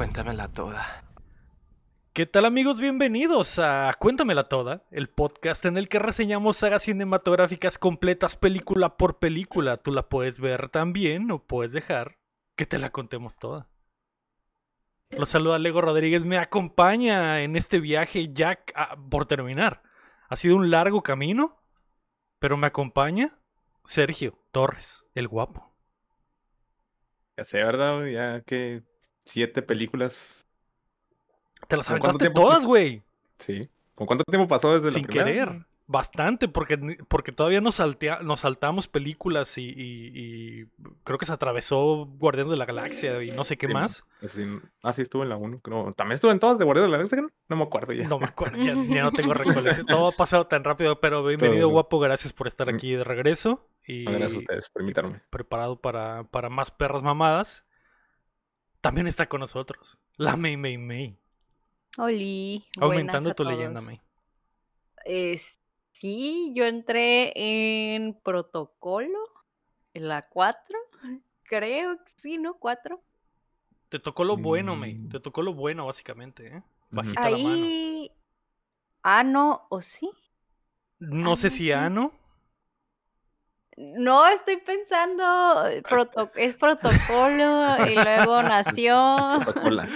Cuéntamela toda. ¿Qué tal amigos? Bienvenidos a Cuéntamela Toda, el podcast en el que reseñamos sagas cinematográficas completas película por película. Tú la puedes ver también o puedes dejar que te la contemos toda. Los saluda Lego Rodríguez, me acompaña en este viaje ya ah, por terminar. Ha sido un largo camino, pero me acompaña Sergio Torres, el guapo. Ya sé, ¿verdad? Ya que siete películas. Te las ¿Con cuánto aventaste todas, güey. Sí. ¿Con cuánto tiempo pasó desde Sin la primera? querer. Bastante, porque, porque todavía nos, saltea- nos saltamos películas y, y- y creo que se atravesó Guardianes de la Galaxia y no sé qué Sí, más. Así- ah, sí, estuve en la 1. También estuve en todas de Guardianes de la Galaxia. ¿no? No me acuerdo ya. No me acuerdo, ya, ya no tengo recollección. Todo ha pasado tan rápido, pero bienvenido, Todo. guapo. Gracias por estar Mm. aquí de regreso y No, Gracias a ustedes por invitarme. preparado para, para más perras mamadas. También está con nosotros la May May May. Oli, Aumentando a tu leyenda. May. Es- sí, yo entré en protocolo, en la 4, creo que sí, ¿no? 4. Te tocó lo bueno, May. Mm. Te tocó lo bueno, básicamente. ¿eh? Bajita la mano. Ahí, ah, no, o sí. No Ah, sé no si. Ano. No, estoy pensando, eh, proto- es protocolo y luego nación,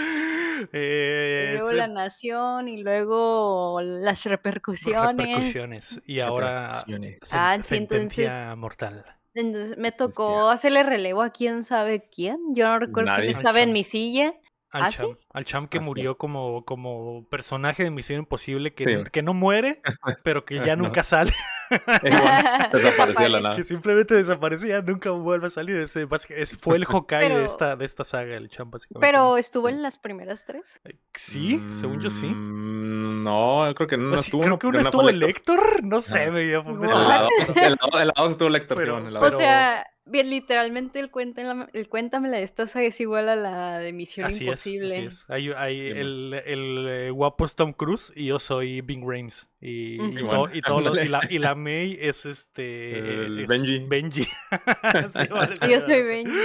y Eh, luego la nación y luego las repercusiones. repercusiones. Y ahora Repercusiones. sen- Ah, sentencia entonces- mortal. Entonces me tocó hacerle relevo a quién sabe quién. Yo no recuerdo quién estaba en mi silla. Al ¿Ah, sí? Cham. Al Cham que Ah, sí. murió como, como personaje de Misión Imposible, que, Sí. que no muere, pero que ya No. nunca sale. Desapareció de la nada. que simplemente desaparecía, nunca vuelve a salir. Ese, básica- es- fue el de, Pero- esta, de esta saga, el Cham, básicamente. Pero estuvo en las primeras tres. Sí, según yo sí. Mm, No, creo que no Pues estuvo. creo que uno estuvo el Lector. Héctor, no sé, Ah. me dio- What? En la dos- en la dos- en la dos estuvo Lector, Pero- sí, en la Pero- O sea, bien, literalmente el, cuéntamela, el cuéntamela de esta saga es igual a la de Misión Así es, Imposible. así es. Hay, hay- Sí, el, el, eh, guapo es Tom Cruise y yo soy Bing Rames. Y, y, Igual, todo- y todo lo- y la, y la May es este. El es Benji. Benji. Sí, vale. Y yo soy Benji.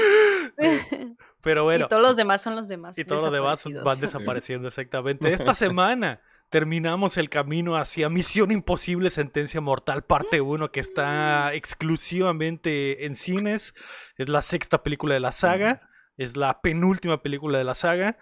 Pero bueno. y todos los demás son los demás. Y todos los demás van desapareciendo, exactamente. Esta semana terminamos el camino hacia Misión Imposible Sentencia Mortal, parte 1, que está exclusivamente en cines. Es la sexta película de la saga. Es la penúltima película de la saga.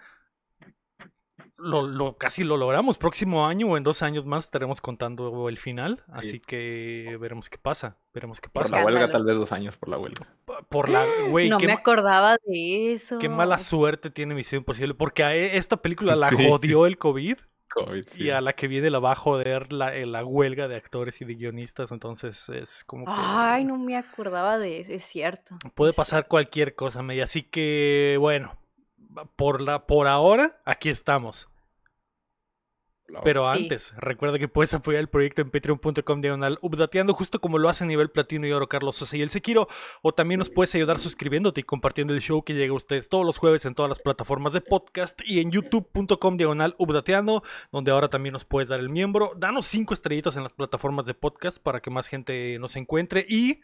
Lo, lo- casi lo logramos. Próximo año o en dos años más estaremos contando el final. Así que veremos qué pasa. Veremos qué Por pasa. la huelga, tal vez dos años por la huelga. Por la. Güey, no me acordaba de eso. Qué mala suerte tiene Misión Imposible, porque a e- esta película la Sí. jodió el COVID COVID, sí. y a la que viene la va a joder la, eh, la huelga de actores y de guionistas, entonces es como que Ay, no me acordaba de eso, es cierto. puede es pasar cualquier cosa, May, así que bueno, por, la, por ahora aquí estamos. Pero Sí. antes, recuerda que puedes apoyar el proyecto en patreon.com diagonal updateando, justo como lo hace a nivel platino y oro Carlos Sosa y el Sekiro. O también nos puedes ayudar suscribiéndote y compartiendo el show que llega a ustedes todos los jueves en todas las plataformas de podcast y en youtube.com diagonal updateando, donde ahora también nos puedes dar el miembro. Danos cinco estrellitas en las plataformas de podcast para que más gente nos encuentre y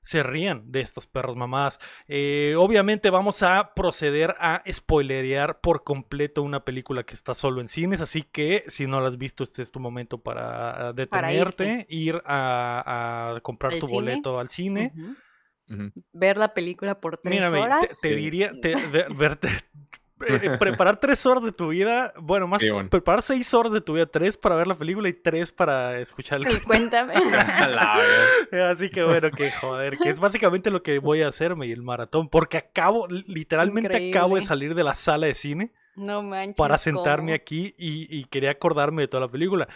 se rían de estas perros mamadas. Eh, obviamente vamos a proceder a spoilerear por completo una película que está solo en cines, así que si no la has visto, este es tu momento para Para detenerte, ir a, a comprar ¿Al tu cine? boleto al cine. Ver la película por tres Mírame, horas. te diría, te- ver- eh, preparar tres horas de tu vida, bueno, más Sí, bueno. preparar seis horas de tu vida, tres para ver la película y tres para escuchar el cuéntame. Así que bueno, que joder, que es básicamente lo que voy a hacerme y el maratón, porque acabo, literalmente acabo de salir de la sala de cine no manches. para sentarme ¿cómo? aquí y, y quería acordarme de toda la película.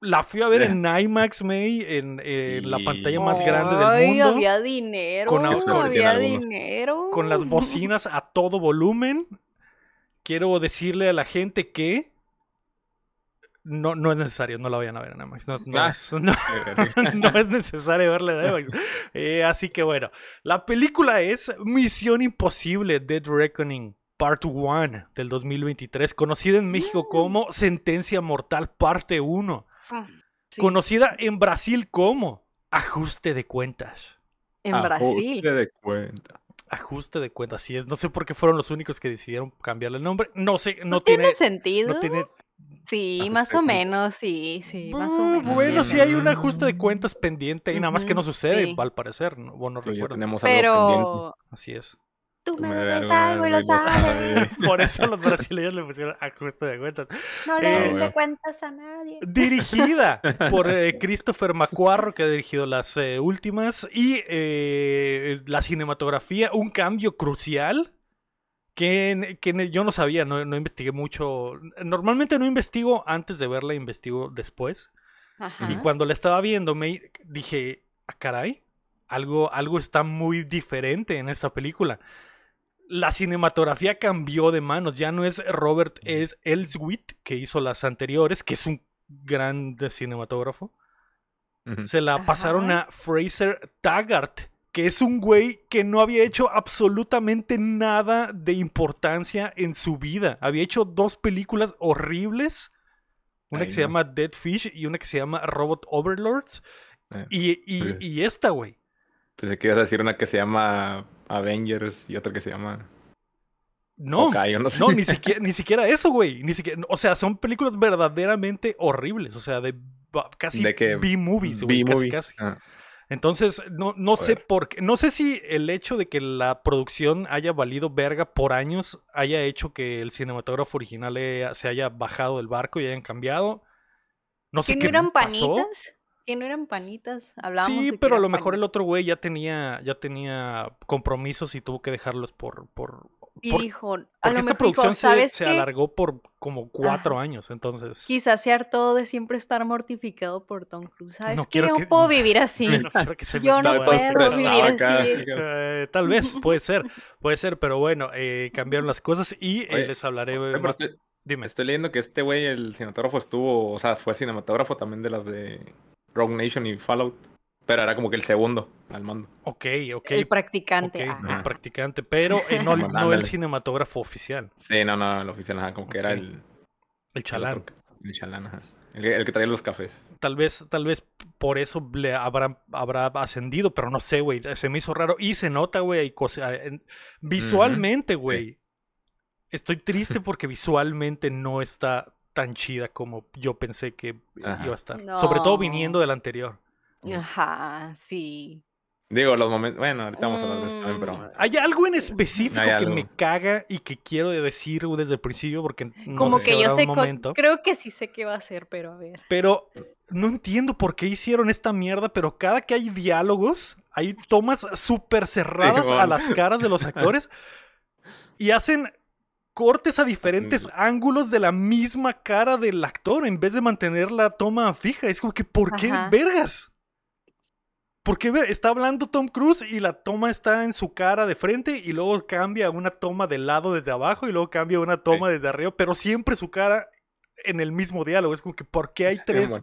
La fui a ver en IMAX, May, en, en la pantalla más grande del mundo, había dinero. Con había algunos- dinero. con las bocinas a todo volumen. Quiero decirle a la gente que no, no es necesario, no la vayan a ver en IMAX. No, no Ah. es- no- no es necesario verla en IMAX. Eh, así que bueno, la película es Misión Imposible Dead Reckoning Part 1 del 2023, conocida en México como Sentencia Mortal Parte 1, Ah, sí, conocida en Brasil como Ajuste de Cuentas. En Ajuste Brasil. de cuenta. Ajuste de cuentas, sí es. No sé por qué fueron los únicos que decidieron cambiarle el nombre. No sé, no, No, tiene, tiene sentido. no tiene. Sí, Ajuste más o cuentas. menos, sí, sí, más o menos. Bueno, sí hay un ajuste de cuentas pendiente y nada más que no sucede, sí. al parecer. No, bueno, recuerdo. tenemos algo pendiente. Pero Así es. Tú Tú me debes algo y lo sabes. Por eso los brasileños le pusieron ajuste de cuentas. No Eh, le bueno. le cuentas a nadie. Dirigida por eh, Christopher McQuarro, que ha dirigido las eh, últimas. Y eh, la cinematografía, un cambio crucial. Que, que yo no sabía, no, no investigué mucho. Normalmente no investigo antes de verla, investigo después. Ajá. Y cuando la estaba viendo, me dije, ah, caray, algo, algo está muy diferente en esta película. La cinematografía cambió de manos, ya no es Robert es Elswit, que hizo las anteriores, que es un gran cinematógrafo. Se la pasaron Ajá. a Fraser Taggart, que es un güey que no había hecho absolutamente nada de importancia en su vida. Había hecho dos películas horribles. Una Ay, que se llama Dead Fish y una que se llama Robot Overlords. Eh, Y, y, Sí. y esta, güey. Pensé que ibas a decir una que se llama Avengers y otra que se llama No. No sé. No, ni siquiera, ni siquiera eso, güey. Ni siquiera, o sea, son películas verdaderamente horribles. O sea, de casi. B-movies, güey. Casi, B-movies. casi. Ah, Entonces, no, no sé por qué. No sé si el hecho de que la producción haya valido verga por años haya hecho que el cinematógrafo original se haya bajado del barco y hayan cambiado. No sé ¿Que no eran pasó. panitas? ¿Que no eran panitas? Hablábamos Sí, de que pero a lo mejor el otro güey ya tenía, ya tenía compromisos y tuvo que dejarlos por, por, por- Hijo, a porque lo esta mejor producción dijo, se, ¿sabes se qué? alargó por como cuatro años, entonces Quizás se hartó de siempre estar mortificado por Tom Cruise. ¿Sabes No Yo que- no puedo vivir así. no quiero que se me Yo no puedo vivir acá, así. Eh, tal vez, puede ser, puede ser, pero bueno, eh, cambiaron las cosas y eh, Oye, les hablaré. Estoy, Dime. estoy leyendo que este güey, el cinematógrafo, estuvo, o sea, fue cinematógrafo también de las de Rogue Nation y Fallout. Pero era como que el segundo al mando. Ok, ok. El practicante. el practicante, pero eh, no, no el cinematógrafo oficial, Sí, no, no, el oficial, ajá, como que era el, el el chalán. otro el chalán, ajá. El, que- el que traía los cafés. Tal vez, tal vez por eso le habrá, habrá ascendido, pero no sé, güey. Se me hizo raro. Y se nota, güey, hay cosas. en- Visualmente, güey. Estoy triste porque visualmente no está tan chida como yo pensé que Ajá. iba a estar. Sobre todo viniendo del anterior. Ajá, sí. Digo, los momentos. Bueno, ahorita vamos a hablar de esto también, pero. Mm, Hay algo en específico que me caga y que quiero decir desde el principio porque no Como sé si que yo sé, momento. creo que sí sé qué va a hacer, pero a ver. Pero no entiendo por qué hicieron esta mierda, pero cada que hay diálogos, hay tomas súper cerradas a las caras de los actores y hacen cortes a diferentes ángulos de la misma cara del actor en vez de mantener la toma fija. Es como que, ¿por qué Ajá. vergas? ¿Por qué ver? Está hablando Tom Cruise y la toma está en su cara de frente y luego cambia a una toma del lado desde abajo y luego cambia a una toma desde arriba, pero siempre su cara en el mismo diálogo. Es como que, ¿por qué hay tres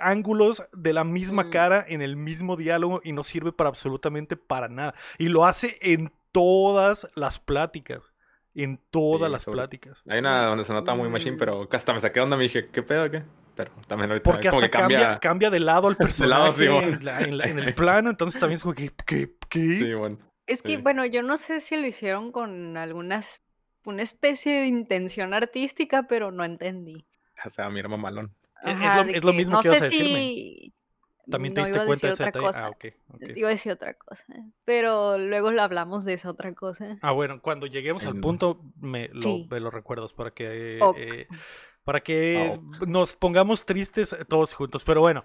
ángulos de la misma Mm. cara en el mismo diálogo y no sirve para absolutamente para nada. Y lo hace en todas las pláticas. En todas Sí, las sobre- pláticas. Hay una donde se nota muy machine, pero hasta me saqué onda me dije, ¿qué pedo qué? Pero también ahorita Porque como hasta que cambia, cambia. cambia de lado al De lado, personaje sí, bueno. en, la- en la- en el plano. Entonces también es como que, ¿qué? ¿Qué? Sí, bueno. Es que, Sí. bueno, yo no sé si lo hicieron con algunas, una especie de intención artística, pero no entendí. O sea, mi hermano malón. Es Ajá, lo- es lo mismo no que ibas sé a decirme. si... ¿También te no, diste iba a cuenta de decir ese otra cosa. Ah, ok, ok. Iba a decir otra cosa. Pero luego lo hablamos de esa otra cosa. Ah, bueno, cuando lleguemos al En- punto me lo, Sí. me lo recuerdas para que, Ok. eh, para que Ah, nos pongamos tristes eh, todos juntos. Pero bueno,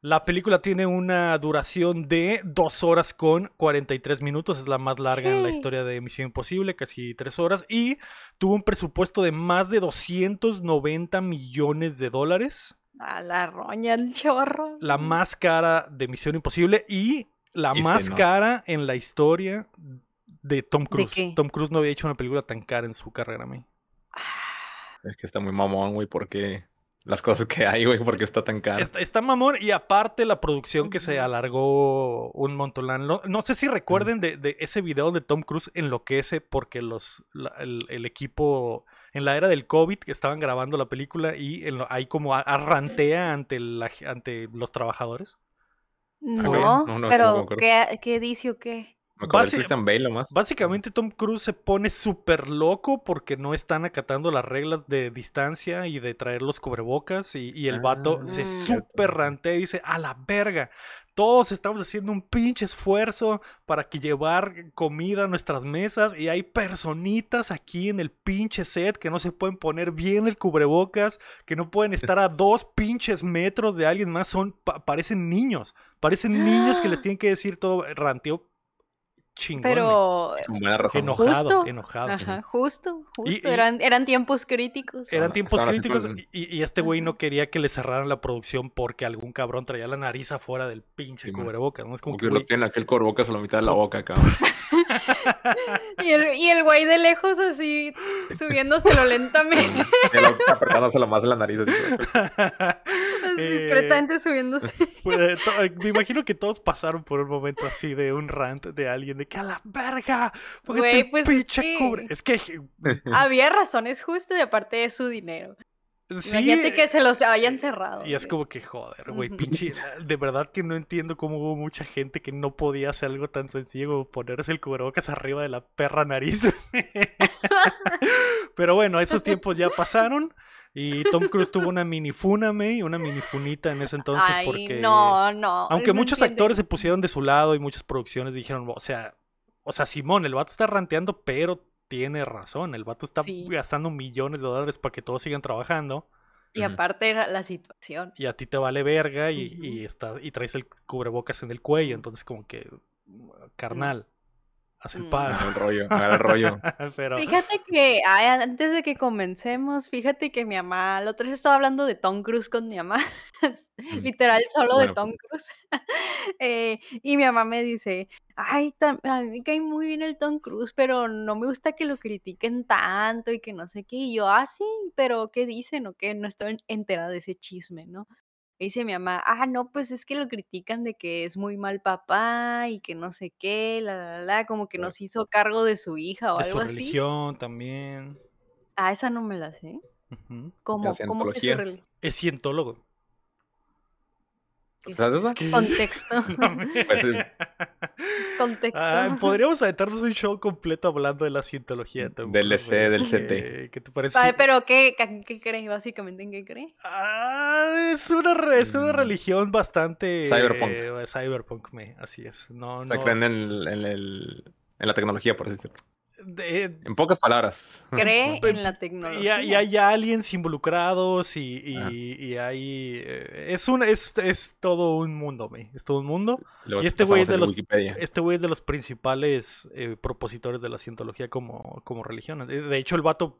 la película tiene una duración de 2 horas con 43 minutos. Es la más larga en la Sí. historia de Misión Imposible, casi 3 horas. Y tuvo un presupuesto de más de 290 millones de dólares. A la roña, el chorro. La más cara de Misión Imposible y la Y más cara en la historia de Tom Cruise. Tom Cruise no había hecho una película tan cara en su carrera, güey. Es que está muy mamón, güey, porque las cosas que hay, güey, porque está tan caro. Está, está mamón y aparte la producción que se alargó un montón. No, no sé si recuerden de, de ese video de Tom Cruise enloquece porque los, la- el, el equipo en la era del COVID que estaban grabando la película y en lo- ahí como a- arrantea ante, la, ante los trabajadores. No, no, no, pero. ¿qué, ¿qué dice o qué? Me Christian Bale nomás. Básicamente Tom Cruise se pone súper loco porque no están acatando las reglas de distancia y de traer los cubrebocas y, y el vato se Ah. súper rantea y dice, a la verga, todos estamos haciendo un pinche esfuerzo para que llevar comida a nuestras mesas y hay personitas aquí en el pinche set que no se pueden poner bien el cubrebocas, que no pueden estar a dos pinches metros de alguien más, son, pa- parecen niños, parecen niños que les tienen que decir todo, ranteo chingón. Pero. Enojado, Justo. enojado. Ajá, justo, justo. Y- y- eran, eran tiempos críticos. Eran tiempos críticos y, y este güey no quería que le cerraran la producción porque algún cabrón traía la nariz afuera del pinche Sí, cubrebocas, ¿no? Es como Como que, que lo güey, tienen aquel corbocas a la mitad de la boca, cabrón. Güey de lejos así, subiéndoselo lentamente, apretándosela más en la nariz. así. así Eh, discretamente subiéndose. pues, eh, to- eh, me imagino que todos pasaron por un momento así de un rant de alguien de que a la verga, Güey, pues, es pinche que- cubre. Es que Había razones justas y aparte de su dinero. Sí, Imagínate que se los hayan cerrado. Y es güey. como que, joder, güey, pinche. De verdad que no entiendo cómo hubo mucha gente que no podía hacer algo tan sencillo como ponerse el cubrebocas arriba de la perra nariz. Pero bueno, esos tiempos ya pasaron. Y Tom Cruise tuvo una mini funame, una mini funita en ese entonces Ay, porque. no, no. Aunque no muchos actores se pusieron de su lado y muchas producciones dijeron, o sea, o sea, Simón, el vato está ranteando, pero tiene razón. El vato está Sí. gastando millones de dólares para que todos sigan trabajando. Y Ujú. aparte era la situación. y a ti te vale verga y, Ujú. y está, y traes el cubrebocas en el cuello, entonces como que carnal, haz el Mm. paro. El rollo, agarra el rollo. Pero Fíjate que ay, antes de que comencemos, fíjate que mi mamá, la otra vez estaba hablando de Tom Cruise con mi mamá, literal solo Bueno, de Tom Cruise. Eh, y mi mamá me dice, ay, a mí me cae muy bien el Tom Cruise, pero no me gusta que lo critiquen tanto y que no sé qué. Y yo, ah, sí, pero ¿qué dicen o qué? No estoy enterada de ese chisme, ¿no? Y dice mi mamá, ah, no, pues es que lo critican de que es muy mal papá y que no sé qué, la, la, la, como que no se hizo cargo de su hija o de algo su así. religión también. Ah, esa no me la sé. Ujú. ¿Cómo, cómo que su cientología. religión? Es cientólogo. ¿Sabes esa? Contexto. Pues. Contexto. Ah, podríamos aventarnos un show completo hablando de la cientología. Del EC, del. CT. ¿Qué- ¿Qué te parece? Ay, pero ¿qué, qué, qué cree? Básicamente, ¿en qué cree? Ah, es una, re- es una Mm. religión bastante Cyberpunk. eh, cyberpunk, me, así es. No, O sea, no. creen en, el- en, el- en la tecnología, por así decirlo. De- En pocas palabras. Cree en la y, tecnología. hay- y hay aliens involucrados y, y- y hay eh, es un es, es todo un mundo, me, es todo un mundo. Luego Y este güey pasamos es de los- Wikipedia. Este güey es de los principales eh, propositores de la cientología como, como religión. De de hecho, el vato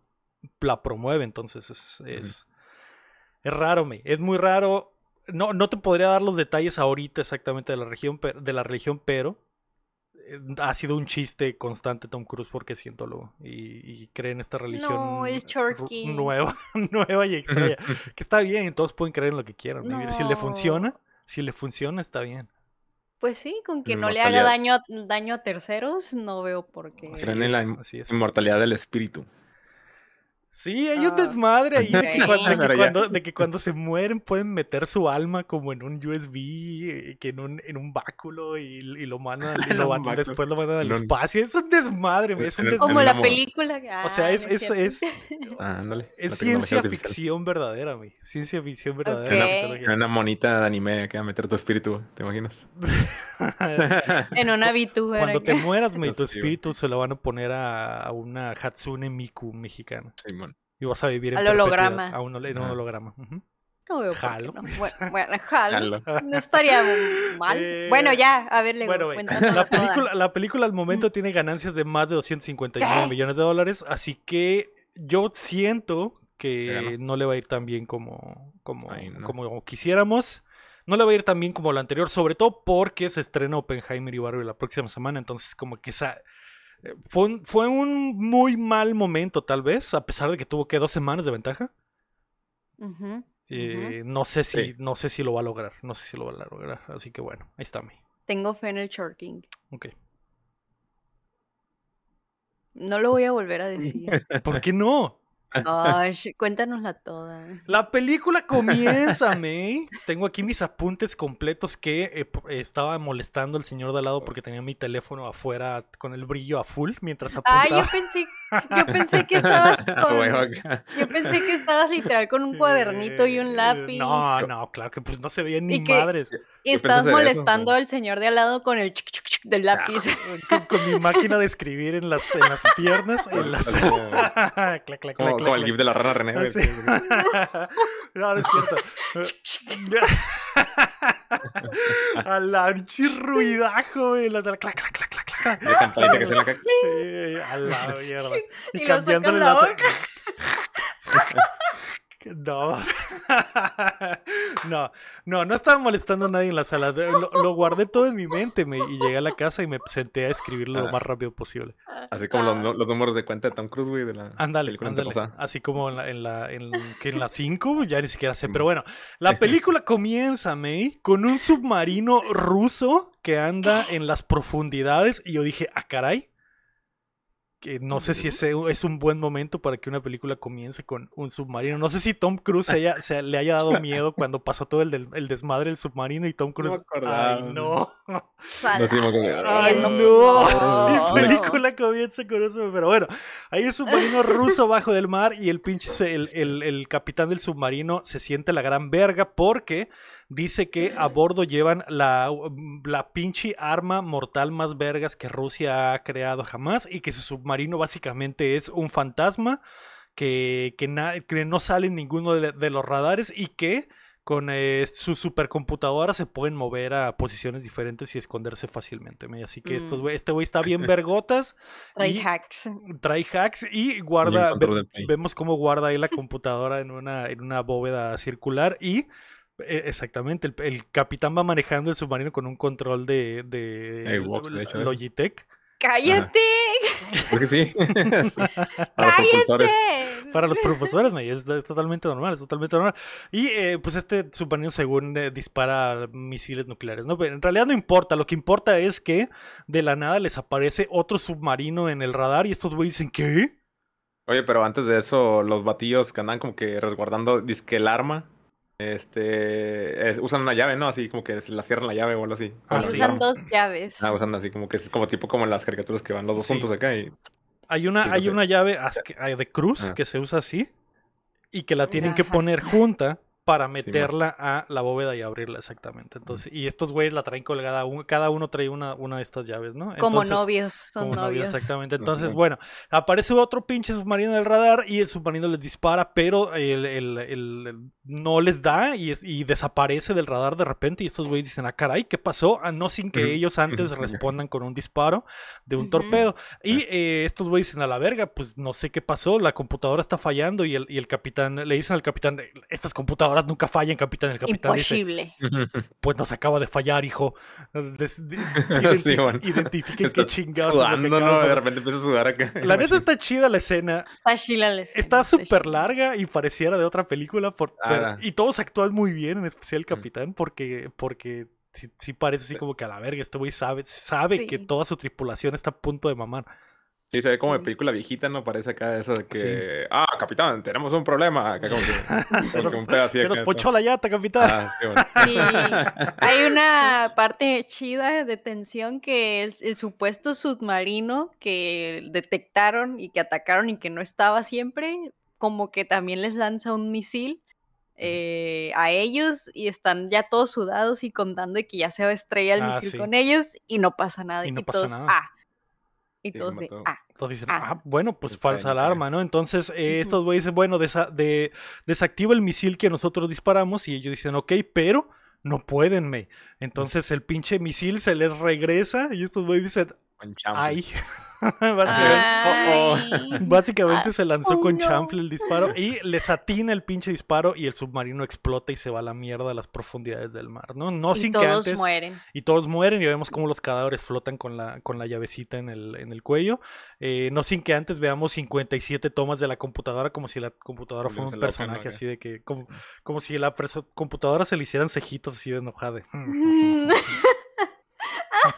la promueve, entonces es, es, es raro, me. Es muy raro. No, no te podría dar los detalles ahorita exactamente de la, región, de la religión, pero eh, ha sido un chiste constante Tom Cruise porque es cientólogo y, y cree en esta religión No, el nueva, nueva y extraña. que está bien, todos pueden creer en lo que quieran. me. Si le No. funciona, si le funciona, está bien. Pues sí, con que no le haga daño, a- daño a terceros, no veo por qué. Creen en la así es. Inmortalidad del espíritu. Sí, hay un Ah, desmadre ahí de que, cuando, de que Pero ya. cuando- de que cuando se mueren pueden meter su alma como en un USB, eh, que en un, en un báculo y, y lo mandan, y lo van- después lo mandan al espacio. Es un desmadre, es un el- Como desmadre. la película. O sea, Ah, es, es, es, Ah, ándale. es ciencia artificial. ficción verdadera, güey. Ciencia ficción verdadera. Una monita de anime que va a meter tu espíritu, ¿te imaginas? En una VTuber. Cuando te mueras, güey, tu espíritu se lo van a poner a, a una Hatsune Miku mexicana. Y vas a vivir en Al holograma. A un, en un Ajá. holograma. No veo por qué Jalo. no. Bueno, bueno, jalo. Jalo. No estaría mal. Eh, Bueno, ya, a ver, Lego, Bueno, cuéntanosla la película, la película al momento tiene ganancias de más de 259 ¿Qué? millones de dólares, así que yo siento Que no le va a ir tan bien como, como, Ay, no. como quisiéramos. No le va a ir tan bien como la anterior, sobre todo porque se estrena Oppenheimer y Barbie la próxima semana, entonces como que esa... Fue un, fue un muy mal momento, tal vez, a pesar de que tuvo que dos semanas de ventaja. Eh, No sé si, Sí. no sé si lo va a lograr, no sé si lo va a lograr, así que bueno, ahí está mi. Tengo fe en el Short King. Ok. No lo voy a volver a decir. ¿Por qué no? Ay, cuéntanosla toda. La película comienza, May. Tengo aquí mis apuntes completos que eh, estaba molestando al señor de al lado porque tenía mi teléfono afuera con el brillo a full mientras Ay, yo apuntaba. pensé, yo pensé que estabas Huevo con, yo pensé que estabas literal con un cuadernito y un lápiz. No, no, claro que pues no se veía ni que- madres. y estabas eso, molestando al señor de al lado con el chic, chic, chic del lápiz. Con, con mi máquina de escribir en las, en las piernas. En las... Clac, clac, clac, Como, clac, como el clac. gif de la rana René. así. no, no es cierto. A la ruidajo, güey. La, la, clac, clac, clac, clac, clac. La campanita que suena acá. Sí, a la mierda. Y, Y lo cambiándole sacan la las. No. no, no, no estaba molestando a nadie en la sala. Lo, lo guardé todo en mi mente me- y llegué a la casa y me senté a escribirlo lo Ah. más rápido posible. Así como los, los números de cuenta de Tom Cruise, güey, de la Ándale. Así como en la, en la, en, que en la 5, ya ni siquiera sé. Pero bueno, la película comienza, May, con un submarino ruso que anda en las profundidades. Y yo dije, ah, caray. Que no sé si ese es un buen momento para que una película comience con un submarino. No sé si Tom Cruise se haya- se le haya dado miedo cuando pasó todo el, del- el desmadre del submarino y Tom Cruise. acordaba. Ay, no. No, sí, me acuerdo. Ay, no, no. no. Mi película comienza con eso, pero bueno, hay un submarino ruso bajo del mar y el pinche, el, el- el capitán del submarino se siente la gran verga porque dice que a bordo llevan la, la pinche arma mortal más vergas que Rusia ha creado jamás y que su submarino básicamente es un fantasma que, que, na- que no sale en ninguno de, de los radares y que con eh, su supercomputadora se pueden mover a posiciones diferentes y esconderse fácilmente. ¿me? Así que estos Mm. este güey está bien vergotas, Trae hacks. trae hacks y guarda, ve- vemos cómo guarda ahí la computadora en una, en una bóveda circular y exactamente, el, el capitán va manejando el submarino con un control de, de Xbox, de hecho, eso. Logitech. ¡Cállate! Creo que sí. Para los propulsores. Para los profesores, me, es, es totalmente normal, es totalmente normal. Y eh, pues este submarino según eh, dispara misiles nucleares, ¿no? Pero en realidad no importa, lo que importa es que de la nada les aparece otro submarino en el radar y estos güeyes dicen, ¿qué? Oye, pero antes de eso, los batillos que andan como que resguardando disque el arma, este, es- usan una llave, ¿no? Así como que se la cierran la llave o algo así. Ah, sí. Usan dos llaves. Ah, usando así como que es como tipo como en las caricaturas que van los dos Sí. juntos acá y Hay una, Sí, hay sé. una llave de cruz Ajá. que se usa así y que la tienen que poner junta para meterla a la bóveda y abrirla exactamente. Entonces, y estos güeyes la traen colgada, un- cada uno trae una, una de estas llaves, ¿no? Como novios, son como novios, novios. exactamente. Entonces, bueno, aparece otro pinche submarino en el radar y el submarino les dispara, pero el, el- el- el- no les da y, es- y desaparece del radar de repente. Y estos güeyes dicen, ah, caray, ¿qué pasó? Ah, no sin que ellos antes respondan con un disparo de un torpedo. Y eh, estos güeyes dicen, a la verga, pues no sé qué pasó, la computadora está fallando. Y el, y el capitán, le dicen al capitán, estas computadoras nunca fallan, capitán. El capitán dice, Imposible. pues nos acaba de fallar, hijo. Sí, bueno. Identifiquen qué chingados. es lo que Sudando, de ¿no? De pasar". repente empieza a sudar acá. La neta está chida la escena. Está chila la escena, Está súper larga y pareciera de otra película. por- Ah. pero- y todos actúan muy bien, en especial el capitán, porque, porque sí, sí parece así como que a la verga. Este güey sabe, sabe que toda su tripulación está a punto de mamar. Sí, se ve como de Sí. película viejita, ¿no? Parece acá eso de que, ah, capitán, tenemos un problema. Acá como que, Se nos, un se nos pochó la llata, capitán. Ah, sí, bueno. Sí, hay una parte chida de tensión que el, el supuesto submarino que detectaron y que atacaron y que no estaba siempre, como que también les lanza un misil eh, a ellos y están ya todos sudados y contando de que ya se va a estrellar el Ah, misil sí. con ellos y no pasa nada. Y Y, no pasa todos, nada. ah. Y todos de, ah. Entonces dicen, Ah. ah, bueno, pues falsa bien, alarma, ¿no? Entonces eh, estos güeyes dicen, bueno, desa- de, desactiva el misil que nosotros disparamos y ellos dicen, ok, pero no pueden, me. Entonces el pinche misil se les regresa y estos güeyes dicen, Con ay. Básicamente, Oh, oh. Ah, se lanzó oh, con no. chanfle el disparo y les atina el pinche disparo y el submarino explota y se va a la mierda a las profundidades del mar, ¿no? No y sin que todos antes... mueren. Y todos mueren y vemos cómo los cadáveres flotan con la, con la llavecita en el, en el cuello. Eh, no sin que antes veamos 57 tomas de la computadora como si la computadora fuera un Volviéndose loca, ¿no? personaje así de que... Como, como si la computadora se le hicieran cejitos así de enojada. de, Mm.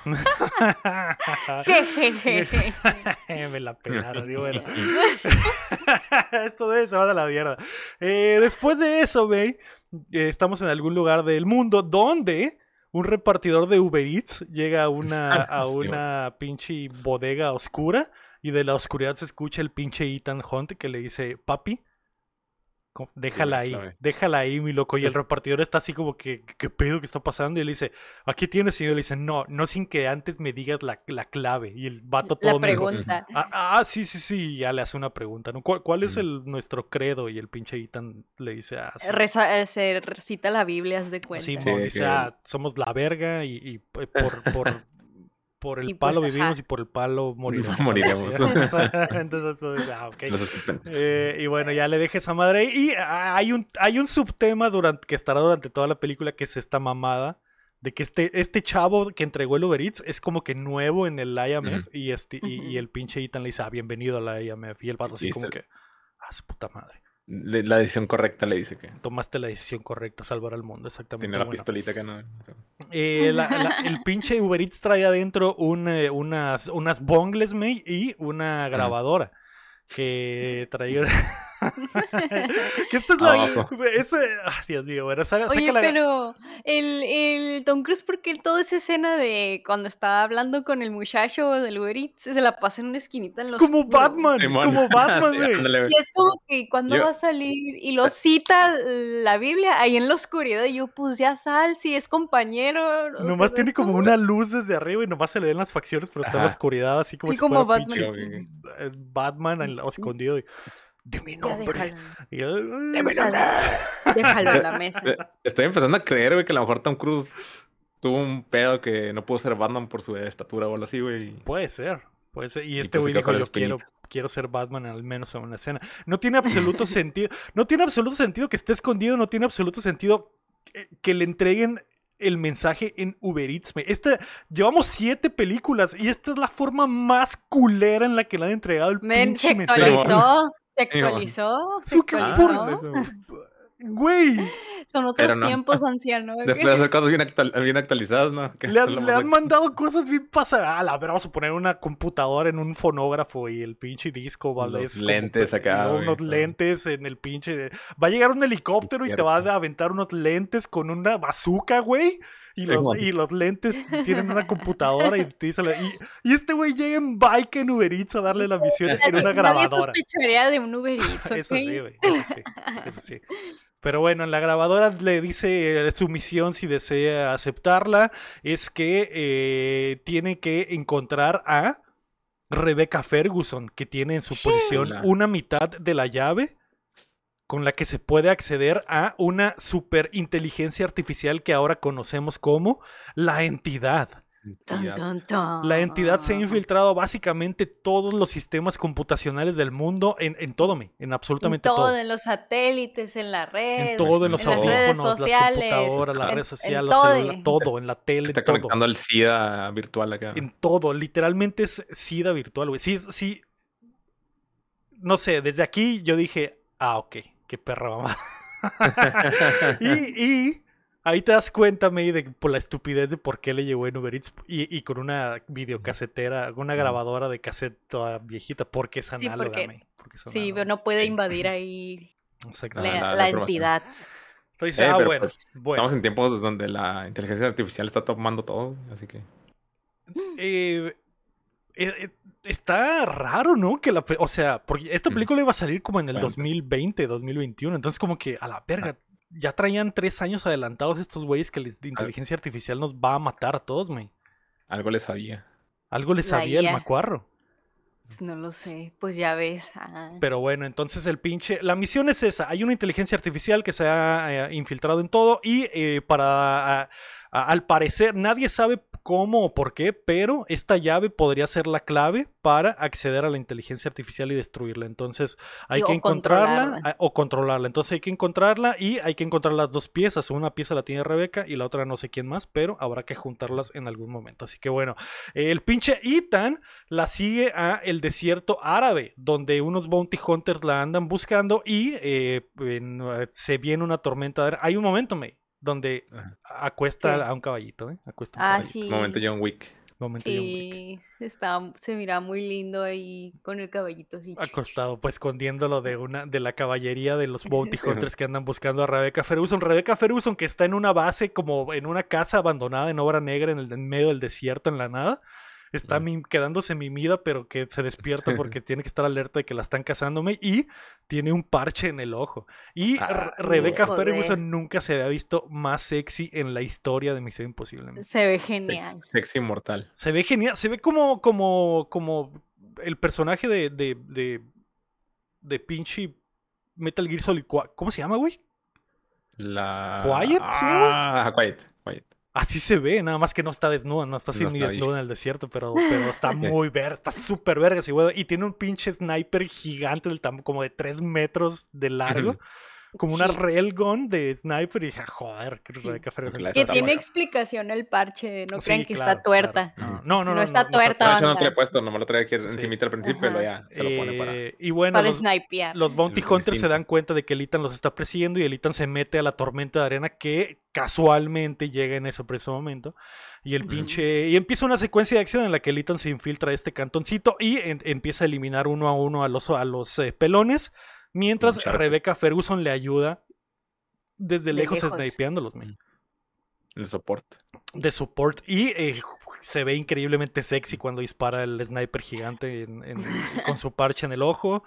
Me la pelaron, bueno. Esto de se va a la mierda. Eh, después de eso, ve, eh, estamos en algún lugar del mundo donde un repartidor de Uber Eats llega a una, a Sí, una pinche bodega oscura y de la oscuridad se escucha el pinche Ethan Hunt que le dice, papi, déjala ahí, clave. déjala ahí, mi loco. Y el repartidor está así como que, ¿qué pedo que está pasando? Y él dice, aquí tienes, señor. Y le dice, no, no sin que antes me digas la, la clave. Y el vato todo La medio- pregunta. Ah, ah, sí, sí, sí, y ya le hace una pregunta, ¿no? ¿Cuál, cuál es el, nuestro credo? Y el pinche Ethan le dice, ah, sí, Reza- eh, se recita la Biblia, haz de cuenta. Simón, Sí, dice, ah, somos la verga y, y p- por, por, por el Y pues, palo vivimos ajá. y por el palo moriremos. Moriremos. Entonces, entonces, ah, ok. Los escupientes. Eh, y bueno, ya le deje esa madre. Y ah, hay un, hay un subtema durante, que estará durante toda la película que es esta mamada. De que este, este chavo que entregó el Uber Eats es como que nuevo en el IMF. y, este, y, el pinche Ethan le dice, ah, bienvenido a la IMF. Y el vato así como este- que, ah, su puta madre. La decisión correcta le dice que Tomaste la decisión correcta, salvar al mundo, exactamente. tiene la Bueno, pistolita acá, ¿no? eh, la- la- el pinche Uber Eats trae adentro un, eh, unas, unas bongles, me, y una grabadora. Que traía. que esta es la. Ah, ese- ah, Dios mío, bueno, saca, Oye, la- pero el, el Tom Cruise, porque toda esa escena de cuando estaba hablando con el muchacho del Uber Eats, se la pasa en una esquinita en los Como Batman, Simón. como Batman, Sí, güey. Y es como que cuando Yo- va a salir y lo cita la Biblia ahí en la oscuridad, y yo, pues ya sal, si es compañero. o sea, Nomás tiene como como- una luz desde arriba y nomás se le ven las facciones, pero está en la oscuridad, así como Sí, si como fuera Batman. pinche, eh, Batman en la- escondido. y, de mi Ya nombre. déjalo, Y yo, déjalo en la mesa. Eh, Estoy empezando a creer, güey, que a lo mejor Tom Cruise tuvo un pedo que no pudo ser Batman por su estatura o algo así, güey. Puede ser, puede ser. Y este pues güey dijo, yo quiero, quiero ser Batman al menos en una escena. No tiene absoluto sentido, no tiene absoluto sentido que esté escondido, no tiene absoluto sentido que, que le entreguen el mensaje en Uber Eats. Esta, llevamos siete películas y esta es la forma más culera en la que le han entregado el Men, pinche mensaje. Actualizó, se Simón. actualizó, se Su que actualizó. por- Güey, Son otros no. tiempos, anciano. Después de hacer cosas bien, actual- bien actualizadas, ¿no? Que le, han, le mandado cosas bien pasadas. A ver, vamos a poner una computadora en un fonógrafo y el pinche disco vale. Los lentes acá, güey, Unos lentes en el pinche. Va a llegar un helicóptero y te va a aventar unos lentes con una bazooka, güey. Y los, Simón. y los lentes tienen una computadora y te dice la- y, y este güey llega en bike en Uber Eats a darle la misión en una Nadie grabadora. sospecharía de un Uber Eats. Eso sí, güey. Eso sí. Eso sí. Pero bueno, en la grabadora le dice eh, su misión, si desea aceptarla, es que eh, tiene que encontrar a Rebecca Ferguson, que tiene en su posición una mitad de la llave con la que se puede acceder a una superinteligencia artificial que ahora conocemos como la entidad. La entidad se ha infiltrado básicamente todos los sistemas computacionales del mundo, en, en todo, me, en En absolutamente todo, todo. en los satélites, en la red, En todo, en los en las redes audífonos, las sociales, computadoras, las en- redes en sociales, todo. todo, en la tele, Está todo. conectando al SIDA virtual acá. En todo, literalmente es SIDA virtual, güey. Sí, sí. No sé, desde aquí yo dije, ah, ok, qué perra mamá. y, y ahí te das cuenta, May, de por la estupidez de por qué le llegó en Uber Eats y, y con una videocasetera, una grabadora de cassette toda viejita, porque es Sí, análoga, porque- May, porque es Sí, análoga. pero no puede invadir ahí. Ah, la, la- la la información. entidad. Entonces, Eh, ah, pero bueno, pues, bueno. Estamos en tiempos donde la inteligencia artificial está tomando todo, así que... Eh, eh, eh, está raro, ¿no? Que la, o sea, porque esta película iba a salir como en el Bueno, pues. 2020, 2021, entonces como que a la verga, ya traían tres años adelantados estos güeyes que la inteligencia artificial nos va a matar a todos, güey. Algo le sabía. Algo le La sabía el macuarro. No lo sé, pues ya ves. ah. Pero bueno, entonces el pinche. La misión es esa. Hay una inteligencia artificial que se ha eh, infiltrado en todo. Y eh, para. a- a- al parecer, nadie sabe cómo o por qué, pero esta llave podría ser la clave para acceder a la inteligencia artificial y destruirla. Entonces hay Y- que encontrarla controlarla. o controlarla. Entonces hay que encontrarla y hay que encontrar las dos piezas. Una pieza la tiene Rebeca y la otra no sé quién más, pero habrá que juntarlas en algún momento. Así que bueno, el pinche Ethan la sigue a el desierto árabe, donde unos bounty hunters la andan buscando y eh, eh, se viene una tormenta. Hay un momento, May, donde Ajá. acuesta ¿Qué? a un caballito, ¿eh? Acuesta a un Ah, caballito. sí. Momento John Wick. Momento John Wick. Sí, está, se mira muy lindo ahí con el caballito así. Acostado, pues escondiéndolo de una, de la caballería de los Bounty Hunters que andan buscando a Rebecca Ferguson. Rebecca Ferguson, que está en una base, como en una casa abandonada en obra negra, en el en medio del desierto, en la nada. Está mim- quedándose mimida, pero que se despierta porque tiene que estar alerta de que la están cazándome. Y tiene un parche en el ojo. Y Ah, Re- Rebecca joder. Ferguson nunca se había visto más sexy en la historia de Misión Imposible. Se ve Sex- genial. Sexy mortal. Se ve genial, se ve como, como, como el personaje de, de, de, de pinche Metal Gear Solid 4. ¿Cómo se llama, güey? La. ¿Quiet? ¿Sí, güey? Ah, Quiet. Quiet. Así se ve, nada más que no está desnuda, no está así No ni desnuda en el desierto, pero, pero está muy verga, está súper verga ese güey. Y tiene un pinche sniper gigante del como de 3 metros de largo, como una Sí. railgun de sniper. Y dije, "Ah, joder, que Sí. Rebecca Ferguson clase Que está tiene buena". explicación el parche, no Sí, crean que claro, está tuerta. claro. No, no, no. No está tuerta, De hecho, no banda. te lo he puesto, nomás lo traía aquí Sí. encimita al principio luego ya se lo pone para. Eh, y bueno, Para los, snipear. Los Bounty El Hunters se dan cuenta de que el Ethan los está persiguiendo y el Ethan se mete a la tormenta de arena que casualmente llega en ese preciso momento. Y el pinche. Y empieza una secuencia de acción en la que el Ethan se infiltra a este cantoncito y en- empieza a eliminar uno a uno a los, a los eh, pelones. Mientras Uncharted. Rebecca Ferguson le ayuda desde De lejos, lejos. snipeándolos, men, El soporte. de support. Y eh, se ve increíblemente sexy cuando dispara el sniper gigante en- en- con su parche en el ojo.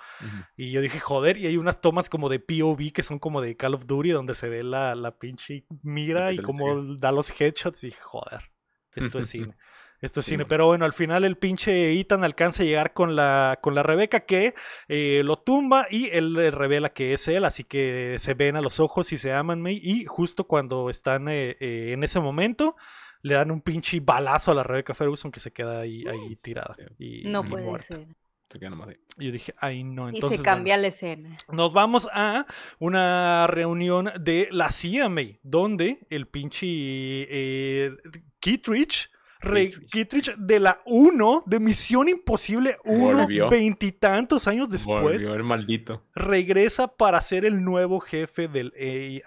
Y yo dije, joder, y hay unas tomas como de POV que son como de Call of Duty, donde se ve la, la pinche mira y como da los headshots. Y dije, joder, esto es cine. Esto es Sí, cine. Pero bueno, al final el pinche Ethan alcanza a llegar con la, con la Rebeca que eh, lo tumba y él le revela que es él. Así que se ven a los ojos y se aman. Y justo cuando están eh, eh, en ese momento, le dan un pinche balazo a la Rebeca Ferguson que se queda ahí, ahí tirada. Sí. Y, No y puede muerta. ser. Se queda nomás ahí. Y yo dije, ay no. Y Entonces, se bueno. cambia la escena. Nos vamos a una reunión de la CMA, donde el pinche eh, Kittredge, Kittredge. Kittredge de la 1, de Misión Imposible 1, Volvió. veintitantos años después, Volvió el maldito. regresa para ser el nuevo jefe del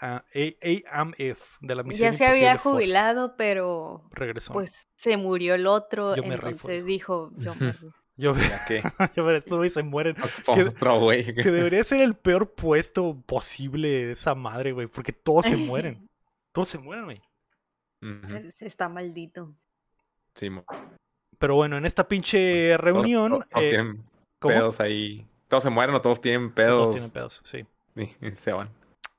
A- A- AMF, de la Misión Ya se había Force. jubilado, pero Regresó. pues se murió el otro, Yo me rifo, entonces dijo, yo me rifo. yo Ya que yo ver esto y se mueren. otro. Que debería ser el peor puesto posible esa madre, güey, porque todos se mueren. Todos se mueren, güey. Ujú. Se- se está maldito. Sí, Pero bueno, en esta pinche reunión. Todos, todos eh, tienen ¿cómo? pedos ahí. Todos se mueren o todos tienen pedos. Todos tienen pedos, sí. Y se van.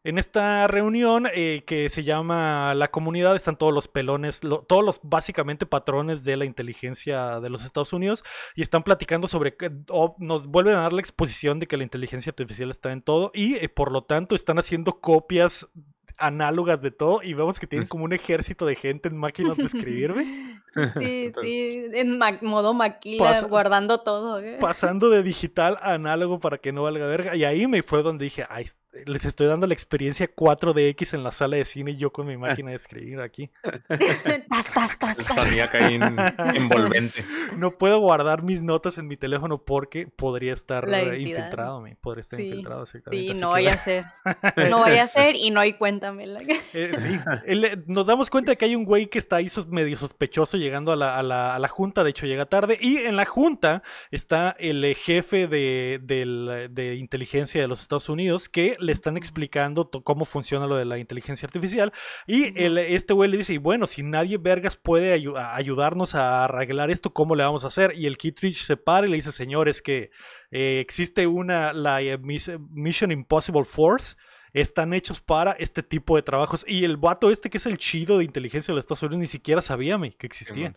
En esta reunión eh, que se llama La Comunidad están todos los pelones, lo- todos los básicamente patrones de la inteligencia de los Estados Unidos y están platicando sobre, que- o nos vuelven a dar la exposición de que la inteligencia artificial está en todo y eh, por lo tanto están haciendo copias análogas de todo y vemos que tienen como un ejército de gente en máquinas de escribir, güey. Sí, sí, en ma- modo maquila, Pasa- guardando todo. ¿eh? pasando de digital a análogo para que no valga verga. Y ahí me fue donde dije, ay, les estoy dando la experiencia 4DX en la sala de cine y yo con mi máquina de escribir aquí. Tas, tas, tas, El tas. sonido acá envolvente. No puedo guardar mis notas en mi teléfono porque podría estar infiltrado, me podría estar Sí, infiltrado. exactamente. Sí, no que- vaya a ser. No vaya a ser y no, y cuéntamela. Eh, sí, eh, nos damos cuenta de que hay un güey que está ahí sos- medio sospechoso llegando a la, a la- a la junta, de hecho llega tarde, y en la junta está el jefe de inteligencia de los Estados Unidos que le están explicando cómo funciona lo de la inteligencia artificial, y el- este güey le dice, y bueno, si nadie vergas puede ayu- ayudarnos a arreglar esto, ¿cómo le vamos a hacer? Y el Kittredge se para y le dice, señores, que eh, existe una, la eh, Mis- Mission Impossible Force, están hechos para este tipo de trabajos. Y el vato este que es el chido de inteligencia de los Estados Unidos ni siquiera sabía me, que existía.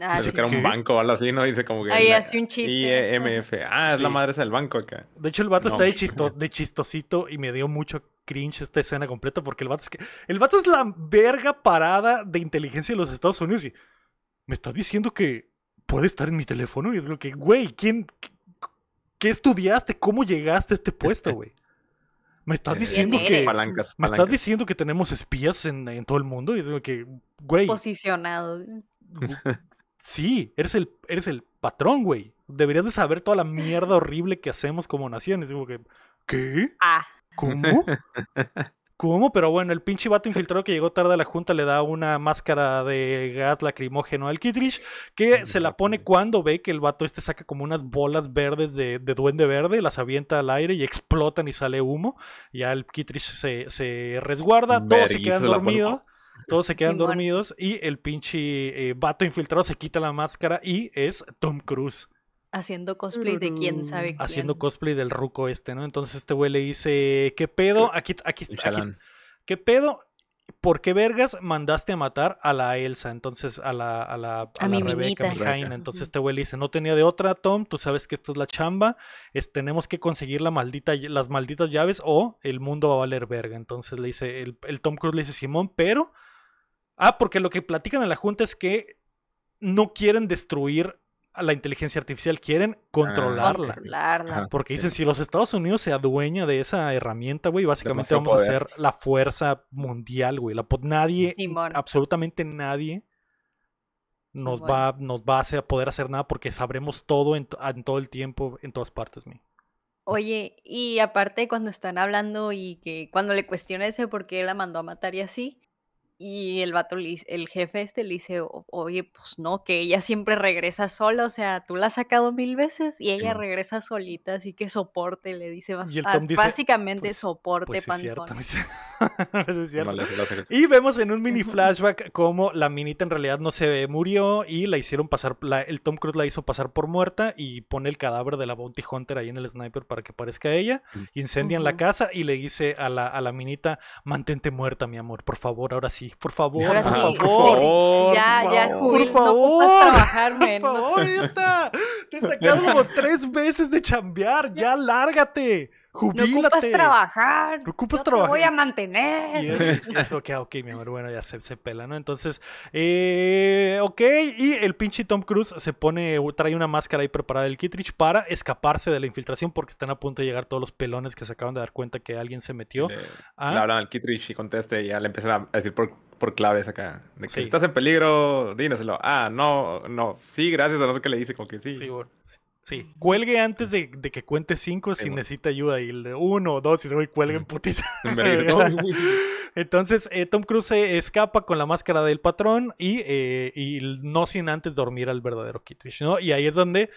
Ah, sí. que era un banco o algo así, ¿no? Dice como que. Ahí hace un chiste. IMF. Ah, es la madre esa del banco acá. De hecho, el vato No. está de, chisto- de chistosito y me dio mucho cringe esta escena completa porque el vato es que. El vato es la verga parada de inteligencia de los Estados Unidos y me está diciendo que puede estar en mi teléfono. Y es lo que, güey, ¿quién. ¿Qué estudiaste? ¿Cómo llegaste a este puesto, güey? Me estás Eh, diciendo ¿Quién que. Palancas, Me estás diciendo que tenemos espías en, en todo el mundo. Y es lo que, güey. Posicionado. Sí, eres el, eres el patrón, güey. Deberías de saber toda la mierda horrible que hacemos como nación. Es como que, ¿qué? Ah, ¿Cómo? cómo, pero bueno, el pinche vato infiltrado que llegó tarde a la junta le da una máscara de gas lacrimógeno al Kittridge, que se la pone cuando ve que el vato este saca como unas bolas verdes de, de duende verde, las avienta al aire y explotan y sale humo. Ya el Kittridge se, se resguarda, todos se quedan dormidos. Todos se quedan dormidos y el pinche eh, vato infiltrado se quita la máscara y es Tom Cruise Haciendo cosplay de quién sabe quién. haciendo cosplay del ruco este, ¿no? Entonces este güey le dice, ¿qué pedo? Aquí, aquí, El aquí, chalán. ¿qué pedo? ¿Por qué vergas mandaste a matar a la Elsa? Entonces, a la, a la, a A la mi Rebeca. Entonces este güey le dice, no tenía de otra, Tom, tú sabes que esta es la chamba, es, tenemos que conseguir la maldita, las malditas llaves o el mundo va a valer verga. Entonces le dice, el, el Tom Cruise le dice, Simón, pero... Ah, porque lo que platican en la junta es que no quieren destruir a la inteligencia artificial, quieren controlarla. Controlarla. Ajá. Porque dicen, si los Estados Unidos se adueña de esa herramienta, güey, básicamente vamos a ser la fuerza mundial, güey. La, nadie, Simón. absolutamente nadie nos Simón. va, nos va a hacer- poder hacer nada porque sabremos todo en, to- en todo el tiempo, en todas partes, güey. Oye, y aparte cuando están hablando y que cuando le cuestiona ese por qué la mandó a matar y así, y el vato, el jefe este le dice, "O- oye, pues no, que ella siempre regresa sola, o sea, tú la has sacado mil veces y ella regresa solita, así que soporte, le dice, bas- Y el Tom dice, básicamente pues- soporte, Pues sí es cierto. panzón. Pues es cierto. Vale, se lo hace- Y vemos en un mini flashback como la minita en realidad no se murió y la hicieron pasar, la- el Tom Cruise la hizo pasar por muerta y pone el cadáver de la Bounty Hunter ahí en el sniper para que parezca ella. Mm. Incendian la Ujú. casa y le dice a la, a la minita, mantente muerta, mi amor, por favor, ahora sí, por favor, Ahora por sí, favor. por favor, ya, por ya, favor. jubil, Por no favor, trabajar, Por no- favor, idiota. Te sacaron como tres veces de chambear, ya lárgate, No jubílate. ocupas trabajar. No ocupas yo Te voy trabajar. a mantener. Y es, y es, ok, ok, mi amor, bueno, ya se, se pela, ¿no? Entonces, eh, ok, y el pinche Tom Cruise se pone, trae una máscara ahí preparada del Kittridge para escaparse de la infiltración porque están a punto de llegar todos los pelones que se acaban de dar cuenta que alguien se metió. Le, Ah. le hablan al Kittridge y conteste y ya le empiezan a decir por, por claves acá. De que Sí. si estás en peligro, dínoselo. Ah, no, no. Sí, gracias. O no sé qué le dice, como que sí. Sí, bueno, Sí, cuelgue antes de, que cuente cinco si necesita ayuda. Y le, uno o dos, y se voy cuelgue en putiza. Entonces, Tom Cruise escapa con la máscara del patrón y, y no sin antes dormir al verdadero Kittridge, ¿no? Y ahí es donde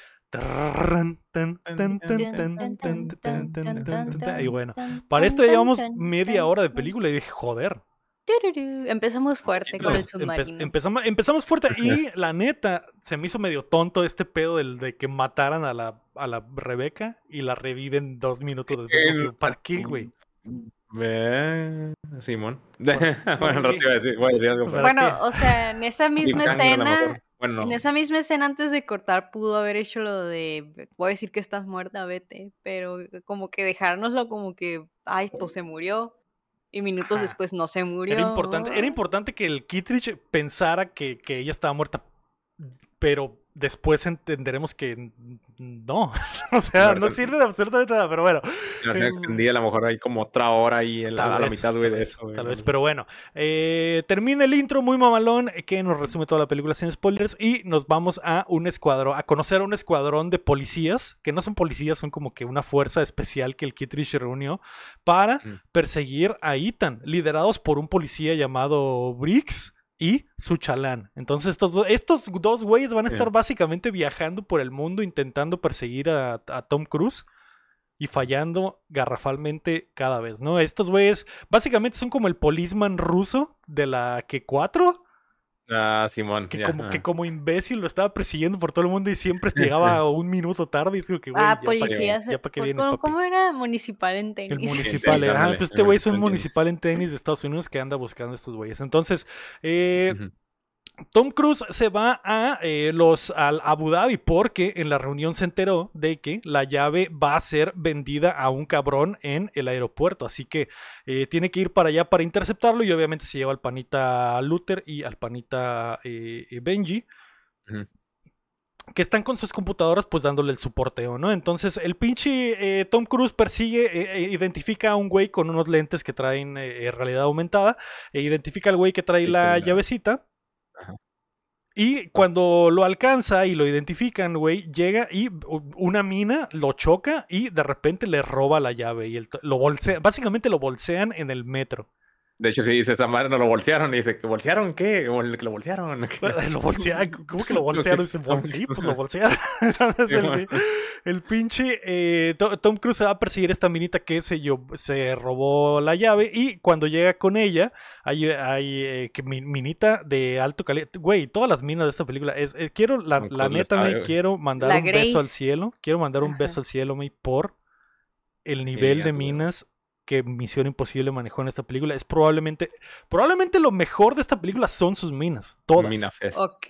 y bueno, para esto ya llevamos media hora de película y dije, joder. Tururú. Empezamos fuerte con el empe- submarino. empezamos, empezamos fuerte y la neta, se me hizo medio tonto este pedo del, de que mataran a la, a la Rebeca y la reviven dos minutos después. ¿Para qué, güey? Simón. ¿Por- bueno, por no te qué? iba a decir, voy a decir algo, ¿Para pero. Bueno, qué? o sea, en esa misma escena. Bueno, en esa misma escena antes de cortar pudo haber hecho lo de, voy a decir que estás muerta, vete, pero como que dejárnoslo como que, ay, pues se murió. Y minutos Ajá. después no se murió. Era importante, era importante que el Kittridge pensara que, que ella estaba muerta, pero después entenderemos que no. o sea, no sirve de absolutamente nada, pero bueno. La versión em, extendida, a lo mejor hay como otra hora ahí en la, mitad, güey, de eso, güey. Tal vez, pero bueno. eh, termina el intro muy mamalón eh, que nos resume toda la película sin spoilers y nos vamos a un escuadrón, a conocer a un escuadrón de policías, que no son policías, son como que una fuerza especial que el Kittridge reunió para perseguir a Ethan, liderados por un policía llamado Briggs y su chalán. Entonces estos, do- estos dos güeyes van a Sí. estar básicamente viajando por el mundo intentando perseguir a, a Tom Cruise y fallando garrafalmente cada vez, ¿no? Estos güeyes básicamente son como el policeman ruso de la que 4 Ah, Simón. que, ya, como, ah. que como imbécil lo estaba persiguiendo por todo el mundo y siempre llegaba un minuto tarde y digo que güey, Ah, ya pa' qué- policías. ya para qué ¿cómo- vienes, ¿cómo, papi. cómo era? Municipal en El tenis. municipal, tenis, eh, ándale, pues el este güey es un municipal en en tenis de Estados Unidos que anda buscando a estos güeyes. Entonces, eh. Tom Cruise se va a eh, los al Abu Dhabi porque en la reunión se enteró de que la llave va a ser vendida a un cabrón en el aeropuerto, así que eh, tiene que ir para allá para interceptarlo y obviamente se lleva al panita Luther y al panita eh, Benji que están con sus computadoras pues dándole el soporteo, ¿no? Entonces el pinche eh, Tom Cruise persigue, eh, identifica a un güey con unos lentes que traen eh, realidad aumentada, e identifica al güey que trae Sí, la con la- llavecita. Y cuando lo alcanza y lo identifican, güey, llega y una mina lo choca y de repente le roba la llave y el lo. Básicamente lo bolsean en el metro. De hecho, sí dice esa madre, no lo bolsearon. Y dice, ¿bolsearon qué? O que lo bolsearon. Lo bolsearon, ¿cómo que lo bolsearon? que- Dice, "Bol- sí, pues lo bolsearon. Entonces, el, pinche eh, To- Tom Cruise se va a perseguir a esta minita que se, lle- se robó la llave y cuando llega con ella, hay, hay eh, que mi- minita de alto calibre. Güey, todas las minas de esta película. Es, eh, quiero, la, la neta, me quiero mandar La un beso al cielo. Quiero mandar un Ajá. beso al cielo, me por el nivel de minas que Misión Imposible manejó en esta película. Es probablemente, probablemente lo mejor de esta película son sus minas. Todas. Mina Fest. Ok.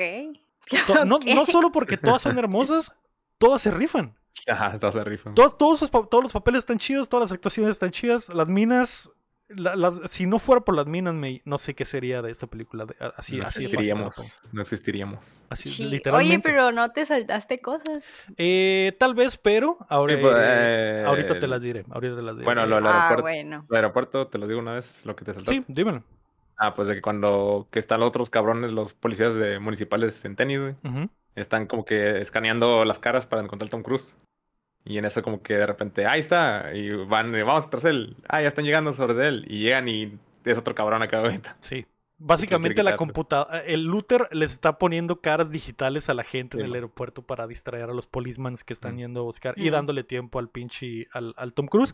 To- no, Ok. no solo porque todas son hermosas, todas se rifan. Ajá, está se rifa. Todos, todos, sus pa- todos los papeles están chidos, todas las actuaciones están chidas. Las minas, la- si no fuera por las minas, me- no sé qué sería de esta película. de- así, no así fácil existiríamos. No existiríamos. Así, Sí. literalmente. Oye, pero no te saltaste cosas. Eh, tal vez, pero ahora, Sí, pues, eh, eh, ahorita te las diré. Ahorita te las diré. Bueno, lo del Ah, aeropuerto. bueno. El aeropuerto, te lo digo una vez, lo que te saltaste. Sí, dímelo. Ah, pues de que cuando que están los otros cabrones, los policías de municipales en tenis, güey, están como que escaneando las caras para encontrar a Tom Cruise. Y en eso como que de repente, ahí está, y van, vamos tras él. Ah, ya están llegando sobre él. Y llegan y es otro cabrón acá ahorita. Sí. Básicamente la computadora, el Luther les está poniendo caras digitales a la gente Sí, en el man. aeropuerto para distraer a los polismans que están Mm. yendo a buscar y Mm. dándole tiempo al pinche, al, al Tom Cruise.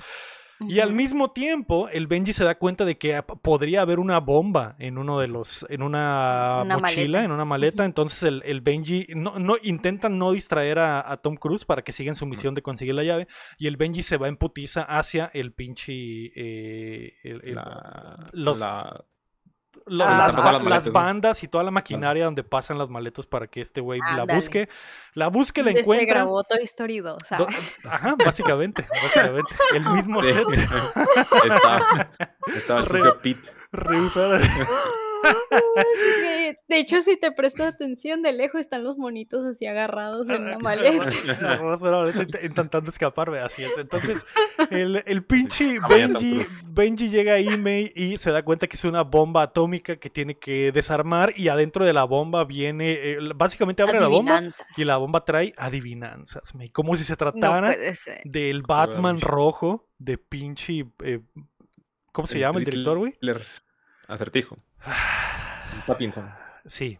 Y al mismo tiempo, el Benji se da cuenta de que podría haber una bomba en uno de los, en una, Una mochila, maleta. en una maleta. Entonces el, el Benji no, no intenta no distraer a, a Tom Cruise para que siga en su misión de conseguir la llave. Y el Benji se va en putiza hacia el pinche eh, el- el- La, los- la- lo- Ah, las, las las maletas, ¿no? bandas y toda la maquinaria donde pasan las maletas para que este güey la Ándale. busque. La busque, la Donde Se encuentra. grabó Toy Story 2. Do- Ajá, básicamente, básicamente. El mismo Sí. set estaba, estaba el Re- sucio Pete. reusado. De hecho, si te prestas atención, de lejos están los monitos así agarrados en la maleta. A Intentando escapar, ve, así es. Entonces, el, el pinche Tom Benji. Benji llega ahí May, y se da cuenta que es una bomba atómica que tiene que desarmar y adentro de la bomba viene, eh, básicamente abre la bomba y la bomba trae adivinanzas, May, como si se tratara del Batman Benji. rojo de pinche... eh, ¿Cómo se llama el director, güey? Acertijo. Pattinson. Sí.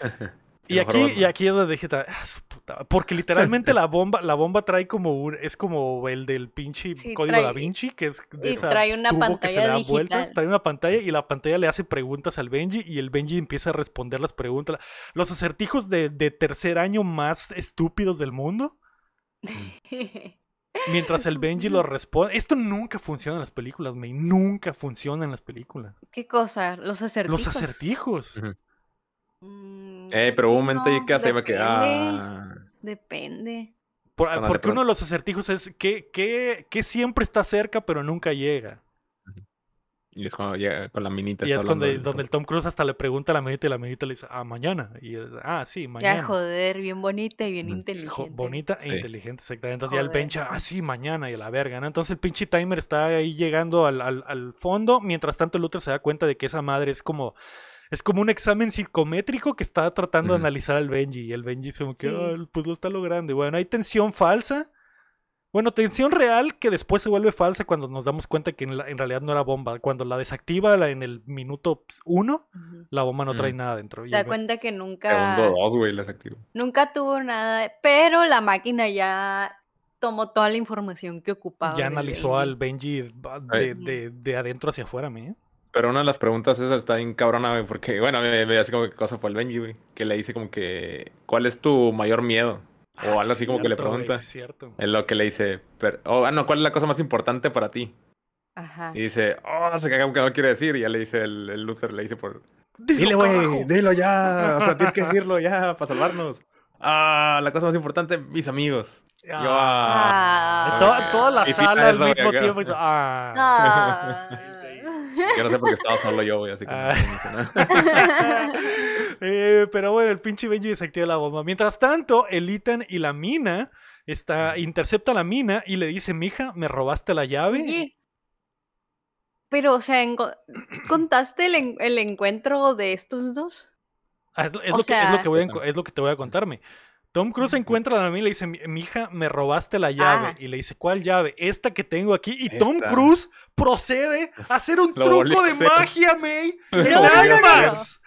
Y aquí, y aquí es donde dije, "Ah, su puta", porque literalmente la bomba, la bomba trae como un, es como el del pinche Sí, código trae- da Vinci, que es de y esa trae una tubo que se pantalla da vueltas, trae una pantalla y la pantalla le hace preguntas al Benji y el Benji empieza a responder las preguntas. Los acertijos de, de tercer año más estúpidos del mundo, mientras el Benji lo responde. Esto nunca funciona en las películas, me nunca funciona en las películas. ¿Qué cosa? Los acertijos. Los acertijos. Mm, Eh, pero hubo un momento que hace me quedé. depende, Ah, Depende. Por- porque uno de los acertijos es que, que, que siempre está cerca pero nunca llega. Y es cuando llega con la minita. Y está es hablando donde, el Tom Cruise hasta le pregunta a la minita y la minita le dice, ah, mañana. Y es, ah, sí, Ya, mañana. joder, bien bonita y bien. Jo- inteligente. bonita Sí. e inteligente, exactamente. Entonces ya el bench, ah, sí, mañana y a la verga, ¿no? Entonces el pinche timer está ahí llegando al, al, al fondo. Mientras tanto, el Luther se da cuenta de que esa madre es como. Es como un examen psicométrico que está tratando de analizar al Benji. Y el Benji es como que, Sí. "Ah, pues lo está logrando. Y bueno, hay tensión falsa. Bueno, tensión real que después se vuelve falsa cuando nos damos cuenta que en, la- en realidad no era bomba. Cuando la desactiva la- en el minuto uno, la bomba no trae Ujú. nada dentro. Se da cuenta que nunca, Segundo dos, güey, les activo. nunca tuvo nada, pero la máquina ya tomó toda la información que ocupaba. ya analizó Benji. al Benji de, de- de adentro hacia afuera, ¿me? Pero una de las preguntas esas está bien cabrona, güey, porque, bueno, me, me hace como que cosa por el Benji, güey, que le dice como que, ¿cuál es tu mayor miedo? O Ah, algo así como que le pregunta. es cierto. Es lo que le dice, pero, oh, ah, no, ¿cuál es la cosa más importante para ti? Ajá. Y dice, oh, se caga que no quiere decir. Y ya le dice el, el Luther, le dice por, Dilo, dile, güey, dilo ya. O sea, tienes que decirlo ya para salvarnos. Ah, la cosa más importante, mis amigos. Yo, Ah. ah, Toda, toda la Y sala al mismo acá. tiempo. hizo, Ah. Yo no sé por qué estaba solo yo, güey, así que no- Ah. no nada. Eh, pero bueno, el pinche Benji desactiva la bomba. Mientras tanto, el Ethan y la mina está, intercepta la mina y le dice, mija, me robaste la llave. Oye, pero, o sea, ¿contaste el, en- el encuentro de estos dos? Ah, Es, lo- es O lo que, es, lo sea- que voy a, enco- es lo que te voy a contarme. Tom Cruise encuentra a la mina y le dice, mi hija, me robaste la llave. Ah. Y le dice, ¿cuál llave? Esta que tengo aquí. Y Tom Esta. Cruise procede a hacer un Lo truco de hacer. magia, May. En. IMAX.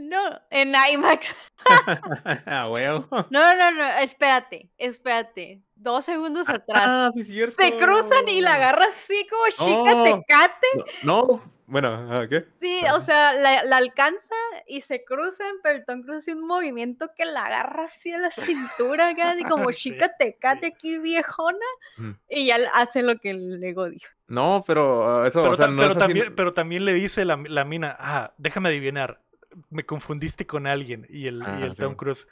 No, en IMAX. Ah, huevo. No, no, no, espérate, espérate. Dos segundos atrás. Ah, sí, cierto. Se cruzan y la agarra así como chica Oh. tecate. No, no, bueno, ¿qué? Sí, o sea, la, la alcanza y se cruzan, pero el Tom Cruise hace un movimiento que la agarra así a la cintura, acá, así como chica tecate aquí viejona, y ya hace lo que el ego dijo. No, pero ah, eso, Pero, o sea, ta- no pero es así- también, pero también le dice la, la mina, ah, déjame adivinar, me confundiste con alguien. Y el, y el sí. Tom Cruise,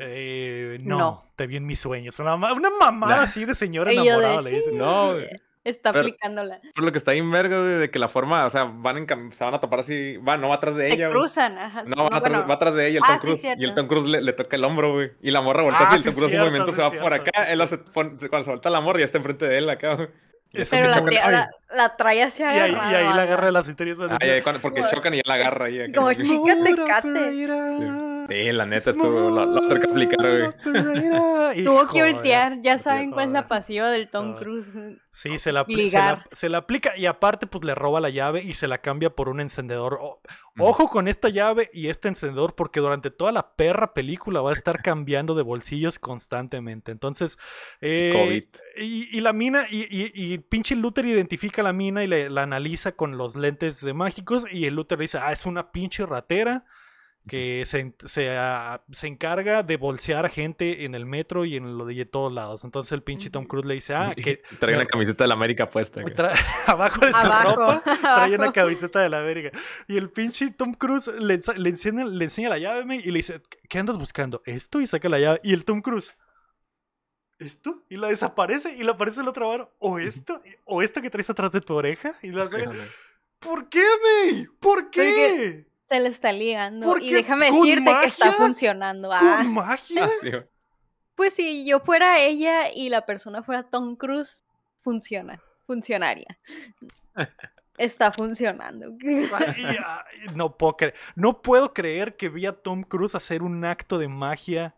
"Eh, no, No. te vi en mis sueños. Una, una mamada así de señora Y de, enamorada le dice. No, "Sí, Está pero- aplicándola. Por lo que está bien verga, güey, de que la forma, o sea, van en se van a tapar así, va, no va atrás de Se ella, güey. cruzan, ajá. No, va, atrás, bueno, va atrás de ella el Ah, Tom sí, Cruise. y el. Tom Cruise le, le toca el hombro, güey. Y la morra voltea Ah, y el sí, Tom Cruise cierto, movimiento, sí, se va cierto, por acá. sí. Él hace- cuando suelta la morra ya está enfrente de él acá, güey. Pero que la, tía- la, la trae hacia Y ahí, y ahí la agarra de la cintura y está ay, ay, cuando- porque chocan y ya la agarra ahí. acá, Como chica Smooth tecate. Sí, la neta estuvo, la, la otra que aplicar, güey. Tuvo que voltear, ya saben cuál es la pasiva del Tom. Cruise. Sí, se la, se, la, se la aplica y aparte pues le roba la llave y se la cambia por un encendedor. O- Mm. Ojo con esta llave y este encendedor porque durante toda la perra película va a estar cambiando de bolsillos constantemente. Entonces, eh, COVID. y, y la mina, y, y- y pinche Luther identifica la mina y le- la analiza con los lentes de mágicos y el Luther dice, ah, es una pinche ratera que se, se, ah, se encarga de bolsear gente en el metro y en lo de todos lados. Entonces el pinche Tom. Cruise le dice, ah, que Trae una camiseta de la América puesta. güey. Tra- abajo de su Abajo, ropa trae una camiseta de la verga. Y el pinche Tom Cruise le, le enseña, le enseña la llave y le dice, ¿qué andas buscando? ¿Esto? Y saca la llave. Y el Tom Cruise, ¿esto? Y la desaparece y le aparece el otro mano. ¿O esto? ¿O esto que traes atrás de tu oreja? Y la Sí, güey. ¿Por qué, May? ¿Por qué? Se le está ligando. ¿Por Y déjame ¿Con decirte que está funcionando. Ah, ¿Con magia? Pues si yo fuera ella y la persona fuera Tom Cruise, funciona. Funcionaría. Está funcionando. No, puedo creer, no puedo creer que vi a Tom Cruise hacer un acto de magia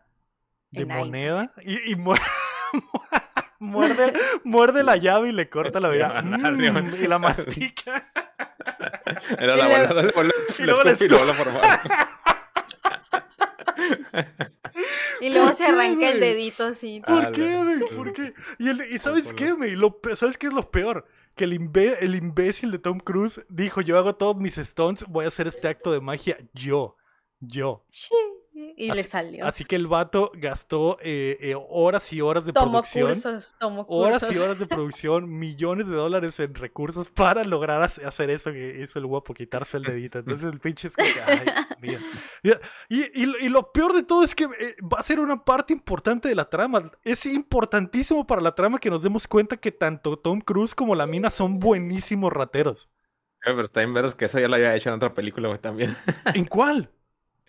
de En moneda y, y mu- muerde, muerde la llave y le corta la vida. man. y la mastica. Era la Y bola, luego- le vuelve- y luego le y luego la formaba. Y luego se ¿Por qué, arranca el dedito así. Ah, ¿Por qué, la- güey? ¿Por qué? Y, el- y ¿sabes por qué, güey? ¿Sabes qué es lo peor? Que el, imbe- el imbécil de Tom Cruise dijo, yo hago todos mis stunts, voy a hacer este acto de magia yo. Yo. Sí, Y le Así- salió. Así que el vato gastó eh, eh, horas y horas de Tomó producción. cursos, tomó Horas cursos. y horas de producción, millones de dólares en recursos para lograr hace- hacer eso que hizo el guapo, quitarse el dedito. Entonces el pinche es que, ay, Dios mío. Y, y- y lo- y lo peor de todo es que eh, va a ser una parte importante de la trama. Es importantísimo para la trama que nos demos cuenta que tanto Tom Cruise como la mina son buenísimos rateros. Pero está bien veros que eso ya lo había hecho en otra película, güey, también. ¿En cuál?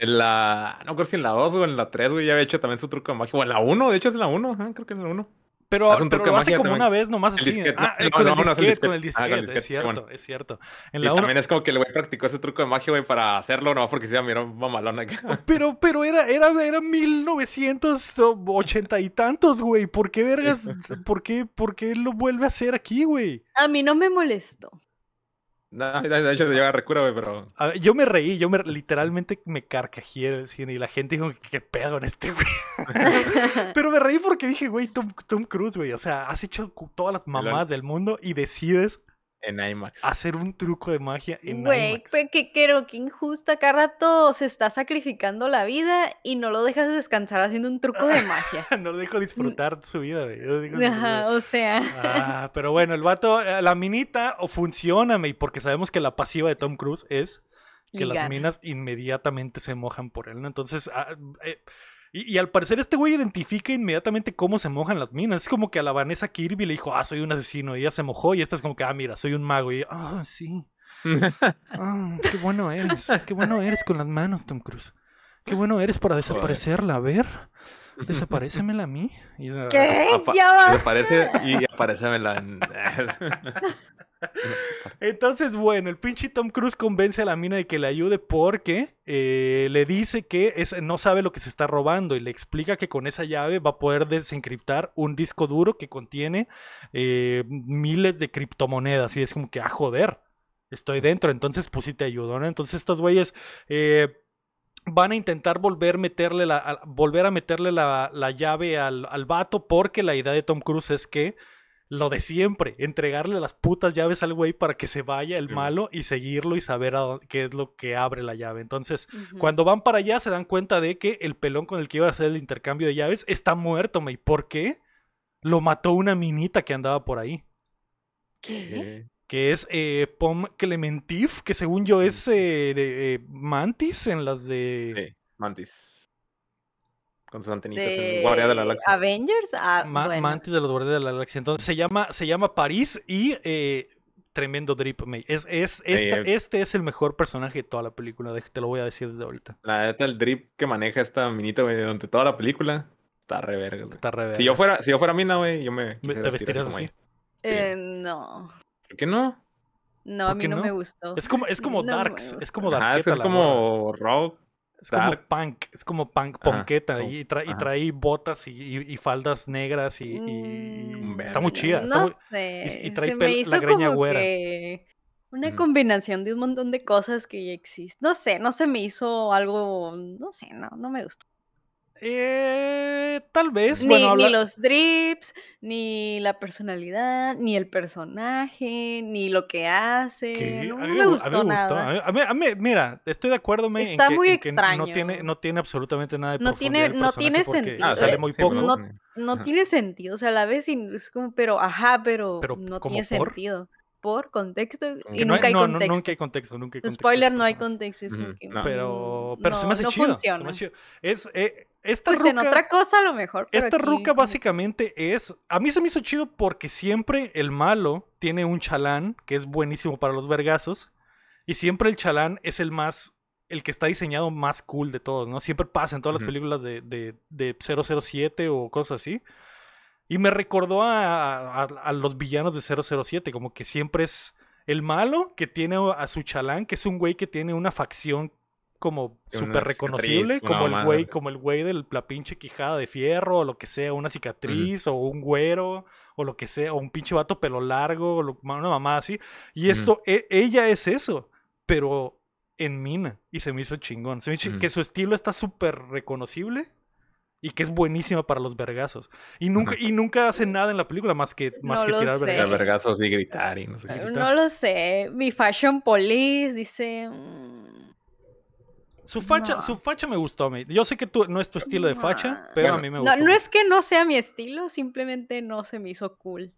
En la... No creo si en la 2 o en la 3, güey, ya había hecho también su truco de magia. O en la 1, de hecho es en la 1, ajá, creo que es en la 1. Pero, Hace un pero truco lo hace magia como también. una vez nomás El así. disquete, Ah, no, eh, con, no, el no, no, es el disquete, con el disquete. Ah, con el disquete, es cierto, es cierto. En Y la uno- también es como que el güey practicó ese truco de magia, güey, para hacerlo, no porque se iba a mirar mamalón acá. Pero, pero era, era, era 1980 y tantos, güey. ¿Por qué vergas? ¿Por qué, por qué lo vuelve a hacer aquí, güey? A mí no me molestó. No, de hecho se lleva recura, güey, pero... A ver, yo me reí, yo me literalmente me carcajeé en el cine y la gente dijo, ¿qué pedo en este, güey? Pero me reí porque dije, güey, Tom, Tom Cruise, güey. O sea, has hecho todas las mamadas del mundo y decides En IMAX. hacer un truco de magia en Güey, IMAX. que, que, que, que injusta. Cada rato se está sacrificando la vida y no lo dejas descansar haciendo un truco de magia. No lo dejo disfrutar su vida, güey. no lo dejo disfrutar. Ajá, o sea. Ah, pero bueno, el vato, eh, la minita, o funciona, me, porque sabemos que la pasiva de Tom Cruise es que las minas inmediatamente se mojan por él, ¿no? Entonces, ah, eh, y, y al parecer este güey identifica inmediatamente cómo se mojan las minas. Es como que a la Vanessa Kirby le dijo, ah, soy un asesino, y ella se mojó, y esta es como que, ah, mira, soy un mago, y ah, sí, ah, qué bueno eres, qué bueno eres con las manos, Tom Cruise. Qué bueno eres para desaparecerla, a ver, desaparecemela a mí. Y, ¿Qué? Apa- Ya va. Aparece y aparece en la... Entonces, bueno, el pinche Tom Cruise convence a la mina de que le ayude porque eh, le dice que es, no sabe lo que se está robando y le explica que con esa llave va a poder desencriptar un disco duro que contiene eh, miles de criptomonedas. Y es como que, ah, joder, estoy dentro, entonces pues sí te ayudo, ¿no? Entonces estos güeyes... Eh, van a intentar volver, meterle la, a, volver a meterle la, la llave al, al, vato porque la idea de Tom Cruise es que lo de siempre, entregarle las putas llaves al güey para que se vaya el malo y seguirlo y saber a dónde, qué es lo que abre la llave. Entonces, uh -huh. cuando van para allá se dan cuenta de que el pelón con el que iba a hacer el intercambio de llaves está muerto, ¿y por qué? Lo mató una minita que andaba por ahí. ¿Qué? Que es eh, Pom Clementif, que según yo es eh, de, eh, Mantis en las de... Sí, Mantis. Con sus antenitas de... en Guardia de la Galaxia. Avengers. Ah, Ma bueno. Mantis de los Guardias de la Galaxia. Entonces se llama, se llama París y tremendo drip. Es, es, este, este, es el mejor personaje de toda la película, te lo voy a decir desde ahorita. La neta, el drip que maneja esta minita, güey, durante toda la película, está re verga, güey. Está re verga. Si yo fuera, si yo fuera mina, güey, yo me... ¿Te vestirías así? Sí. Eh, no. ¿Por qué no? No, a mí no, no, me gustó. Es como, es como no Darks, es como Dark. Ah, es, es como rock. Es dark. como punk, es como punk, ponqueta, y, tra y, trae botas y, y, faldas negras y, mm, está muy chida. No muy... sé, y, trae se me hizo la greña como güera. que una mm. combinación de un montón de cosas que ya existen. No sé, no se me hizo algo, no sé, no, no me gustó. Eh, tal vez. Ni, bueno, habla... ni, los drips, ni la personalidad, ni el personaje, ni lo que hace. No, no me, gustó, a mí me nada. Gustó. A, mí, a, mí, mira, estoy de acuerdo. Me, Está en que, muy en extraño. Que no, tiene, no tiene absolutamente nada de No tiene, no tiene sentido. Ah, sale muy poco. No, no tiene sentido. O sea, a la vez es como, pero, ajá, pero, pero no tiene por? sentido por contexto y no nunca hay, no, contexto. No, nunca hay contexto, nunca hay contexto. Spoiler, no hay contexto. Es que, no. Pero, pero se me hace no chido. Funciona. Se me hace chido. Es, eh, esta pues ruca, en otra cosa a lo mejor. Pero esta aquí, ruca básicamente es. A mí se me hizo chido porque siempre el malo tiene un chalán que es buenísimo para los vergazos. Y siempre el chalán es el más. El que está diseñado más cool de todos, ¿no? Siempre pasa en todas las uh -huh. películas de, de, de 007 o cosas así. Y me recordó a, a, a, los villanos de 007, como que siempre es el malo que tiene a su chalán, que es un güey que tiene una facción como súper reconocible, como, el güey, como el güey de la pinche quijada de fierro, o lo que sea, una cicatriz, uh -huh. o un güero, o lo que sea, o un pinche vato pelo largo, o lo, una mamá así. Y esto, uh -huh. e, ella es eso, pero en mina. Y se me hizo chingón. Se me hizo uh -huh. que su estilo está súper reconocible y que es buenísima para los vergazos. Y nunca, y nunca hace nada en la película más que, más no que tirar vergazos. vergazos y gritar y no sé qué. No lo sé. Mi Fashion Police dice. Su facha, No. su facha me gustó a mí. Yo sé que tú, no es tu estilo de facha, pero Bueno, a mí me gustó. no es que no sea mi estilo, simplemente no se me hizo cool.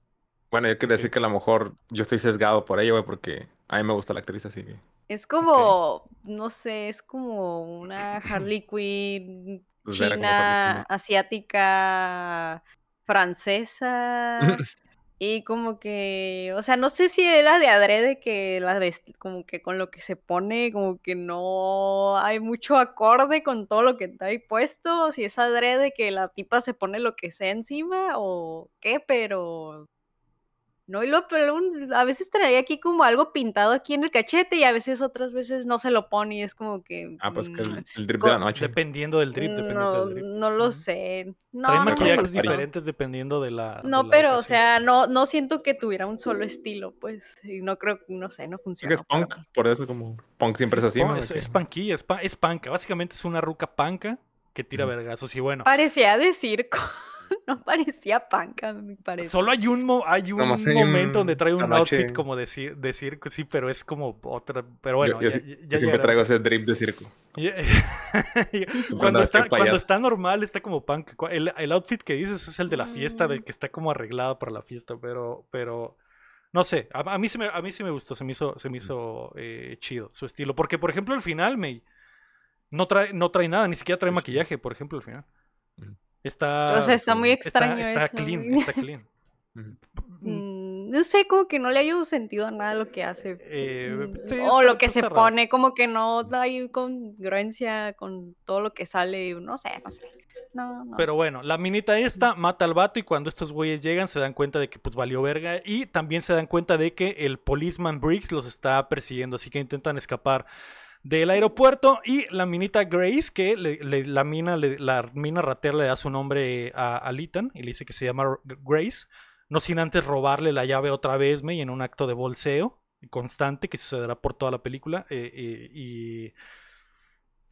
Bueno, yo quería decir que a lo mejor yo estoy sesgado por ello, güey, porque a mí me gusta la actriz, así que. Es como, no sé, es como una Harley Quinn Pues china, Harley Quinn, asiática, francesa. Y como que, o sea, no sé si era de adrede que la como que con lo que se pone, como que no hay mucho acorde con todo lo que trae puesto, si es adrede que la tipa se pone lo que sea encima o qué, pero no, y lo pelón, a veces traía aquí como algo pintado aquí en el cachete y a veces otras veces no se lo pone y es como que... Ah, pues que mm, el, el drip de la noche. Dependiendo del drip, dependiendo no, del drip. no lo sé. No, Trae no maquillajes diferentes dependiendo de la. de No, la pero, o sea, no, no siento que tuviera un solo estilo, pues. Y no creo, no sé, no funciona. es punk, por eso como punk siempre es así, Punk- ¿no? Es, es panquilla, es, pa- es panca. Básicamente es una ruca panca que tira Ujú. vergazos. Y bueno, Parecía de circo. no parecía panca, me parece. solo hay un, mo- hay un Nomás hay momento un donde trae un outfit como de, ci- de circo, sí, pero es como otra. Pero bueno, yo, yo ya- sí- ya- yo ya siempre traigo ese drip de circo. Cuando está, cuando está normal está como punk. El, el outfit que dices es el de la fiesta, de Mm. que está como arreglado para la fiesta, pero, pero no sé, a, a mí sí me, a mí sí me gustó, se me hizo, se me hizo eh, chido su estilo. Porque, por ejemplo, al final, May, no trae, no trae nada, ni siquiera trae maquillaje, por ejemplo, al final. Está, O sea, está muy está- extraño está, eso. clean, está clean. Mm, no sé, como que no le hay un sentido a nada lo que hace. Eh, Mm, sí, o está- lo que se está raro. pone, como que no hay congruencia con todo lo que sale, no sé, no sé. no, no. Pero bueno, la minita esta mata al vato y cuando estos güeyes llegan se dan cuenta de que pues valió verga y también se dan cuenta de que el policeman Briggs los está persiguiendo, así que intentan escapar del aeropuerto y la minita Grace, que le- la mina le- la mina ratera le da su nombre a, a Ethan y le dice que se llama Grace, no sin antes robarle la llave otra vez, me, y en un acto de bolseo constante que sucederá por toda la película eh, eh, y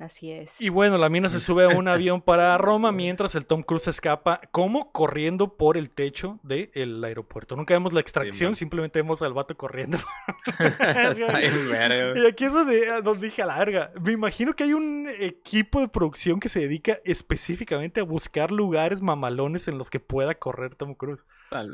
Así es. y bueno, la mina se sube a un avión para Roma mientras el Tom Cruise escapa, como corriendo por el techo del aeropuerto. Nunca vemos la extracción, simplemente vemos al vato corriendo. Y aquí es donde, donde dije a la verga. Me imagino que hay un equipo de producción que se dedica específicamente a buscar lugares mamalones en los que pueda correr Tom Cruise.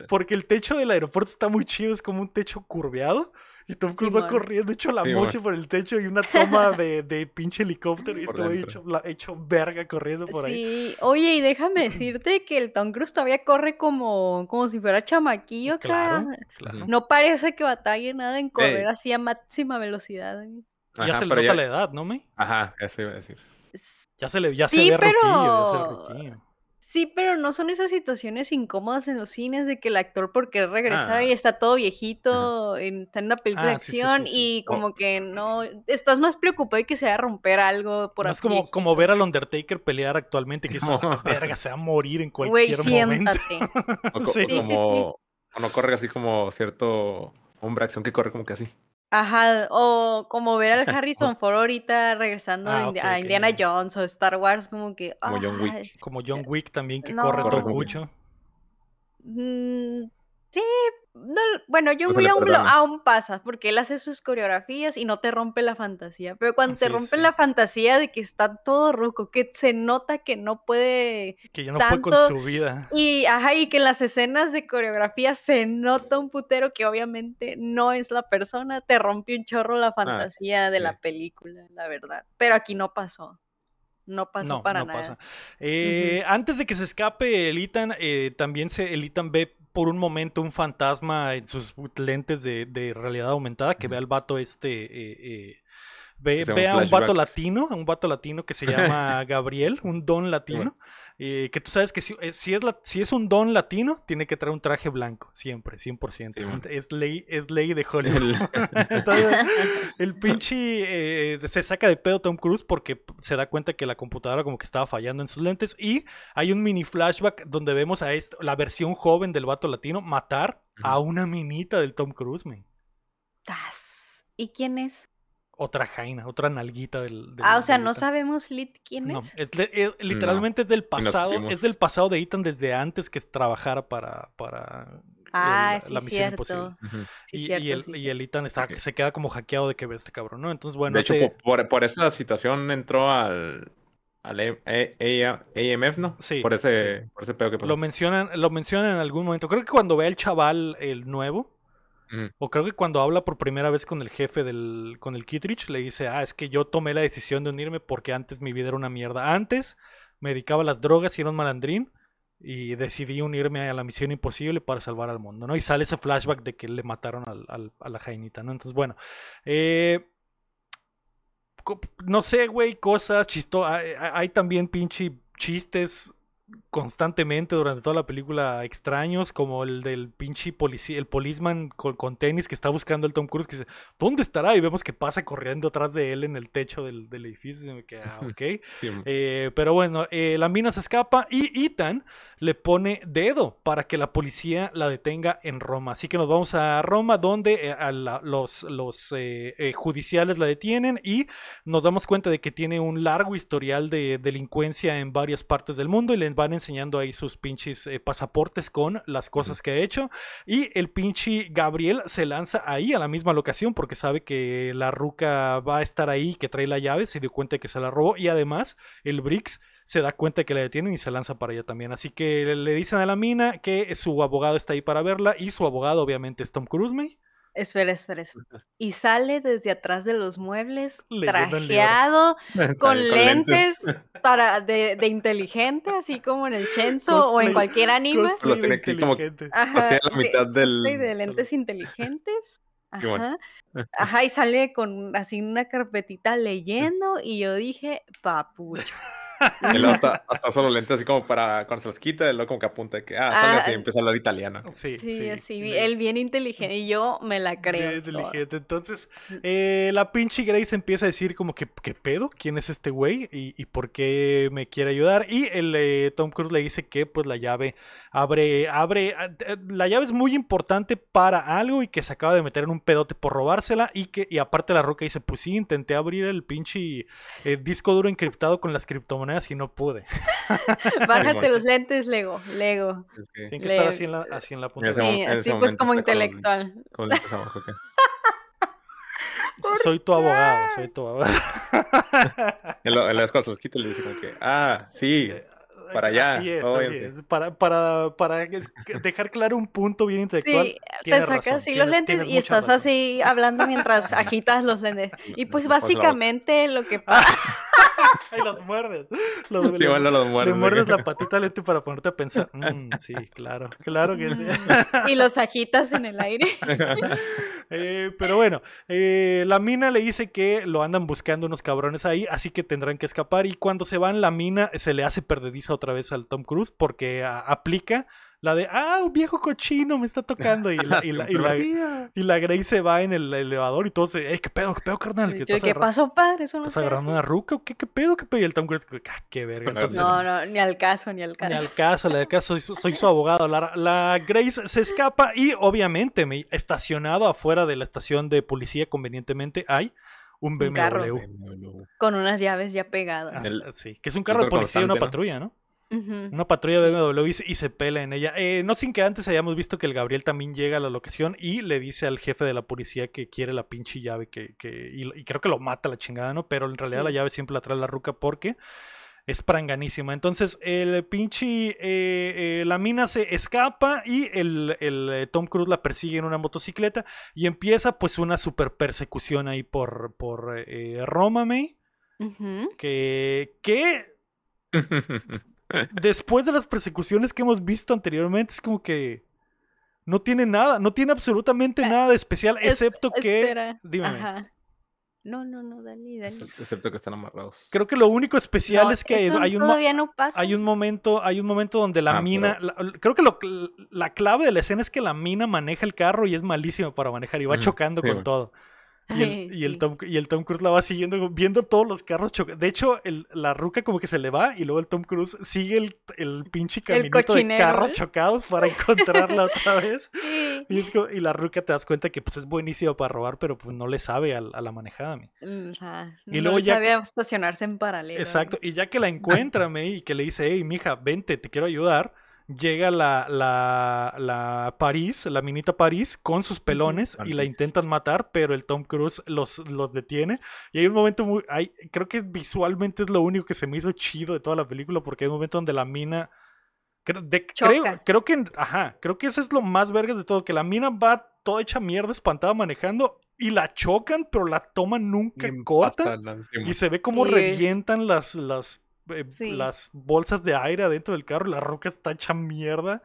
Porque el techo del aeropuerto está muy chido, es como un techo curveado. Y Tom Cruise va Simón. corriendo hecho la Simón. mocha por el techo y una toma de, de pinche helicóptero y Por estoy hecho, hecho verga corriendo por ahí. Sí, oye, y déjame decirte que el Tom Cruise todavía corre como, como si fuera chamaquillo acá. Claro, claro. No parece que batalle nada en correr Ey. así a máxima velocidad. ya se le nota ya- la edad, ¿no, me? Ajá, eso iba a decir. Ya se le ya se Sí, ya se ve pero- roquillo. Sí, pero no son esas situaciones incómodas en los cines de que el actor por querer regresar Ah. y está todo viejito, en, está en una película Ah, de sí, sí, acción sí, sí. y como que no, estás más preocupado de que se vaya a romper algo por No es como, como ver al Undertaker pelear actualmente, que esa verga se va a morir en cualquier momento. siéntate. O, co- Sí. o Sí, sí, sí. como. O no corre así como cierto hombre acción que corre como que así. Ajá, o como ver al Harrison Ford ahorita regresando Ah, a Indiana. Jones o Star Wars, como que... Como John Wick. ay, Como John Wick también, que No. corre todo mucho. mm, sí, no, bueno, Wick le aún, lo- aún pasa, porque él hace sus coreografías y no te rompe la fantasía, pero cuando te rompe sí. la fantasía de que está todo ruco, que se nota que no puede... Que ya no puede con su vida. Y, ajá, y que en las escenas de coreografía se nota un putero que obviamente no es la persona, te rompe un chorro la fantasía de la película, la verdad. Pero aquí no pasó. No pasó no, para no nada. pasa. Eh, Antes de que se escape el Ethan, eh, también se, el Ethan ve por un momento un fantasma en sus lentes de, de realidad aumentada, que ve Ujú. al vato este... eh, eh, Ve, ve a un vato latino, a un vato latino que se llama Gabriel, un don latino, eh, que tú sabes que si, eh, si es la- si es un don latino, tiene que traer un traje blanco, siempre, 100%. Sí, es, ley, es ley de Hollywood. El- Entonces, el pinche eh, se saca de pedo Tom Cruise porque se da cuenta que la computadora como que estaba fallando en sus lentes y hay un mini flashback donde vemos a este- la versión joven del vato latino matar a una minita del Tom Cruise, man. Tas. ¿Y quién es? Otra jaina, otra nalguita del, del- Ah, o sea, no sabemos lit quién No, es. es de- eh, literalmente es del pasado, es del pasado de Ethan desde antes que trabajara para, para Ah, el- sí, la misión imposible. cierto. Sí, y, el, sí, y cierto. el Ethan está, se queda como hackeado de que ve este cabrón, ¿no? Entonces, bueno, de hecho, ese- por, por esa situación entró al, al A- A- AMF, ¿no? Sí, Por ese, por ese pedo que pasó. Lo mencionan, lo mencionan en algún momento. Creo que cuando ve al chaval el nuevo, O creo que cuando habla por primera vez con el jefe del, con el le dice, ah, es que yo tomé la decisión de unirme porque antes mi vida era una mierda. Antes me dedicaba a las drogas y era un malandrín. Y decidí unirme a la misión imposible para salvar al mundo, ¿no? Y sale ese flashback de que le mataron al- al- a la jainita, ¿no? Entonces, bueno. eh, no sé, güey, cosas chisto Hay, hay también pinche chistes constantemente durante toda la película extraños, como el del pinche policía, el policeman con, con tenis que está buscando el Tom Cruise, que dice, ¿dónde estará? Y vemos que pasa corriendo atrás de él en el techo del, del edificio. Ah. Sí, Eh, pero bueno, eh, la mina se escapa y Ethan le pone dedo para que la policía la detenga en Roma. Así que nos vamos a Roma, donde eh, a la- los, los eh, judiciales la detienen y nos damos cuenta de que tiene un largo historial de delincuencia en varias partes del mundo y le van enseñando ahí sus pinches eh, pasaportes con las cosas que ha hecho. Y el pinche Gabriel se lanza ahí a la misma locación porque sabe que la ruca va a estar ahí, que trae la llave, se dio cuenta de que se la robó y además el Briggs se da cuenta de que la detienen y se lanza para allá también. Así que le- le dicen a la mina que su abogado está ahí para verla y su abogado obviamente es Tom Cruise. Espera, espera, espera. Y sale desde atrás de los muebles, trajeado, con Con lentes para de, de inteligente, así como en el Chenzo o en cualquier anime. Los tiene aquí como-. Ajá, tiene la de- mitad del- de lentes inteligentes. Bueno. Ajá. Ajá, y sale con así una carpetita leyendo y yo dije, papucho. Y luego hasta, hasta solo lentes así como para cuando se los quita, y luego como que apunta de que, ah, Ah, empieza a hablar italiano. Sí, Sí, así, él bien inteligente y yo me la creo. Bien inteligente. Entonces, eh, la pinche Grace empieza a decir como que, ¿qué pedo? ¿Quién es este güey? ¿Y, y por qué me quiere ayudar? Y el eh, Tom Cruise le dice que pues la llave abre, abre, ah, eh, la llave es muy importante para algo y que se acaba de meter en un pedote por robársela y que, y aparte la roca dice, pues sí, intenté abrir el pinche eh, disco duro encriptado con las criptomonedas y no pude. Bájate los lentes, Lego, Lego. Es que- Tienen que Le- estar así en la, así en la punta. Sí, en así pues como con los- intelectual. con lentes abajo, ¿qué? Soy tu abogado, soy tu abogado. Y luego, luego cuando se los quita le dice como que, ah, sí, para allá, Así es, así es. Para, para, para dejar claro un punto bien intelectual. Sí, te sacas razón, así los lentes tienes y estás razón. así hablando mientras agitas los lentes. Y pues básicamente lo que pasa. Ay, los muerdes. Los, Sí, le, bueno, los le muerdes. muerdes la patita al lente para ponerte a pensar. "Mm, sí, claro, claro que sí. y los agitas en el aire. Eh, pero bueno, eh, la mina le dice que lo andan buscando unos cabrones ahí, así que tendrán que escapar. Y cuando se van, la mina se le hace perdediza otra vez al Tom Cruise porque a- aplica la de, ah, un viejo cochino me está tocando. Y la, y la, y la, y la Grace se va en el elevador y todo se, "Ey, ¿qué pedo, qué pedo, carnal? ¿Qué estás ¿Qué agarrando, pasó, padre? Eso no ¿Estás agarrando hace". una ruca o qué, qué pedo, qué pedo? Y el Tom Cruise, ah, qué verga. Entonces, No, no, ni al caso, ni al ni caso. al caso, le al caso, soy, soy su abogado. La, la Grace se escapa y obviamente me, estacionado afuera de la estación de policía convenientemente hay un BMW. Un carro. Bueno, Con unas llaves ya pegadas. Ah, El- sí, que es un carro de policía y una constante, ¿no? patrulla, Una patrulla de BMW y se, y se pela en ella. Eh, no sin que antes hayamos visto que el Gabriel también llega a la locación y le dice al jefe de la policía que quiere la pinche llave que, que- y, y creo que lo mata la chingada, ¿no? Pero en realidad Sí. la llave siempre la trae la ruca porque es pranganísima. Entonces el pinche, eh, eh, la mina se escapa y el, el, Tom Cruise la persigue en una motocicleta y empieza pues una super persecución ahí por, por eh, Roma, May, Ujú. que... que después de las persecuciones que hemos visto anteriormente, es como que no tiene nada, no tiene absolutamente Eh, nada de especial, es- excepto que. Dime. Ajá. No, no, no, Dani, Dani. Excep- Excepto que están amarrados. Creo que lo único especial No, es que hay, eso hay un, todavía no pasa. hay un momento, hay un momento donde la Ah, mina, la- creo que lo- la clave de la escena es que la mina maneja el carro y es malísima para manejar y va chocando sí, con todo. Y el, y el Sí. Tom, y el Tom Cruise la va siguiendo, viendo todos los carros chocar. De hecho, el- la ruca como que se le va y luego el Tom Cruise sigue el, el pinche caminito de carros ¿eh? chocados para encontrarla otra vez. Sí. Y, es como- y la ruca te das cuenta que pues es buenísima para robar, pero pues no le sabe a, la manejada. mi. Mm, ajá. Y no luego le ya sabía estacionarse en paralelo. Exacto. Y ya que la encuentra, May, y que le dice, hey, mija, vente, te quiero ayudar. Llega la, la, la París, la minita París, con sus pelones y la intentan matar, pero el Tom Cruise los, los detiene. Y hay un momento muy. Hay, creo que visualmente es lo único que se me hizo chido de toda la película, porque hay un momento donde la mina. Creo, de- creo, que. Ajá, creo que eso es lo más verga de todo, que la mina va toda hecha mierda, espantada manejando, y la chocan, pero la toma nunca Bien corta. Y se ve como revientan las, las, eh, Sí. las bolsas de aire adentro del carro. La roca está hecha mierda.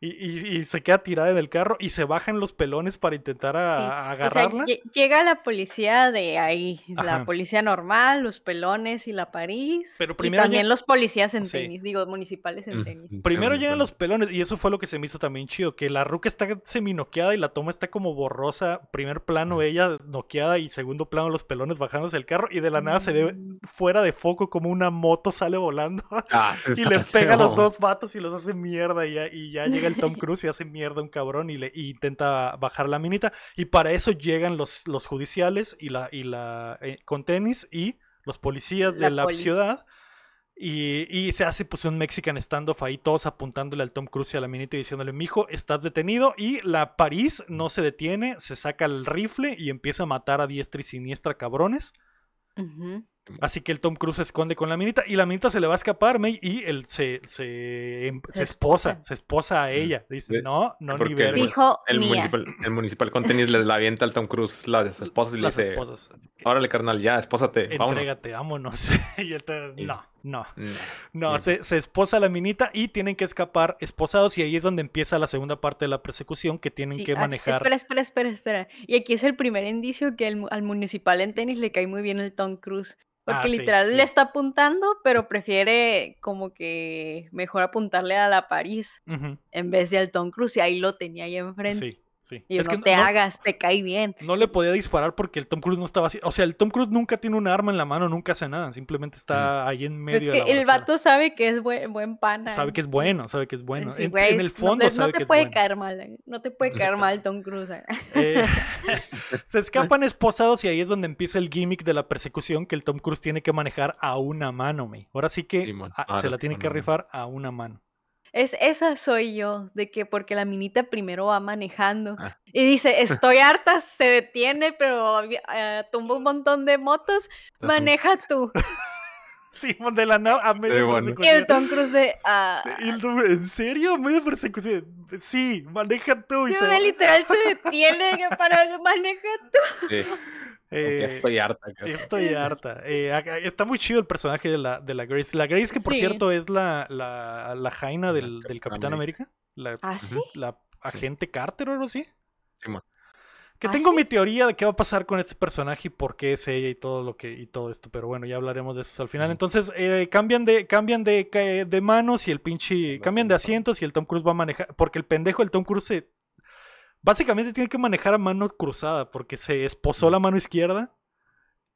Y, y- y se queda tirada en el carro y se bajan los pelones para intentar a- Sí. a O sea, agarrarla. lle- llega la policía de ahí, Ajá. la policía normal, los pelones y la París. Pero y primero también llega- los policías en Sí. tenis, digo, municipales en tenis. Primero llegan los pelones y eso fue lo que se me hizo también chido, que la ruca está seminoqueada y la toma está como borrosa, primer plano ella noqueada y segundo plano los pelones bajándose del carro y de la nada se ve Mm. fuera de foco como una moto sale volando Ah, y les pega a los dos vatos y los hace mierda y ya, y ya llega el Tom Cruise y hace mierda a un cabrón y le y intenta bajar la minita y para eso llegan los, los judiciales y la y la eh, con tenis y los policías de La poli. ciudad y, y se hace pues un Mexican standoff ahí todos apuntándole al Tom Cruise y a la minita y diciéndole mijo estás detenido y la París no se detiene se saca el rifle y empieza a matar a diestra y siniestra cabrones Ujú. Así que el Tom Cruise se esconde con la minita y la minita se le va a escapar, May, y él se, se, em- se Se esposa, se esposa a ella. Dice, no, no, ni vergas. Dijo El mía. municipal, el municipal con tenis le la avienta al Tom Cruise las esposas y le Las dice, esposas. órale carnal, ya, espósate, vámonos. Entrégate, vámonos. y él te- no, No, No. se, se esposa a la minita y tienen que escapar esposados y ahí es donde empieza la segunda parte de la persecución que tienen Sí, que ah, manejar. Espera, espera, espera, espera. Y aquí es el primer indicio que el al municipal en tenis le cae muy bien el Tom Cruise. Porque Ah, literal sí. le está apuntando, pero prefiere como que mejor apuntarle a la París en vez de al Tom Cruise. Y ahí lo tenía ahí enfrente. Sí, sí. Y Es no que te no- hagas, te cae bien. No le podía disparar porque el Tom Cruise no estaba así. O sea, el Tom Cruise nunca tiene un arma en la mano, nunca hace nada. Simplemente está ahí en Es medio que de la el vato sabe que es buen, buen pana. Sabe que es bueno, sabe que es bueno. Sí, en, güey, en el no fondo sabe no te que es puede bueno. caer mal, eh, no te puede caer mal Tom Cruise. eh. Eh, se escapan esposados y ahí es donde empieza el gimmick de la persecución que el Tom Cruise tiene que manejar a una mano, me. Ahora sí que ah, se la tiene que rifar a una mano. Es, esa soy yo, de que porque la minita primero va manejando Ah. y dice, estoy harta, se detiene, pero eh, tumba un montón de motos, maneja tú. Sí, de la nada a media bueno. Y persecución. el Tom Cruise de, ah, Y el Tom- ¿En serio? ¿A media persecución? Sí, maneja tú. Y se literal se detiene para maneja tú. Sí, Eh, estoy harta. Estoy harta. Eh, acá- está muy chido el personaje de la, de la Grace. La Grace, que por Sí. cierto es la, la, la jaina del, del Capitán América. La, ¿Ah, sí? la agente Carter o algo así. Simón. Que ¿Ah, tengo sí? mi teoría de qué va a pasar con este personaje y por qué es ella y todo lo que y todo esto, pero bueno, ya hablaremos de eso al final. Entonces, eh, cambian de cambian de, de manos y el pinche cambian de asientos. asientos y el Tom Cruise va a manejar porque el pendejo el Tom Cruise se básicamente tiene que manejar a mano cruzada porque se esposó la mano izquierda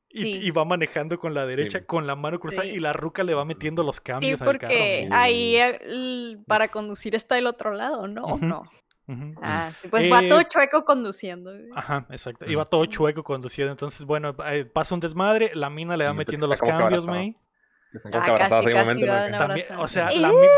y, Sí. y va manejando con la derecha Sí. con la mano cruzada Sí. y la ruca le va metiendo los Sí, cambios al carro. porque ahí el- para conducir está el otro lado, ¿no? ¿O Ujú. no? Ah, pues va Eh, todo chueco conduciendo. Ajá, exacto. Ujú. Iba todo chueco conduciendo. Entonces, bueno, eh, pasa un desmadre, la mina le va Y metiendo los cambios. May. Están como Ah, que casi, un casi momento. También, o sea,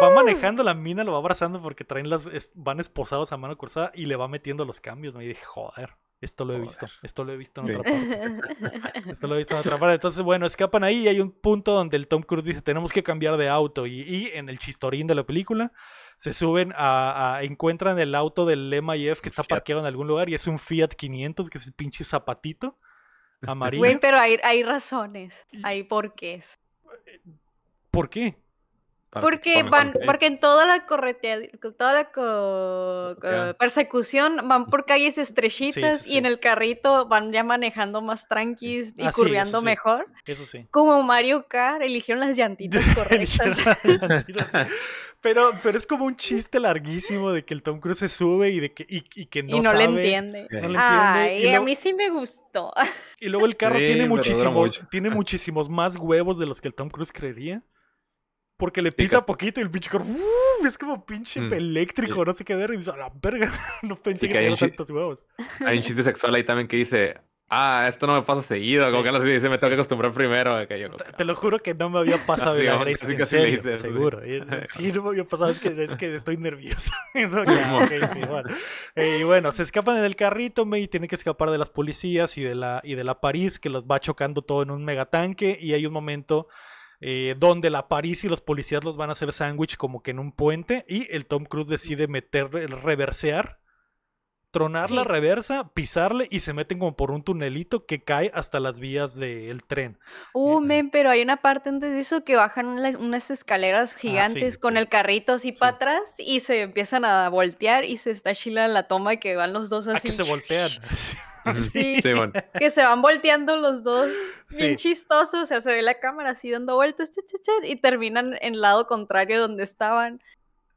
va manejando, la mina lo va abrazando porque traen las, es- van esposados a mano cruzada y le va metiendo los cambios. Me dije, joder, esto lo he Joder. visto, esto lo he visto en Sí. otra parte. Esto lo he visto en otra parte. Entonces, bueno, escapan ahí y hay un punto donde el Tom Cruise dice, tenemos que cambiar de auto. Y, y en el chistorín de la película, se suben a, a- encuentran el auto del MIF que está Fiat. parqueado en algún lugar y es un Fiat 500, que es el pinche zapatito amarillo. Güey, pero hay, hay razones, hay porqués. ¿Por qué? Porque van, porque en toda la corretea, toda la co- persecución van por calles estrechitas sí, y en el carrito van ya manejando más tranquis y Ah, sí, curveando eso mejor. Eso sí. Como Mario Kart, eligieron las llantitas correctas. Pero, pero es como un chiste larguísimo de que el Tom Cruise se sube y de que, y, y que no, y no le sabe, entiende. Sí. no le entiende, Ay, y a luego- mí sí me gustó. Y luego el carro Sí, tiene muchísimo, tiene muchísimos más huevos de los que el Tom Cruise creería. Porque le pisa que- poquito y el pinche carro ¡uh! es como pinche Mm, eléctrico, sí. no sé qué ver. Y dice, a la verga, no pensé Y que que tenía tantos huevos. Hay un chiste sexual ahí también que dice, ah, esto no me pasa seguido. Como Sí, que así dice, me tengo que acostumbrar primero. Que yo, como Te, lo juro que no me había pasado Sí, hombre, Grace. casi en serio, sí. seguro. Sí, no me había pasado, es que, es que estoy nervioso. Eso, ya, ok, sí, bueno. Eh, y bueno, se escapan en el carrito, me, y tienen que escapar de las policías y de la, y de la París, que los va chocando todo en un megatanque. Y hay un momento eh, donde la París y los policías los van a hacer sándwich como que en un puente. Y el Tom Cruise decide meter, el reversear, tronar la reversa, pisarle y se meten como por un tunelito que cae hasta las vías del tren. Uh, men, pero hay una parte antes de eso que bajan unas, unas escaleras gigantes con sí. el carrito así para atrás y se empiezan a voltear y se está chila la toma que van los dos A así. que se voltean. Sí. Sí, bueno. que se van volteando los dos bien Sí. chistosos, o sea, se ve la cámara así dando vueltas y terminan en el lado contrario donde estaban.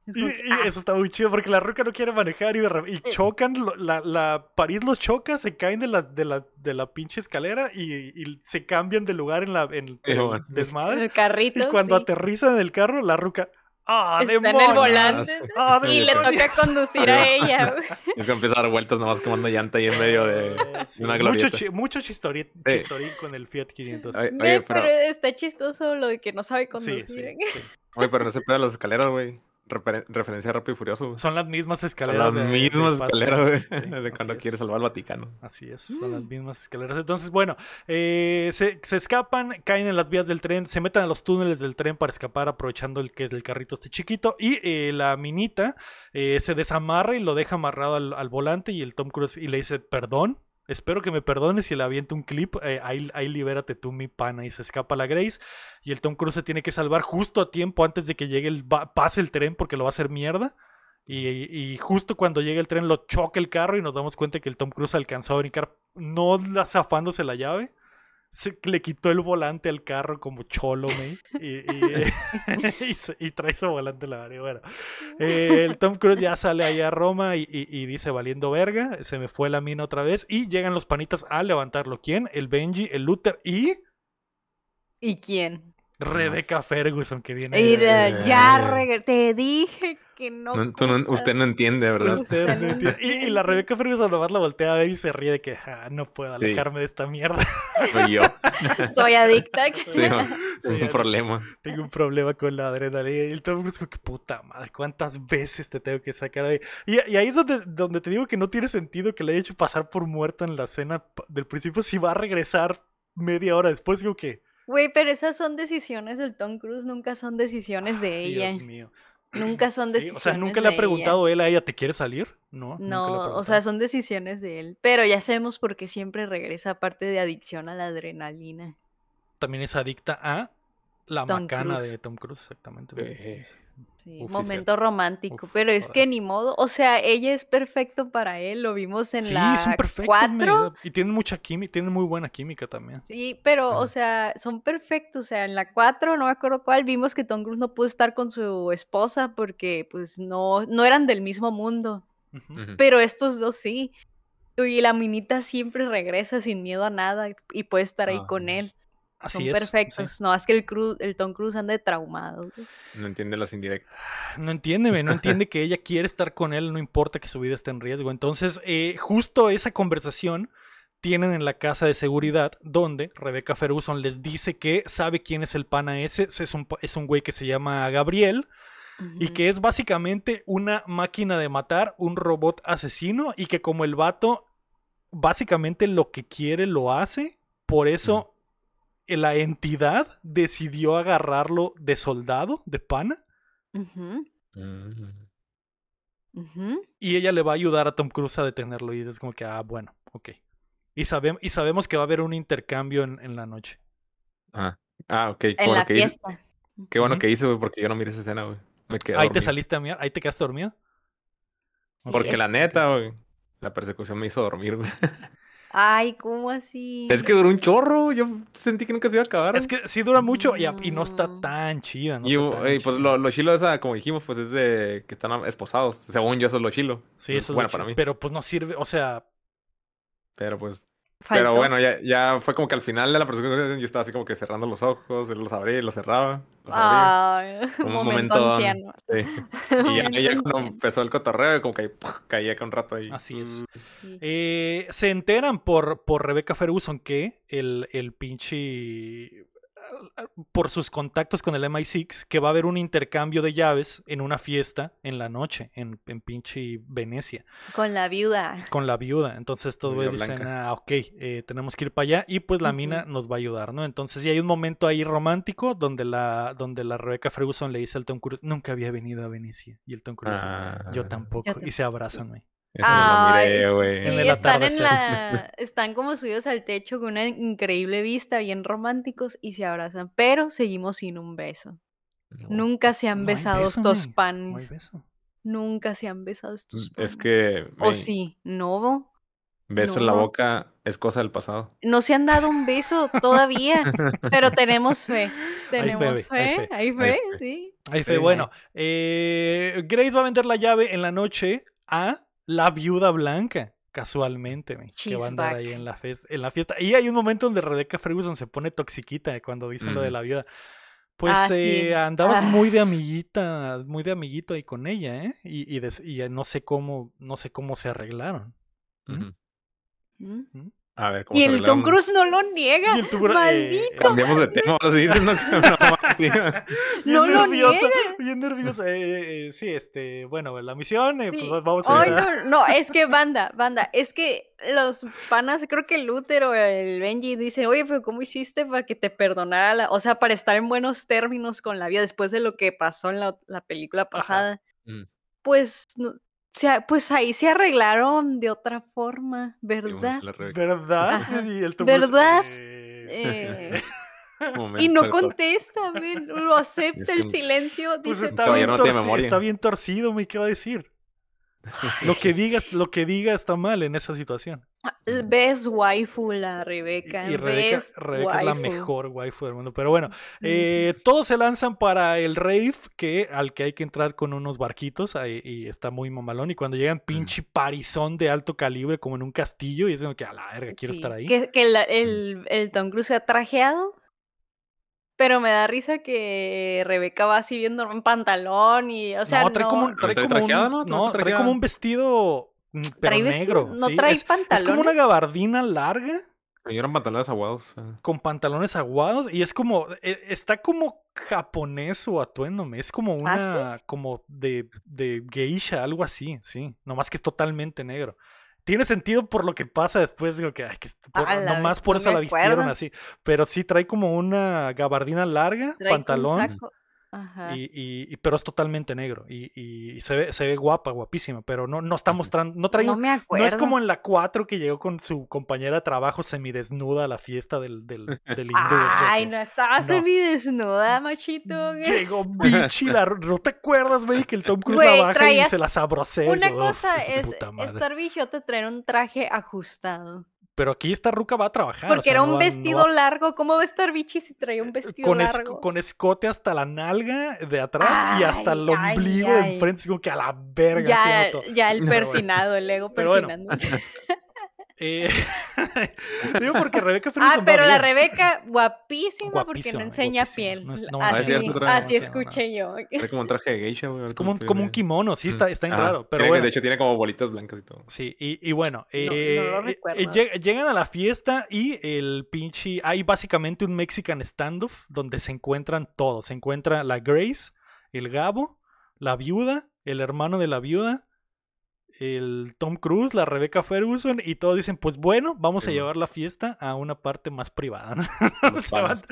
Es Y, como que, y ah, eso está muy chido porque la ruca no quiere manejar y, y chocan, lo- la, la París los choca, se caen de la, de la, de la pinche escalera y, y se cambian de lugar en, la, en, en el bueno. en desmadre. el carrito. Y cuando sí, aterrizan en el carro, la ruca, ¡ah, está en el volante ¡Ah, y le demonios!". toca conducir a ella. güey. Es que empieza a dar vueltas nomás quemando llanta ahí en medio de, de una mucho, glorieta. chi- mucho chistori- Sí. chistorín con el Fiat 500. Oye, Ve, oye, pero... pero, está chistoso lo de que no sabe conducir. sí, ¿eh? sí. oye, pero no se de las escaleras, güey. Referencia a Rápido y Furioso. Son las mismas Son escaleras. las de- de mismas escaleras, sí, de cuando quiere salvar al Vaticano. Así es, son las Mm. mismas escaleras. Entonces, bueno, eh, se, se escapan, caen en las vías del tren, se meten a los túneles del tren para escapar, aprovechando el que es el carrito este chiquito. Y eh, la minita eh, se desamarra y lo deja amarrado al, al volante. Y el Tom Cruise y le dice, perdón. Espero que me perdones si le aviento un clip. eh, ahí, ahí libérate tú, mi pana. Y se escapa la Grace. Y el Tom Cruise se tiene que salvar justo a tiempo antes de que llegue el pase el tren porque lo va a hacer mierda. Y, justo cuando llega el tren lo choca el carro y nos damos cuenta que el Tom Cruise alcanzó a brincar, no zafándose la llave. Se, le quitó el volante al carro como cholo, me. Y, trae ese volante la madre. Bueno, eh, el Tom Cruise ya sale ahí a Roma y- y dice valiendo verga. Se me fue la mina otra vez. Y llegan los panitas a levantarlo. ¿Quién? El Benji, el Luther y ¿Y quién? Rebecca Ferguson que viene. Y de- de- ya Eh. reg- te dije que no. No, tú no- usted no entiende, ¿verdad? Usted no entiende. y, y la Rebecca Ferguson nomás la voltea a ver y se ríe de que "Ah, no puedo Sí. alejarme de esta mierda. Soy yo. Soy adicta. Sí, Sí, un problema. Tengo un problema con la adrenalina. Y el Tom Cruise como que puta madre, ¿cuántas veces te tengo que sacar de ahí? Y, y ahí es donde, donde te digo que no tiene sentido que le haya hecho pasar por muerta en la escena p- del principio si va a regresar media hora después. Digo que, Güey, pero esas son decisiones del Tom Cruise, nunca son decisiones de ella. Dios mío. Nunca son Sí, decisiones o sea, nunca le ha preguntado él a ella, ¿te quieres salir? No, No, o sea, son decisiones de él. Pero ya sabemos por qué siempre regresa aparte de adicción a la adrenalina. También es adicta a la Tom macana Cruise. de Tom Cruise, exactamente. Eh, Sí, Uf, sí, momento romántico. Uf, pero es que ni modo. O sea, ella es perfecto para él. Lo vimos en sí, la son perfectos. 4. Y tienen mucha química, tienen muy buena química también. Sí, pero, o sea, son perfectos. O sea, en la 4, no me acuerdo cuál, vimos que Tom Cruise no pudo estar con su esposa porque, pues, no, no eran del mismo mundo. Pero estos dos sí. Y la minita siempre regresa sin miedo a nada y puede estar ahí con Ah, él. Así Son es. sí. perfectos. No, es que el, el Tom Cruise anda de traumado. güey. No entiende los indirectos. No entiende, ve, no entiende que ella quiere estar con él, no importa que su vida esté en riesgo. Entonces, eh, justo esa conversación tienen en la casa de seguridad donde Rebecca Ferguson les dice que sabe quién es el pana ese, es un, es un güey que se llama Gabriel y que es básicamente una máquina de matar, un robot asesino y que como el vato básicamente lo que quiere lo hace, por eso la entidad decidió agarrarlo de soldado, de pana. Ujú, Mm. ujú. Y ella le va a ayudar a Tom Cruise a detenerlo. Y es como que, ah, bueno, ok. Y, sabem- y sabemos que va a haber un intercambio en, en la noche. Ah, ah, ok. Qué En bueno la que hice, qué bueno que hice, güey, porque yo no miré esa escena, güey. Me quedé Ahí te saliste a mirar, ahí te quedaste dormido. Sí, Porque la neta, güey, la persecución me hizo dormir, güey. Ay, ¿cómo así? Es que duró un chorro, yo sentí que nunca se iba a acabar. Es que sí dura mucho y, no está tan chida. No y, está tan y, pues lo, lo chilo esa, como dijimos, pues es de que están esposados. Según yo, eso es lo chilo. Sí, Es eso es bueno lo para mí. Pero pues no sirve, o sea, Pero pues. Faltó. Pero bueno, ya, ya fue como que al final de la persecución yo estaba así como que cerrando los ojos, él los abría y los cerraba. Los abría. Ay, Un momento momento. anciano. Sí. Y ya, ya cuando empezó el cotorreo, como que caía acá un rato ahí. Así es. Mm, Sí. eh, se enteran por, por Rebecca Ferguson que el, el pinche... Por sus contactos con el MI6, que va a haber un intercambio de llaves en una fiesta en la noche, en, en pinche Venecia. Con la viuda. con la viuda. Entonces todos dicen, ah, ok, eh, tenemos que ir para allá y pues la mina nos va a ayudar, ¿no? Entonces ya hay un momento ahí romántico donde la, donde la Rebecca Ferguson le dice al Tom Cruise, nunca había venido a Venecia. Y el Tom Cruise, yo Ah, tampoco. Yo y se abrazan, güey. Eso no lo Ay, miré, es- güey. sí, En están en la, están como subidos al techo con una increíble vista, bien románticos y se abrazan, pero seguimos sin un beso. No. Nunca se han No hay besado beso, estos. No hay panes. beso. Nunca se han besado estos panes. Es que O sí, no, beso en la boca es cosa del pasado. no se han dado un beso todavía, pero tenemos fe. Tenemos fe, hay fe, fe, hay hay fe, fe. sí. Fue, Sí. bueno, eh, Grace va a vender la llave en la noche a la viuda blanca, casualmente, güey, que va a andar ahí en la, fes- en la fiesta. Y hay un momento donde Rebecca Ferguson se pone toxiquita eh, cuando dicen lo de la viuda. Pues Ah, sí. eh, andabas Ah. muy de amiguita, muy de amiguito ahí con ella, ¿eh? Y, y, des- y, no sé cómo, no sé cómo se arreglaron. ¿Mm? ¿Mm? A ver, ¿cómo Y el Tom? Cruise no lo niega. Eh, Maldito. Cambiamos de tema, ahora sí dicen, no, lo nerviosa, niega. bien nerviosa. eh, eh, sí, este, bueno, la misión, eh, Sí. pues vamos a a- no, no, es que banda, banda, es que los panas, creo que el Luther o el Benji dicen, oye, pero ¿cómo hiciste para que te perdonara la, o sea, para estar en buenos términos con la vida después de lo que pasó en la, la película pasada? Mm. Pues no- sea, pues ahí se arreglaron de otra forma, ¿verdad? ¿Verdad? Y el ¿Verdad? eh, Eh, Momento y no contesta, men, lo acepta Es el silencio, Pues dice, está bien, no tiene torci- memoria. está bien torcido, me ¿qué va a decir? Lo que digas, lo que diga está mal en esa situación. Ves waifu la Rebeca, Y Rebeca, ves Rebeca es la waifu". mejor waifu del mundo. Pero bueno, eh, todos se lanzan para el rave, que, al que hay que entrar con unos barquitos, ahí- y está muy mamalón. Y cuando llegan, pinche parizón de alto calibre, como en un castillo, y es como que a la verga, quiero Sí, estar ahí. Que, que la- el, el Tom Cruise se ha trajeado. Pero me da risa que Rebeca va así viendo en pantalón y, o sea, no, trae como un, trae trae como un- trajeado, ¿no? no, ¿No está trae trajeado? como un vestido, mm, pero ¿Trae vestido? negro. ¿No sí, trae es, es como una pantalones? gabardina larga Y eran pantalones aguados. con pantalones aguados y es como e- está como japonés su atuendo, es como ¿Ah, sí? una como de, de geisha, algo así, sí, nomás que es totalmente negro. Tiene sentido por lo que pasa después, digo que, ay, que por- la nomás por no eso la vistieron acuerdo. así, pero sí trae como una gabardina larga, Trae un pantalón saco. Ajá. y, y- y- pero es totalmente negro y, y se ve se ve guapa, guapísima, pero no no está mostrando, no trae no me no acuerdo. es como en la 4 que llegó con su compañera de trabajo semidesnuda a la fiesta del, del, del hindú. Ay, no estaba no. semidesnuda, machito. güey. Llegó bichi, la, ¿no te acuerdas, güey? Que el Tom Cruise Güey, la baja y se la sabrosea. Una "Uf, cosa su es puta madre". estar bichote traer un traje ajustado. Pero aquí esta ruca va a trabajar. o Porque sea, era no un no vestido va- largo. ¿Cómo va a estar bichi si traía un vestido con, es- largo? con escote hasta la nalga de atrás y hasta el Ay, ay, ombligo de enfrente, como que a la verga. ya, ya el bueno. persinado, el ego Pero bueno. Eh, digo porque Rebeca Ah, Ferguson pero la. Rebeca, guapísima, porque no enseña guapísima. piel. No es- no, no es así escuché yo. Trae como un traje de geisha, güey. Es como un, como kimono, sí, está, está Ajá. raro. Pero Tiene- bueno. De hecho, tiene como bolitas blancas y todo. Sí, y, y bueno, No- no eh, lo eh, recuerdo. eh, lleg- llegan a la fiesta y el pinche. Hay básicamente un Mexican standoff donde se encuentran todos. Se encuentra la Grace, el Gabo, la viuda, el hermano de la viuda, el Tom Cruise, la Rebecca Ferguson, y todos dicen: Pues bueno, vamos a llevar la fiesta a una parte más privada. se, van, panas.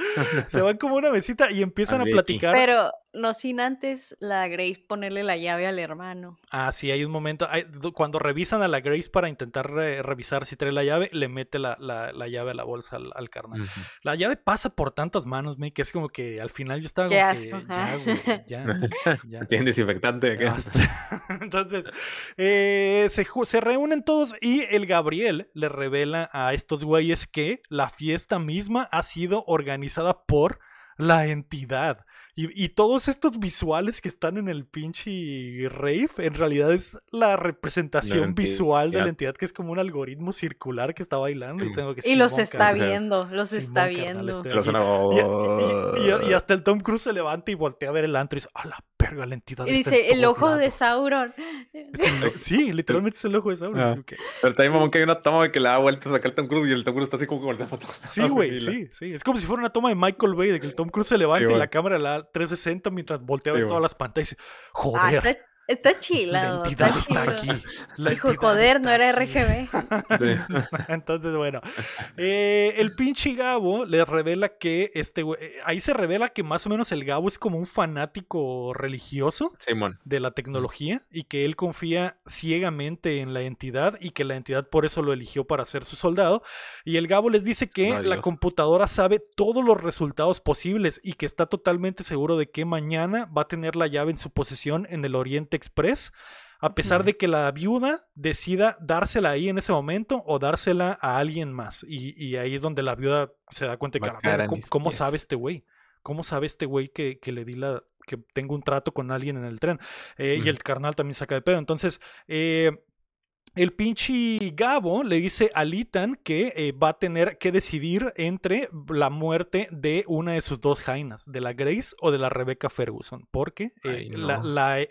se van como a una mesita y empiezan a Becky. platicar. Pero no sin antes la Grace ponerle la llave al hermano. Ah, sí, hay un momento. hay- cuando revisan a la Grace para intentar re- revisar si trae la llave, le mete la, la- la llave a la bolsa al, al carnal. La llave pasa por tantas manos, me que es como que al final yo estaba como que, ajá. ya, güey, ya, ya. Tienen desinfectante. basta. Entonces, eh, se, se reúnen todos y el Gabriel le revela a estos güeyes que la fiesta misma ha sido organizada por la entidad. Y, y todos estos visuales que están en el pinche rave, en realidad es la representación entidad. visual de la entidad, que es como un algoritmo circular que está bailando. Y, tengo que, Y los "Simón, está carnal". o sea, viendo, los Simón, está carnal, viendo. este- y- y hasta el Tom Cruise se levanta y voltea a ver el antro y dice, a la verga, la entidad Y está dice, en el ojo de lados". Sauron. Sí, literalmente es el ojo de Sauron. Ah. Pero también, mamón, que hay una toma de que le da vueltas acá al Tom Cruise y el Tom Cruise está así como que volteando. Sí, güey, sí, sí. Es como si fuera una toma de Michael Bay, de que el Tom Cruise se levanta y la cámara la da 360 mientras voltea Sí, todas las pantallas y dice, Ah, joder, está, está la chilado. entidad está está chido. aquí. la Dijo, entidad joder, no era aquí". RGB. Entonces, bueno, eh, el pinche Gabo les revela que este güey, eh, ahí se revela que más o menos el Gabo es como un fanático religioso Simón. de la tecnología y que él confía ciegamente en la entidad y que la entidad por eso lo eligió para ser su soldado. Y el Gabo les dice que No, la computadora sabe todos los resultados posibles y que está totalmente seguro de que mañana va a tener la llave en su posesión en el Oriente Express. A pesar de que la viuda decida dársela ahí en ese momento o dársela a alguien más. Y, y ahí es donde la viuda se da cuenta de que, Va "A la a caer verga, en ¿cómo, mis cómo pies". sabe este güey? ¿Cómo sabe este güey que, que le di la. que tengo un trato con alguien en el tren? Eh, Y el carnal también saca de pedo. Entonces, eh, el pinche Gabo le dice a Litan que eh, va a tener que decidir entre la muerte de una de sus dos jainas, de la Grace o de la Rebecca Ferguson, porque eh, Ay, la, no. la- la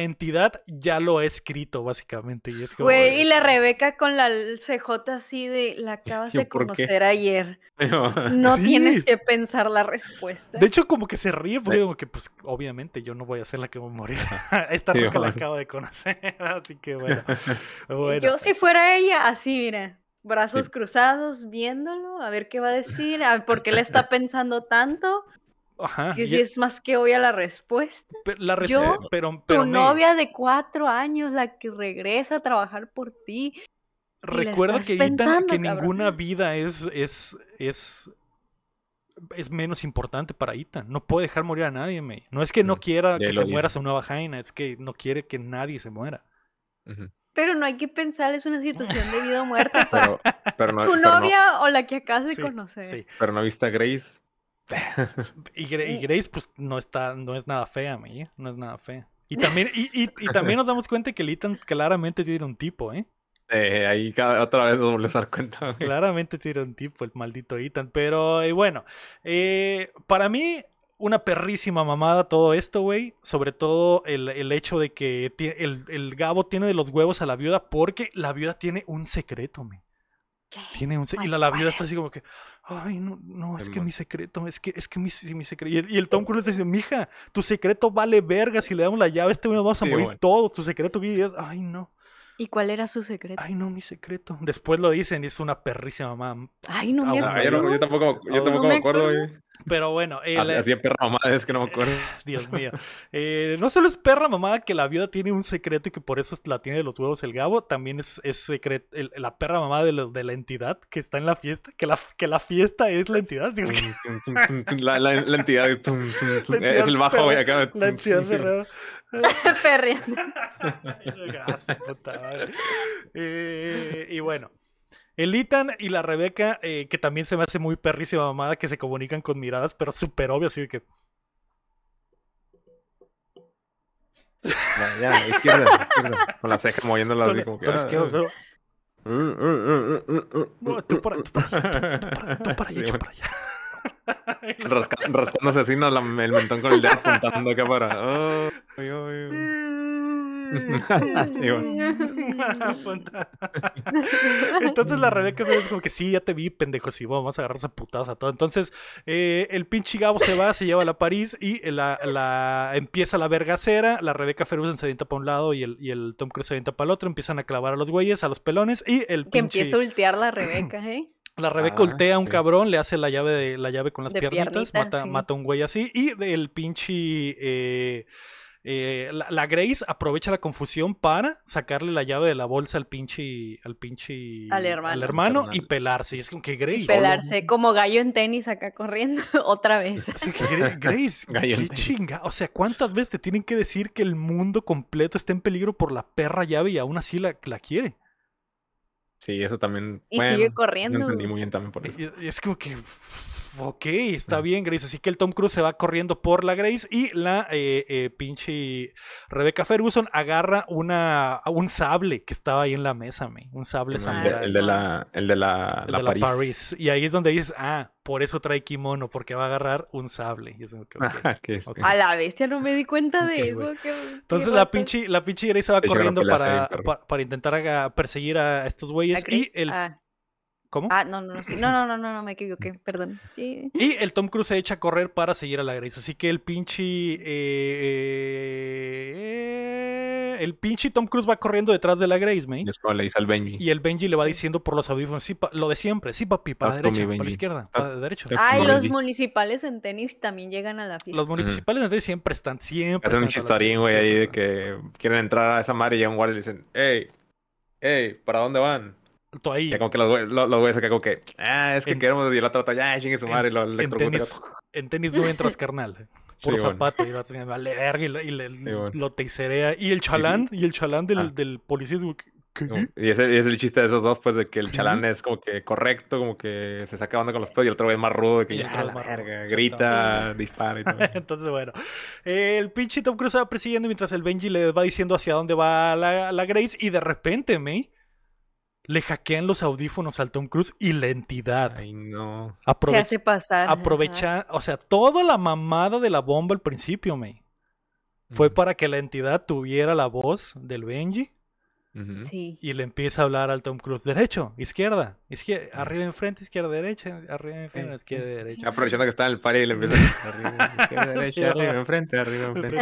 entidad ya lo ha escrito, básicamente. Y es como, Güey, y la Rebeca con la CJ así de, la acabas de conocer ayer. No Sí. tienes que pensar la respuesta. De hecho, como que se ríe, porque como que, pues, obviamente yo no voy a ser la que va a morir. Esta Sí, roca la acabo de conocer, así que bueno. bueno. Yo si fuera ella, así mira, brazos Sí. cruzados, viéndolo, a ver qué va a decir, a ver por qué le está pensando tanto. Ajá. Que y- si es más que obvia la respuesta. la res- yo, pero, Tu pero May, novia de cuatro años, la que regresa a trabajar por ti. recuerda que, Ethan, pensando, que cabrón. ninguna vida es, es, es, es menos importante para Ethan. No puede dejar morir a nadie, May. No es que no Mm, quiera que se muera dice. su nueva Jaina, es que no quiere que nadie se muera. Pero no hay que pensar, es una situación de vida o muerte para Pero, pero, no, tu pero, no, novia o la que acabas de Sí, conocer. Sí. pero no viste a Grace. Y, Gra- y. Grace, pues, no está, no es nada fea, ¿eh? No es nada fea. Y también, y, y- y también nos damos cuenta que el Ethan claramente tiene un tipo, ¿eh? Eh, ahí cada, otra vez nos volvemos a dar cuenta. Claramente tiene un tipo, el maldito Ethan. Pero eh, bueno, eh, para mí, una perrísima mamada todo esto, güey. Sobre todo el, el hecho de que el, el Gabo tiene de los huevos a la viuda porque la viuda tiene un secreto, me. ¿Qué? Tiene un y la, la ¿cuál viuda está es? así como que, ay, no, no, es que mi secreto, es que, es que mi, mi secreto. Y el, y el Tom Cruise dice, mija, tu secreto vale verga, si le damos la llave a este güey nos vamos a Sí, morir bueno. todos. Tu secreto, güey, es, ay, no, ¿Y cuál era su secreto? ay, no, mi secreto. Después lo dicen y es una perrísima mamá. Ay, no me Ah, Ah, yo, no- acuerdo. yo tampoco, yo tampoco me me acuerdo, acuerdo. Pero bueno, el- Así, así de perra mamada es que no me acuerdo. Dios mío. Eh, no solo es perra mamada que la viuda tiene un secreto y que por eso la tiene de los huevos el Gabo, también es, es secret- el- la perra mamada de, la- de la entidad que está en la fiesta, que la, que la fiesta es la entidad. ¿sí? La, la, la entidad de tum, tum, tum. La entidad es el bajo, güey, perra- acá. La entidad cerrada. Perreando. Eh, y bueno. El Ethan y la Rebeca, eh, que también se me hace muy perrísima mamada, que se comunican con miradas, pero súper obvio, así de que. Ya, ya, izquierda, izquierda. Con la ceja moviéndola así como que. Tú mm, mm, mm, mm, No, tú para- tú para-. Tú para allá, Sí, yo bueno. para allá. Rasca- rascándose así, ¿no? La- el mentón con el dedo apuntando acá para. Ay, ay, ay. Sí, Apunta. Entonces la Rebeca es como que sí, ya te vi, pendejo, sí, vamos a agarrarse a putadas a todo. Entonces eh, el pinche Gabo se va, se lleva a la París y la, la- empieza la vergacera. La Rebeca Ferguson se avienta para un lado y el, y el Tom Cruise se avienta para el otro. Empiezan a clavar a los güeyes, a los pelones y el Que pinche... empieza a ultear la Rebeca, ¿eh? La Rebeca Ah, ultea a un sí. cabrón, le hace la llave de la llave con las De piernitas, piernita, mata, sí. mata a un güey así. Y el pinche eh, eh, la, la Grace aprovecha la confusión para sacarle la llave de la bolsa al pinche al pinche Al hermano. hermano y pelarse. Y es como que Grace. Y pelarse como gallo en tenis acá corriendo otra vez. Así que Gra- Grace, Gallo qué chinga. O sea, ¿cuántas veces te tienen que decir que el mundo completo está en peligro por la perra llave y aún así la, la quiere? Sí, eso también. Y bueno, sigue No corriendo. entendí muy bien también por eso. Y- y Es como que. Ok, está Mm. bien, Grace. Así que el Tom Cruise se va corriendo por la Grace y la eh, eh, pinche Rebecca Ferguson agarra una, un sable que estaba ahí en la mesa, me. Un sable El de, sangrante. el de la, el de la, el la de París. París. Y ahí es donde dices, ah, por eso trae kimono, porque va a agarrar un sable. Y es como que, ok. Que es- Ok. A la bestia no me di cuenta de eso. qué- qué Entonces la pinche, la pinche Grace se va corriendo para, para intentar perseguir a estos ¿A güeyes. Y el. Ah, ¿Cómo? ah, no, no, no, sí. no, no, no, no, no, me equivoqué, perdón. Sí. Y el Tom Cruise se echa a correr para seguir a la Grace. Así que el pinche. eh, el pinche Tom Cruise va corriendo detrás de la Grace, ¿me? Y es como le dice al Benji. Y el Benji le va diciendo por los audífonos, sí, pa- lo de siempre, sí, papi, para la derecha, para la izquierda, para la derecha. Ah, y los municipales en tenis también llegan a la fiesta. Los municipales de siempre están, siempre. Hacen un a chistorín, güey, ahí de que quieren entrar a esa madre y llega un guardia y le dicen, hey, hey, ¿para dónde van? Ahí, Ya como que los güeyes, los, como que, ah, es que En- queremos, y el otro, ya, chingue su en- madre, y lo en tenis, en tenis no entras, carnal. Sí, Por bueno. zapato, y vas a vale verga, y, le- y le- bueno. lo teicerea. Y el chalán, y el chalán del, Ah. del policía es. Y ese, y ese es el chiste de esos dos, pues, de que el chalán es como que correcto, como que se saca onda con los pedos, y el otro es más rudo, de que el ya, la es verga, grita, dispara y todo. Entonces, bueno, el pinche Tom Cruise va persiguiendo mientras el Benji le va diciendo hacia dónde va la, la Grace y de repente, May, le hackean los audífonos al Tom Cruise y la entidad Ay, no. Se hace pasar. ajá. aprovecha, o sea, toda la mamada de la bomba al principio, May, fue para que la entidad tuviera la voz del Benji Sí. y le empieza a hablar al Tom Cruise, derecho, izquierda, izquierda, arriba enfrente, izquierda, derecha, arriba enfrente, Eh, izquierda, eh. derecha. Aprovechando que está en el party y le empieza arriba, izquierda, Sí, derecha, arriba, enfrente, arriba, enfrente.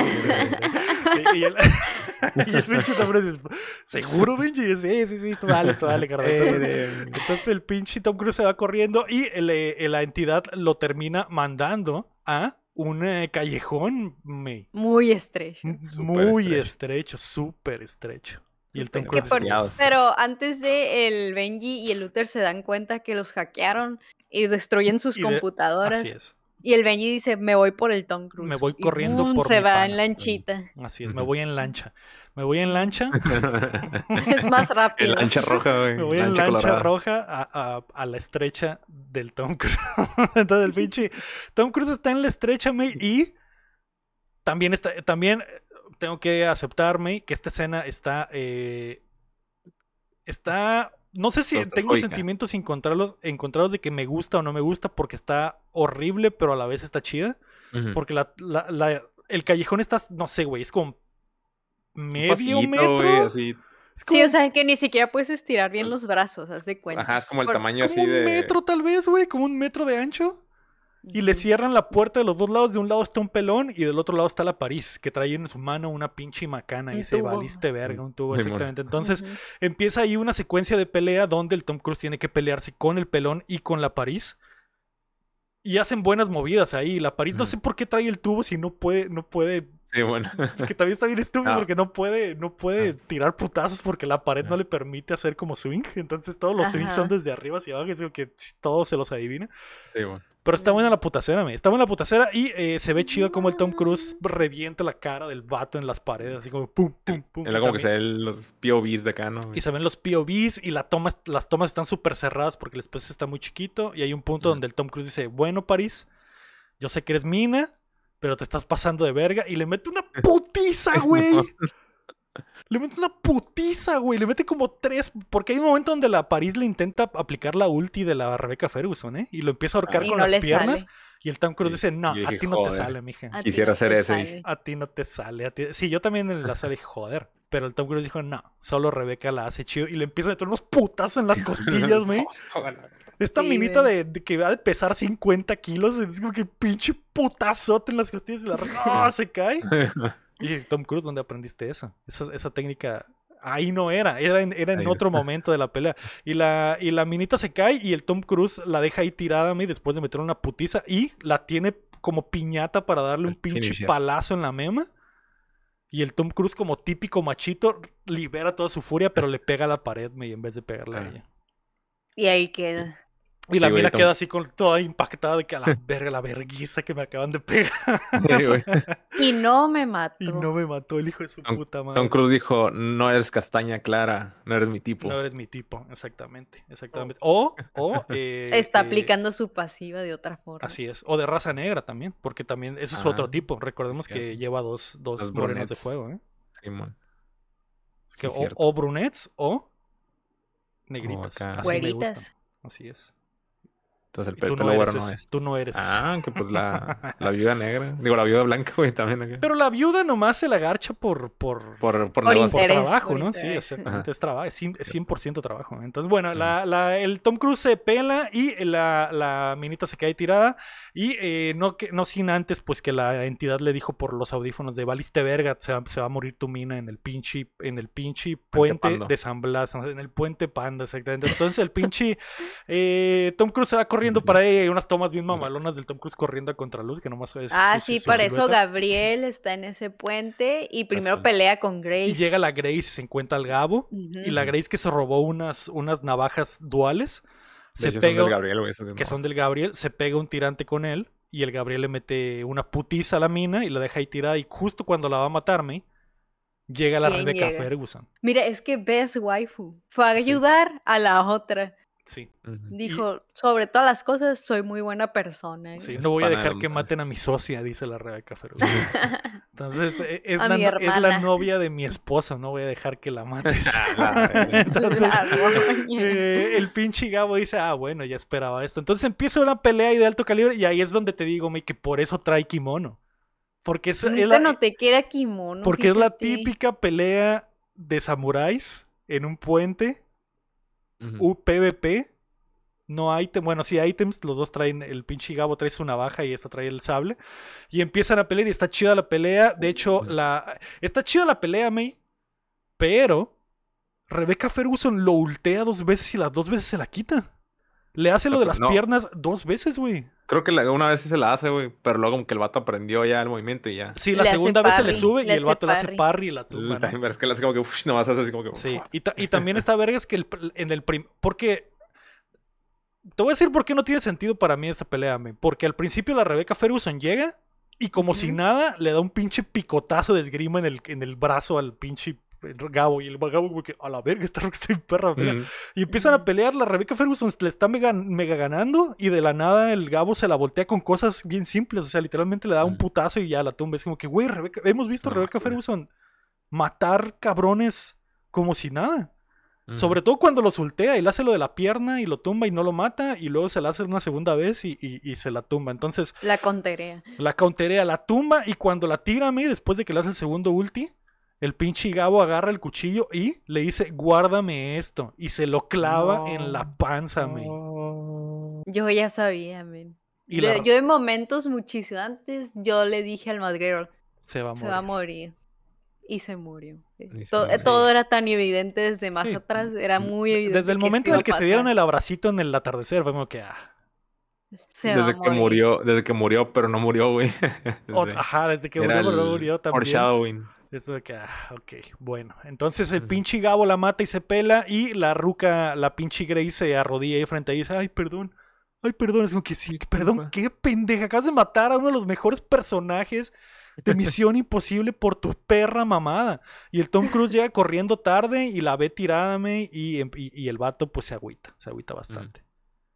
y, y el, y el pinche Tom Cruise dice, ¿seguro, Benji? Sí, sí, sí, tú dale, tú dale, carnal. Eh, Entonces, el pinche Tom Cruise se va corriendo y el, la entidad lo termina mandando a un eh, callejón me, Muy estrecho. Muy estrecho. estrecho, súper estrecho. Y el Tom Cruise por- pero antes de el Benji y el Luther se dan cuenta que los hackearon y destruyen sus Y de- computadoras. Así es. Y el Benji dice, me voy por el Tom Cruise. Me voy Y corriendo ¡pum! por Se mi va pana. en lanchita. Así es, me voy en lancha. Me voy en lancha. es más rápido. El lancha roja, güey. Me voy en lancha colorada. roja a, a- a la estrecha del Tom Cruise. Entonces el pinche Tom Cruise está en la estrecha, me y también está, también tengo que aceptarme que esta escena está, eh, está, no sé si tengo sentimientos encontrados, encontrados de que me gusta o no me gusta porque está horrible, pero a la vez está chida. Porque la, la- la- el callejón está, no sé, güey, es como Un medio pasillito, metro. güey, así. Es Sí, o sea, que ni siquiera puedes estirar bien los brazos, haz de cuenta. Ajá, es como el tamaño como así un de. metro tal vez, güey, como un metro de ancho. Y le cierran la puerta de los dos lados. De un lado está un pelón y del otro lado está la París, que trae en su mano una pinche macana y se valiste verga, un tubo, exactamente. Entonces empieza ahí una secuencia de pelea donde el Tom Cruise tiene que pelearse con el pelón y con la París. Y hacen buenas movidas ahí. La París no sé por qué trae el tubo si no puede, no puede Sí, bueno. que también está bien estúpido Ah. porque no puede, no puede Ah. tirar putazos porque la pared no Ah. le permite hacer como swing. Entonces todos los swings son desde arriba hacia abajo. Es como que todo se los adivina. Sí, bueno. Pero está buena la putacera, me. Está buena la putacera y eh, se ve chido como el Tom Cruise revienta la cara del vato en las paredes. Así como pum, pum, pum. Luego como que se ven los POVs de acá, ¿no? y se ven los POVs y la toma, las tomas están súper cerradas porque el espacio está muy chiquito. Y hay un punto donde el Tom Cruise dice, bueno, París, yo sé que eres mina, pero te estás pasando de verga. Y le mete una putiza, güey. Le mete una putiza, güey. Le mete como tres. Porque hay un momento donde la París le intenta aplicar la ulti de la Rebecca Ferguson, ¿eh? Y lo empieza a ahorcar Y con no las piernas. sale. Y el Tom Cruise Y- dice, no, a ti no te sale, mija. Quisiera hacer sale. A ti no te sale. a ti- Sí, yo también en la sala dije, joder. Pero el Tom Cruise dijo, no, solo Rebeca la hace chido. Y le empieza a meter unos putas en las costillas, güey. Esta Sí, minita de, de que va a pesar 50 kilos, es como que pinche putazote en las costillas y la ¡Ah! se cae. Y dije, Tom Cruise, ¿dónde aprendiste eso? Esa, esa técnica ahí no era, era en, era en Ahí otro momento de la pelea. Y la, y la minita se cae y el Tom Cruise la deja ahí tirada a mí después de meter una putiza y la tiene como piñata para darle un pinche palazo en la mema. Y el Tom Cruise como típico machito libera toda su furia, pero le pega a la pared me, en vez de pegarle a Ah. ella. Y ahí queda. Y la Sí, mina queda así con toda impactada de que a la verga, la verguiza que me acaban de pegar. Sí. Y no me mató. Y no me mató el hijo de su Tom- puta madre. Tom Cruise dijo, no eres castaña clara, no eres mi tipo. No eres mi tipo, exactamente, exactamente. O, o eh, Está eh, aplicando su pasiva de otra forma. Así es. O de raza negra también, porque también ese es su otro Ah, tipo. Recordemos que lleva dos, dos Los morenos de fuego, ¿eh? Simón. Es que Sí, o, o brunettes o negritas. acá. Así me gustan. Güeritas. Así es. Entonces el pe- no no es. Tú no eres ese. Ah, que pues la, la viuda negra. Digo, la viuda blanca, güey, también acá. Pero la viuda nomás se la garcha por, por, por, por, trabajo, por ¿no? Sí, exactamente. Es, trabajo, es cien- es 100% trabajo. Entonces, bueno, la, la- el Tom Cruise se pela y la, la minita se cae tirada. Y eh, no, que, no sin antes, pues que la entidad le dijo por los audífonos de valiste verga, se va, se va a morir tu mina en el pinche, en el pinche puente de San Blas, en el puente Panda, exactamente. Entonces el pinche eh, Tom Cruise se va corriendo para ella y hay unas tomas bien mamalonas del Tom Cruise corriendo a contraluz, que nomás es Ah, sí, por eso silueta. Gabriel está en ese puente y primero pelea con Grace. Y llega la Grace y se encuentra al Gabo. Y la Grace que se robó unas, unas navajas duales. De Se hecho, son pega, Gabriel, que son del Gabriel, se pega un tirante con él. Y el Gabriel le mete una putiza a la mina y la deja ahí tirada. Y justo cuando la va a matarme, llega la ¿Quién Rebecca llega? Ferguson. Mira, es que Best Waifu fue a Sí. ayudar a la otra. Sí. Dijo, sobre todas las cosas, soy muy buena persona. sí. No voy a dejar que maten a mi socia, dice la Rebecca Ferguson. Entonces, e- es, la, es novia de mi esposa. No voy a dejar que la verga. Entonces. Eh, el pinche Gabo dice, ah, bueno, ya esperaba esto. Entonces empieza una pelea ahí de alto calibre y ahí es donde te digo, me, que por eso trae kimono. Porque es, es Neta la, no te queda kimono. porque es la típica pelea de samuráis en un puente, UPVP. No ítem, bueno, sí items, los dos traen, el pinche Gabo trae su navaja y esta trae el sable. Y empiezan a pelear y está chida la pelea. De hecho, la está chida la pelea, May. Pero Rebecca Ferguson lo ultea dos veces y las dos veces se la quita. Le hace lo de las no. piernas dos veces, güey. Creo que la- una vez sí se la hace, güey. Pero luego como que el vato aprendió ya el movimiento y ya. Sí, la Le segunda vez se le parry, sube y el vato le hace parry. parry y la tumba. ¿no? Pero es que le hace como que, uff, nomás hace así como que. Sí, y, ta- y también está verga es que el en el prim... Porque... Te voy a decir por qué no tiene sentido para mí esta pelea, me. Porque al principio la Rebecca Ferguson llega y como si nada le da un pinche picotazo de esgrima en el, en el brazo al pinche Gabo. Y el Gabo como que, a la verga, esta roca está bien perra. pelea". Mm. Y empiezan a pelear, la Rebecca Ferguson le está mega, mega ganando y de la nada el Gabo se la voltea con cosas bien simples, o sea, literalmente le da un putazo y ya la tumba. Es como que, güey, Rebeca, hemos visto a Rebecca. Ferguson matar cabrones como si nada. Mm. Sobre todo cuando lo sultea y le hace lo de la pierna y lo tumba y no lo mata y luego se la hace una segunda vez y, y- y se la tumba. Entonces La conterea. la counterea, la tumba y cuando la tira a mí después de que le hace el segundo ulti, el pinche Gabo agarra el cuchillo y le dice, guárdame esto. Y se lo clava No. en la panza. No. Yo ya sabía, men. Y De- la- Yo en momentos muchísimo antes, yo le dije al McGregor, se va a se va a morir. morir. Y se murió. Y se To- murió. Todo era tan evidente desde más Sí. atrás, era muy evidente. Desde el momento en el que se dieron el abracito en el atardecer, fue como que, ah. Se Desde que morir. murió, desde que murió, pero no murió, güey. Desde- ajá, desde que murió, pero no murió también. Foreshadowing. De que, ah, ok, bueno. Entonces el pinche Gabo la mata y se pela y la ruca, la pinche Grace se arrodilla ahí frente a ella y dice, ay, perdón. Ay, perdón. Es como que sí, perdón, qué pendeja. Acabas de matar a uno de los mejores personajes de Misión Imposible por tu perra mamada. Y el Tom Cruise llega corriendo tarde y la ve tirada me, y, em, y, y el vato pues se agüita, se agüita bastante.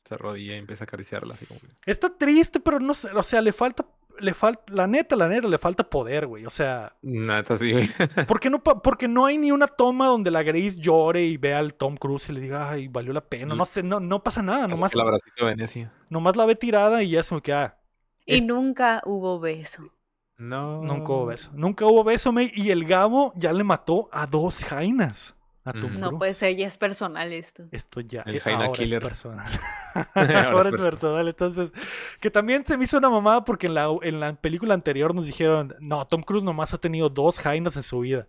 Se arrodilla y empieza a acariciarla así como que. Está triste, pero no sé, o sea, le falta, le falta, la neta, la neta, le falta poder, güey. O sea, Neta, sí, güey. ¿Por qué no, porque no hay ni una toma donde la Grace llore y vea al Tom Cruise y le diga, ay, valió la pena? No sé, no, no pasa nada, nomás, El abracito de Venecia. nomás la ve tirada y ya es como que, ah, Y Es- nunca hubo beso. No. nunca hubo beso. Nunca hubo beso, me, y el Gabo ya le mató a dos jainas a. No puede ser, ya es personal esto. Esto ya El Jaina ahora Killer. es personal. Ahora es personal. Entonces, que también se me hizo una mamada porque en la, en la película anterior nos dijeron, no, Tom Cruise nomás ha tenido dos jainas en su vida.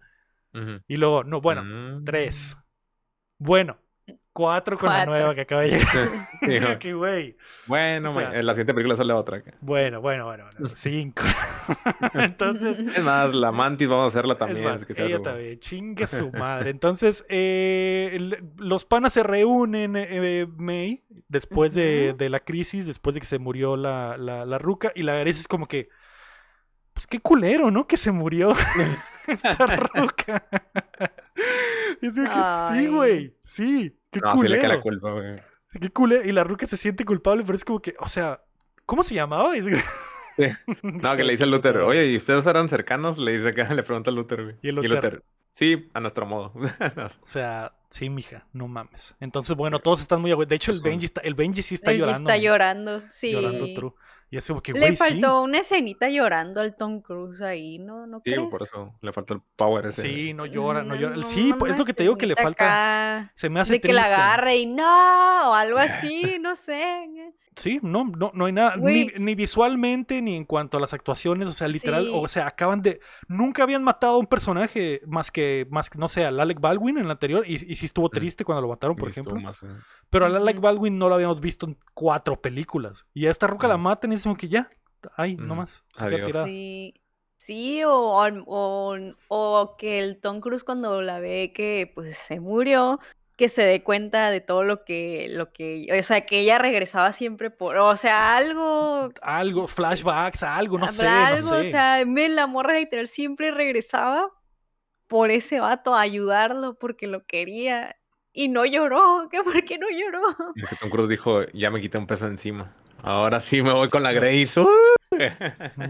Y luego, no, bueno, Mm. tres. Bueno, cuatro con la nueva que acaba de llegar. Sí, Sí, güey. que güey. Bueno, O sea- la siguiente película sale otra. Bueno, bueno, bueno, bueno. Cinco. Entonces, Es más, la mantis vamos a hacerla es también. más, es que sea ella también, chingue su madre. Entonces, eh, los panas se reúnen, eh, May, después de, de la crisis, después de que se murió la, la, la ruca, y la Grace es como que, pues qué culero, ¿no? Que se murió esta ruca. Es de que sí, güey, sí, qué No, sí le cae culero. la culpa, güey. Qué culero. Y la ruca se siente culpable, pero es como que, o sea, ¿cómo se llamaba? Y No, que le dice a Luther, oye, ¿y ustedes eran cercanos? Le dice acá, le pregunta a Luther, güey. Y el Luther, sí, a nuestro modo. O sea, sí, mija, no mames. Entonces, bueno, todos están muy... De hecho, el Benji, está, el Benji sí está ya llorando. está llorando, sí. Llorando true. Y como que, Le sí. faltó una escenita llorando al Tom Cruise ahí, ¿no? ¿No Sí, crees? por eso le falta el power ese. Sí, no llora, no llora. no, Sí, pues, es lo que te digo que le falta. acá Se me hace de que la agarre y no, o algo así, no sé. Sí, no, no, no hay nada, ni, ni visualmente, ni en cuanto a las actuaciones, o sea, literal, Sí. o sea, acaban de, nunca habían matado a un personaje más que, más que, no sé, al Alec Baldwin en el anterior, y, y sí estuvo triste cuando lo mataron, por Y ejemplo, más, eh, pero al Alec. Baldwin no lo habíamos visto en cuatro películas, y a esta ruca la Ujú. matan y es como que ya, ay, Ujú. nomás. Sí, sí, o, o, o- o que el Tom Cruise cuando la ve que pues se murió, que se dé cuenta de todo lo que, lo que, o sea, que ella regresaba siempre por, o sea, algo, Algo, flashbacks, algo, no sé, habrá no algo, sé. o sea, me la morra literal siempre regresaba por ese vato a ayudarlo porque lo quería y no lloró, ¿qué por qué no lloró? que Tom Cruise dijo, ya me quité un peso encima. Ahora sí me voy con la Grace. ¡Uh!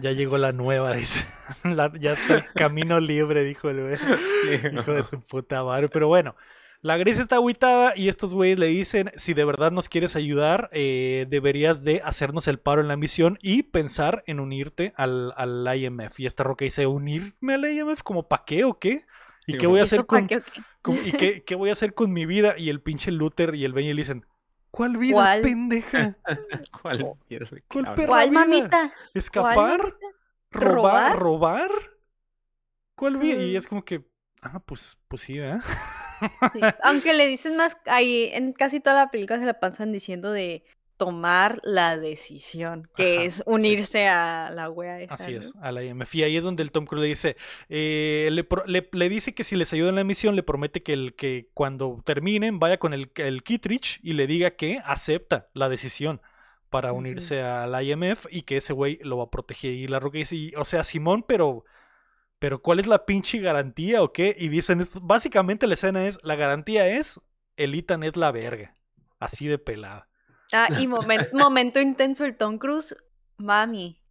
Ya llegó la nueva, dice. La- ya está el camino libre, dijo el güey. Hijo de su puta madre. Pero bueno, la Grace está agüitada y estos güeyes le dicen, si de verdad nos quieres ayudar, eh, deberías de hacernos el paro en la misión y pensar en unirte al, al IMF. Y esta roca dice, ¿unirme al IMF? ¿Como pa' qué o qué? ¿Y Sí, qué voy a ¿Y eso hacer con, qué ¿y qué, qué voy a hacer con mi vida? Y el pinche Luther y el Benny le dicen, ¿cuál vida, ¿Cuál? pendeja? ¿Cuál? Oh. ¿Cuál perra ¿Cuál vida? mamita? ¿Escapar? ¿Robar? ¿Robar? ¿Robar? ¿Cuál vi? Y Mm. es como que, ah, pues, pues sí, ¿verdad? Sí, Aunque le dicen más, ahí en casi toda la película se la pasan diciendo de tomar la decisión, que Ajá, es sí. unirse a la wea esa, Así ¿no? es, a la IMF. Y ahí es donde el Tom Cruise le dice, eh, le, le- le dice que si les ayuda en la misión, le promete que, el, que cuando terminen vaya con el, el Kittredge y le diga que acepta la decisión para unirse a la IMF y que ese güey lo va a proteger. Y la Roca dice, "Y, o sea, Simón, pero... Pero ¿cuál es la pinche garantía o qué? Y dicen, esto- básicamente la escena es, la garantía es, el Ethan es la verga. Así de pelada. Ah, y momen- momento intenso el Tom Cruise, mami,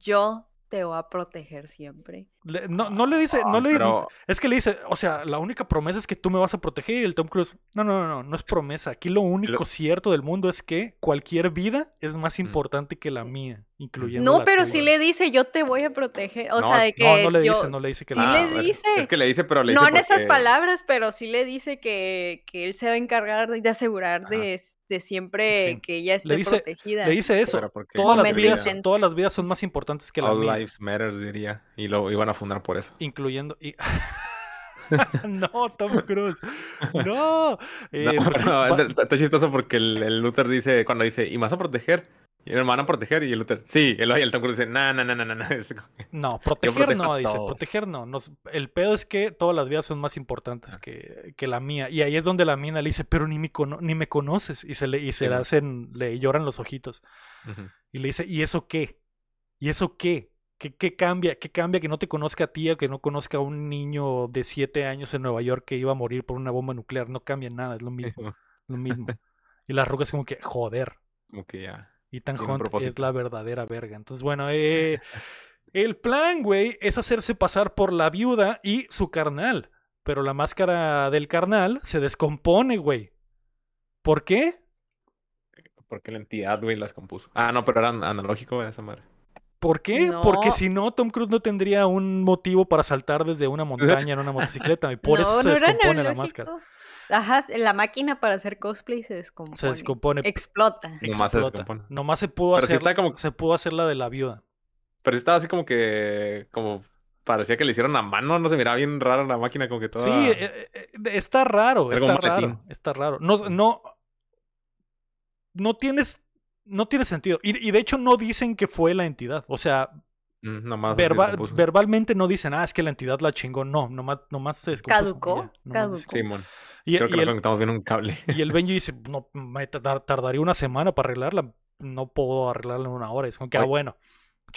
yo te voy a proteger siempre. Le- no, no le dice, no le pero- Es que le dice, o sea, la única promesa es que tú me vas a proteger y el Tom Cruise, no, no, no, no, no es promesa. Aquí lo único Lo- cierto del mundo es que cualquier vida es más Mm. importante que la mía, incluyendo No, la pero tuya. sí le dice, yo te voy a proteger. O No, sea, de que No, no le yo- dice, no le dice que Sí la- le Ah, es- dice. Es, que le dice, pero le no dice en esas palabras, pero sí le dice que, que él se va a encargar de, de asegurar Ajá. de, de siempre Sí. que ella esté Le dice- protegida. Le dice eso. Todas las, vidas, todas las vidas son más importantes que la All mía, Lives Matters, diría. Y lo iban a fundar por eso. incluyendo... y- no, Tom Cruise. No. Eh, No, pues sí, no, va- está- está chistoso porque el, el Luther dice, cuando dice, ¿y me vas a proteger? Y me van a proteger, y el Luther, sí, el, Tom Cruise dice, no, no, no, no, no, no. Proteger no, dice, proteger no. Nos- el pedo es que todas las vidas son más importantes que, que la mía. Y ahí es donde la mina le dice, pero ni me, cono- ni me conoces. Y se le, y se le hacen, le lloran los ojitos. Y le dice, ¿y eso qué? ¿Y eso qué? ¿Qué, qué cambia? ¿Qué cambia que no te conozca a ti o que no conozca a un niño de siete años en Nueva York que iba a morir por una bomba nuclear? No cambia nada, es lo mismo, lo mismo. Y la ruca es como que, joder. Como que ya. Tiene un Hunt es la verdadera verga. Entonces, bueno, eh, el plan, güey, es hacerse pasar por la viuda y su carnal. Pero la máscara del carnal se descompone, güey. ¿Por qué? Porque la entidad, güey, las compuso. Ah, no, pero era an- analógico esa madre. ¿Por qué? Porque si no, Tom Cruise no tendría un motivo para saltar desde una montaña en una motocicleta. Y por no, eso se no descompone la máscara. Ajá, la máquina para hacer cosplay se descompone. Se descompone. Explota. Nomás se descompone. Nomás se pudo Pero hacer. está como- Se pudo hacer la de la viuda. Pero estaba así como que, como parecía que le hicieron a mano, no se miraba bien rara la máquina, como que toda... Sí, eh, eh, eh, está raro, Era está raro, está raro. No, no, no tienes, no tiene sentido. Y, y de hecho no dicen que fue la entidad. O sea, Mm, nomás verbal- verbalmente no dicen, ah, es que la entidad la chingó. No, nomás, nomás se descompuso. ¿Caducó? Caducó. Simón. Y, Creo que y no el, conectamos bien un cable. y el Benji dice, no, me tar- tardaría una semana para arreglarla. No puedo arreglarla en una hora. Es como que, ah, bueno.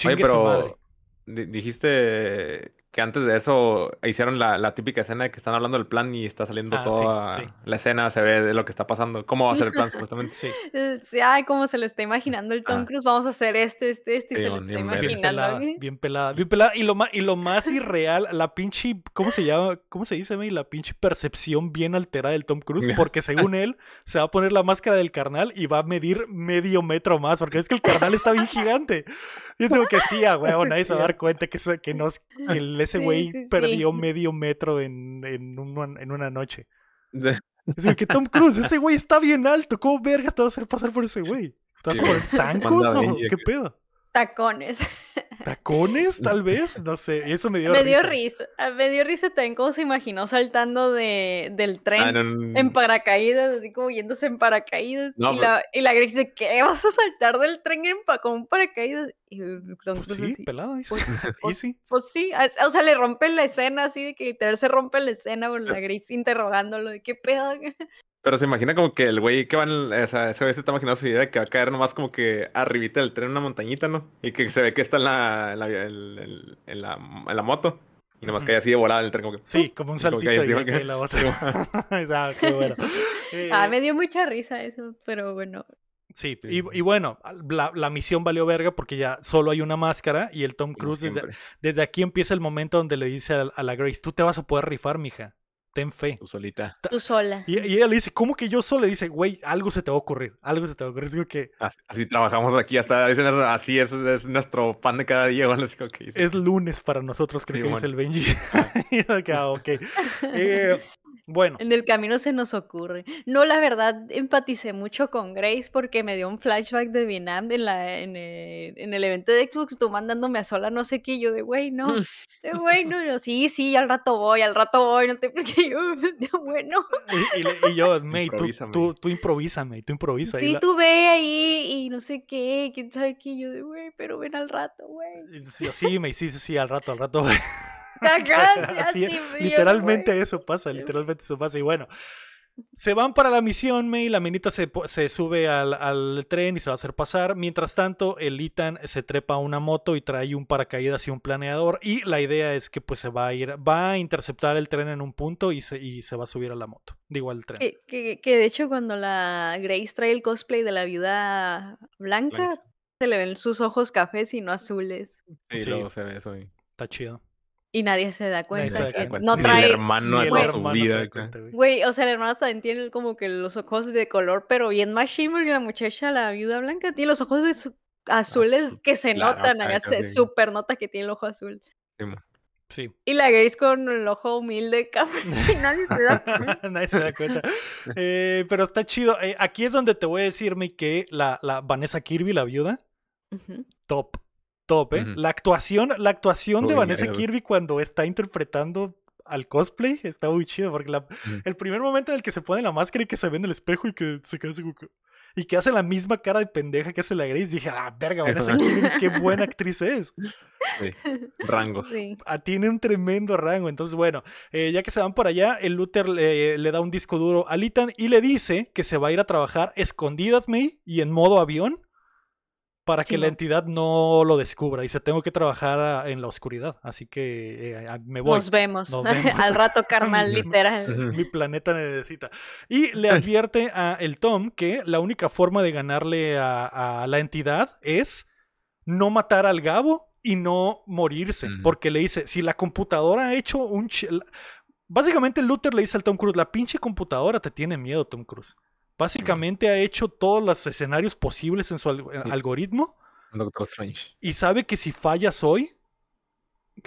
Oye, madre. pero di- dijiste que antes de eso hicieron la, la típica escena de que están hablando del plan y está saliendo Ah, toda sí. la escena, se ve de lo que está pasando. ¿Cómo va a ser el plan, supuestamente? Sí. Eh, sí, ay, como se le está imaginando el Tom Ah. Cruise, vamos a hacer esto, este, este, y Sí, se lo está bien imaginando. pelada, bien pelada, bien pelada. Y lo más, y lo más irreal, la pinche, ¿cómo se llama? ¿Cómo se dice, May? La pinche percepción bien alterada del Tom Cruise, porque según él, se va a poner la máscara del carnal y va a medir medio metro más, porque es que el carnal está bien gigante. Y es como que sí, a huevo, nadie se va a dar cuenta que, que, nos, que el- ese güey sí, sí. perdió medio metro en, en, un- en una noche. Es como que Tom Cruise, ese güey está bien alto, ¿cómo vergas te vas a hacer pasar por ese güey? ¿Estás Sí, por güey. zancos o qué pedo? Tacones. ¿Tacones, tal vez? No sé, eso me dio me dio risa. risa. ah, Me dio risa también cómo se imaginó saltando de, del tren. Ah, en paracaídas, así como yéndose en paracaídas. No, y, pero- la, y la Grace dice, ¿qué? ¿Vas a saltar del tren en pa- con un paracaídas? Y Tom Pues Cruise sí, así, pelado, pues-. Pues sí, o sea, le rompe la escena así de que literal se rompe la escena con la Grace interrogándolo de qué pedo. Pero se imagina como que el güey que va en... O sea, ese güey se está imaginando su idea de que va a caer nomás como que arribita del tren en una montañita, ¿no? Y que se ve que está en la, en la, en la, en la moto. Y nomás cae así de volada el tren como que... Sí, como un Y como saltito que y que- la otra. Ah, qué bueno. Eh, Ah, me dio mucha risa eso, pero bueno. Sí, Sí. y, y bueno, la, la misión valió verga porque ya solo hay una máscara y el Tom Cruise desde, desde aquí empieza el momento donde le dice a, a la Grace, tú te vas a poder rifar, mija, ten fe. tú solita. Tú sola. Y, y ella le dice, ¿cómo que yo solo? Le dice, güey, algo se te va a ocurrir, algo se te va a ocurrir. Digo que Así, así trabajamos aquí hasta... Dicen eso, así es, es nuestro pan de cada día. Bueno, así dice. es lunes para nosotros, creo Sí, que dice bueno. el Benji. Y yo que, ah, ok. Eh, Bueno, En el camino se nos ocurre. No, la verdad, empaticé mucho con Grace porque me dio un flashback de Vietnam en, la, en, el, en el evento de Xbox, tú mandándome a sola no sé qué, y yo de güey, no, de güey, no, yo, sí, sí, al rato voy, al rato voy, no te porque yo, de, bueno, y, y le- y yo, May, tú, Improvisa, tú, tú improvisa, May, tú improvisa. Sí, la- tú ve ahí y no sé qué, quién sabe qué, y yo de güey, pero ven al rato, güey. Sí, sí, May, sí, sí, sí, al rato, al rato. Cagaste, Así, literalmente güey. eso pasa, literalmente eso pasa. Y bueno, se van para la misión, May, la minita se, po- se sube al, al tren y se va a hacer pasar. Mientras tanto, el Ethan se trepa a una moto y trae un paracaídas y un planeador. Y la idea es que pues se va a ir, va a interceptar el tren en un punto y se, y se va a subir a la moto. Digo, al tren. Que, que, que de hecho cuando la Grace trae el cosplay de la viuda blanca, Blanca. se le ven sus ojos cafés y no azules. Sí, Sí. luego se ve eso. Y... Está chido. Y nadie se da cuenta. se da cuenta. no Ni el trae. hermano de su vida. güey. O sea, el hermano también tiene como que los ojos de color, pero bien machine, porque la muchacha, la viuda blanca, tiene los ojos de su- azules Azul, que se claro, notan, acá, se super nota que tiene el ojo azul. Sí. Y la Grace con el ojo humilde, y nadie se da cuenta. Nadie se da cuenta. Eh, pero está chido. Eh, aquí es donde te voy a decirme que la, la Vanessa Kirby, la viuda, top. Top, ¿eh? La actuación, la actuación de Vanessa mierda. Kirby cuando está interpretando al cosplay está muy chido. Porque la- el primer momento en el que se pone la máscara y que se ve en el espejo y que se queda así como que- Y que hace la misma cara de pendeja que hace la Grace. Dije, ah, verga, Vanessa Kirby, qué buena actriz es. Sí. Rangos. Sí. Ah, tiene un tremendo rango. Entonces, bueno, eh, ya que se van por allá, el Luther le, le da un disco duro a Litan y le dice que se va a ir a trabajar escondidas, May, y en modo avión, para que la entidad no lo descubra. Y se tengo que trabajar en la oscuridad. Así que eh, me voy. Nos vemos. Nos vemos. Al rato, carnal, literal. Mi planeta necesita. Y le advierte a el Tom que la única forma de ganarle a, a la entidad es no matar al Gabo y no morirse. Porque le dice, si la computadora ha hecho un... Básicamente Luther le dice al Tom Cruise, la pinche computadora te tiene miedo, Tom Cruise. Básicamente ha hecho todos los escenarios posibles en su Sí. algoritmo Doctor Strange. y sabe que si fallas hoy,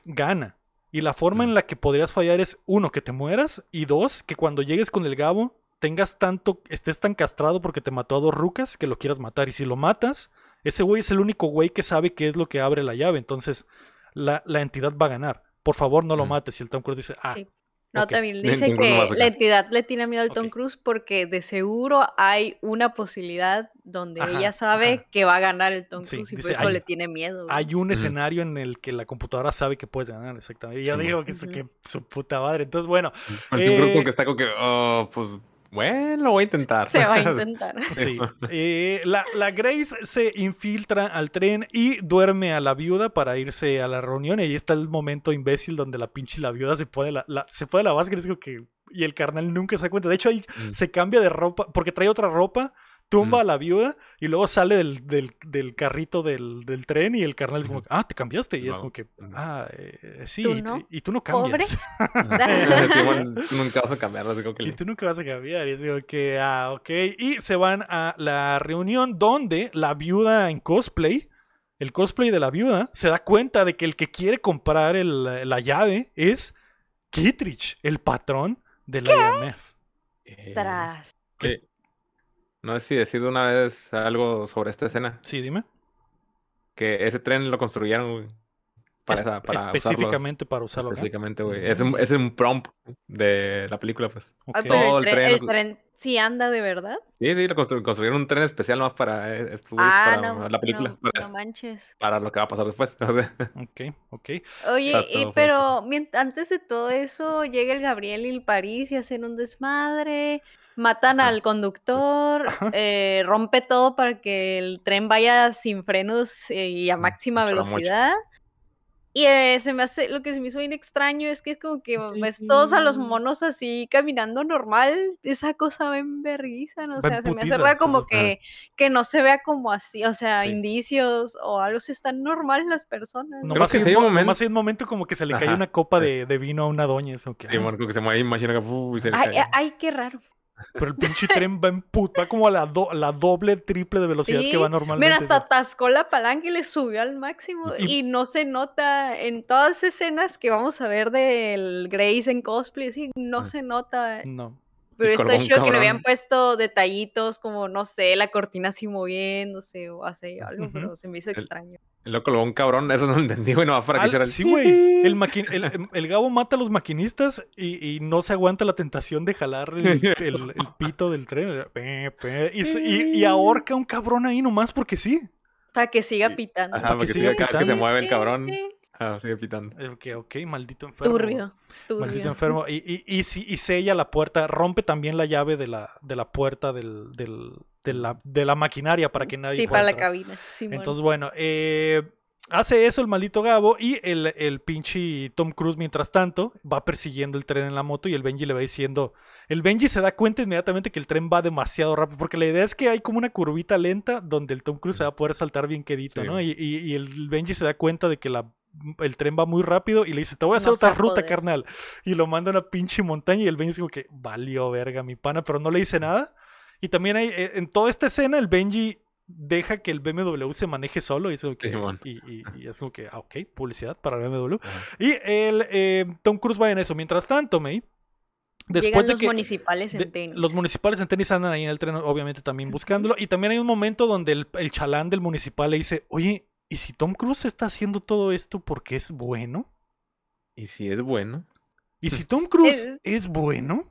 gana. Y la forma en Mm. la que podrías fallar es, uno, que te mueras, y dos, que cuando llegues con el Gabo, tengas tanto, estés tan castrado porque te mató a dos rucas que lo quieras matar. Y si lo matas, ese güey es el único güey que sabe qué es lo que abre la llave. Entonces, la, la entidad va a ganar. Por favor, no lo Mm. mates. Y el Tom Cruise dice, ah, Sí. No, también dice que la entidad le tiene miedo al Tom. Cruise porque de seguro hay una posibilidad donde Ajá, ella sabe ajá. que va a ganar el Tom Sí, Cruise y por dice, eso hay- le tiene miedo. güey. hay un escenario en el que la computadora sabe que puedes ganar, exactamente. Y yo Sí, digo que, eso- su puta madre. Entonces, bueno, El Tom Cruise Eh, como que está como que, oh, pues, bueno, lo voy a intentar. Se va a intentar. Sí. Eh, la, la Grace se infiltra al tren y duerme a la viuda para irse a la reunión. Y ahí está el momento imbécil donde la pinche la viuda se pone la, la- se pone la que. Y el carnal nunca se da cuenta. De hecho, ahí Mm. se cambia de ropa porque trae otra ropa. Tumba Mm. a la viuda y luego sale del, del- del carrito del, del tren y el carnal es como, ah, te cambiaste. Y es como que, ah, eh, sí, ¿Tú y, no? y tú no Pobre. cambias. Sí, bueno, tú nunca vas a cambiar, así como que Y tú nunca vas a cambiar. Y digo que, ah, ok. Y se van a la reunión donde la viuda en cosplay, el cosplay de la viuda, se da cuenta de que el que quiere comprar el- la llave es Kittridge, el patrón de la IMF. Eh, Tras. que- No sé si decir de una vez algo sobre esta escena. Sí, dime. Que ese tren lo construyeron güey, para, Es- esa, para usarlo específicamente para usarlo. Específicamente, güey. Es un, es un prompt de la película, pues. Todo el el tren, tren- el tren sí anda de verdad. Sí, sí, lo constru- construyeron un tren especial más para eh, Ah, para no, la película, no, para, no manches. para lo que va a pasar después. Ok, ok. Oye, sea, y- fue pero antes de todo eso llega el Gabriel y el París y hacen un desmadre, matan al conductor, eh, rompe todo para que el tren vaya sin frenos eh, y a máxima mucho velocidad. Y eh, se me hace, lo que se me hizo bien extraño es que es como que ves todos a los monos así caminando normal, esa cosa ven vergüenza, ¿no? O Va en sea, se me hace raro como sí. que, que no se vea como así, o sea, Sí. indicios o algo, si están normales las personas. Nomás que hay, sí hay un un mo- momento- nomás hay un momento como que se le cae una copa de, de vino a una doña. Eso que, Sí, ah, Marco, que se mueve, imagina que uh, se le Ay, cae. ay, ay, qué raro. Pero el pinche tren va en put, va como a la, do- la doble, triple de velocidad que va Mira, normalmente. hasta atascó la palanca y le subió al máximo. Y- Y, no se nota en todas escenas que vamos a ver del Grace en cosplay, sí, no Ah. se nota. No. Pero está chido que le habían puesto detallitos como, no sé, la cortina así moviéndose o así algo, pero se me hizo El- extraño. El loco luego un cabrón, eso no lo entendí, güey, no para que hiciera el... sí, güey. El, maqui- el, em, el Gabo mata a los maquinistas y, y no se aguanta la tentación de jalar el, el- el pito del tren. Y, se- y- y ahorca a un cabrón ahí nomás porque sí. Para que siga pitando. Ajá, porque que si siga cada vez que se pitando. mueve el cabrón, Sí, sigue pitando. Eh, Ok, ok, maldito enfermo. Turbio, Maldito turbio. enfermo. Y, y, y, sella la puerta, rompe también la llave de la, de la puerta del, del- de, la, de la maquinaria para que nadie Sí, para la cabina. Simón. Entonces, bueno, eh, hace eso el maldito Gabo y el, el pinche Tom Cruise, mientras tanto, va persiguiendo el tren en la moto y el Benji le va diciendo. El Benji se da cuenta inmediatamente que el tren va demasiado rápido, porque la idea es que hay como una curvita lenta donde el Tom Cruise se va a poder saltar bien quedito, Sí. ¿no? Y, y- y el Benji se da cuenta de que la, el tren va muy rápido y le dice, te voy a hacer No se otra ruta, poder. carnal. Y lo manda a una pinche montaña y el Benji es como que, valió verga mi pana, pero no le dice nada. Y también hay, eh, en toda esta escena, el Benji deja que el BMW se maneje solo y es como que, y, y- y es como que, ah, ok, publicidad para el BMW. Y el eh, Tom Cruise va en eso. Mientras tanto, May, Llegan después de los que municipales en tenis. los municipales en tenis andan ahí en el tren, obviamente también buscándolo. Y también hay un momento donde el, el chalán del municipal le dice, oye, ¿y si Tom Cruise está haciendo todo esto porque es bueno? Y si es bueno. ¿Y si Tom Cruise Es- es bueno?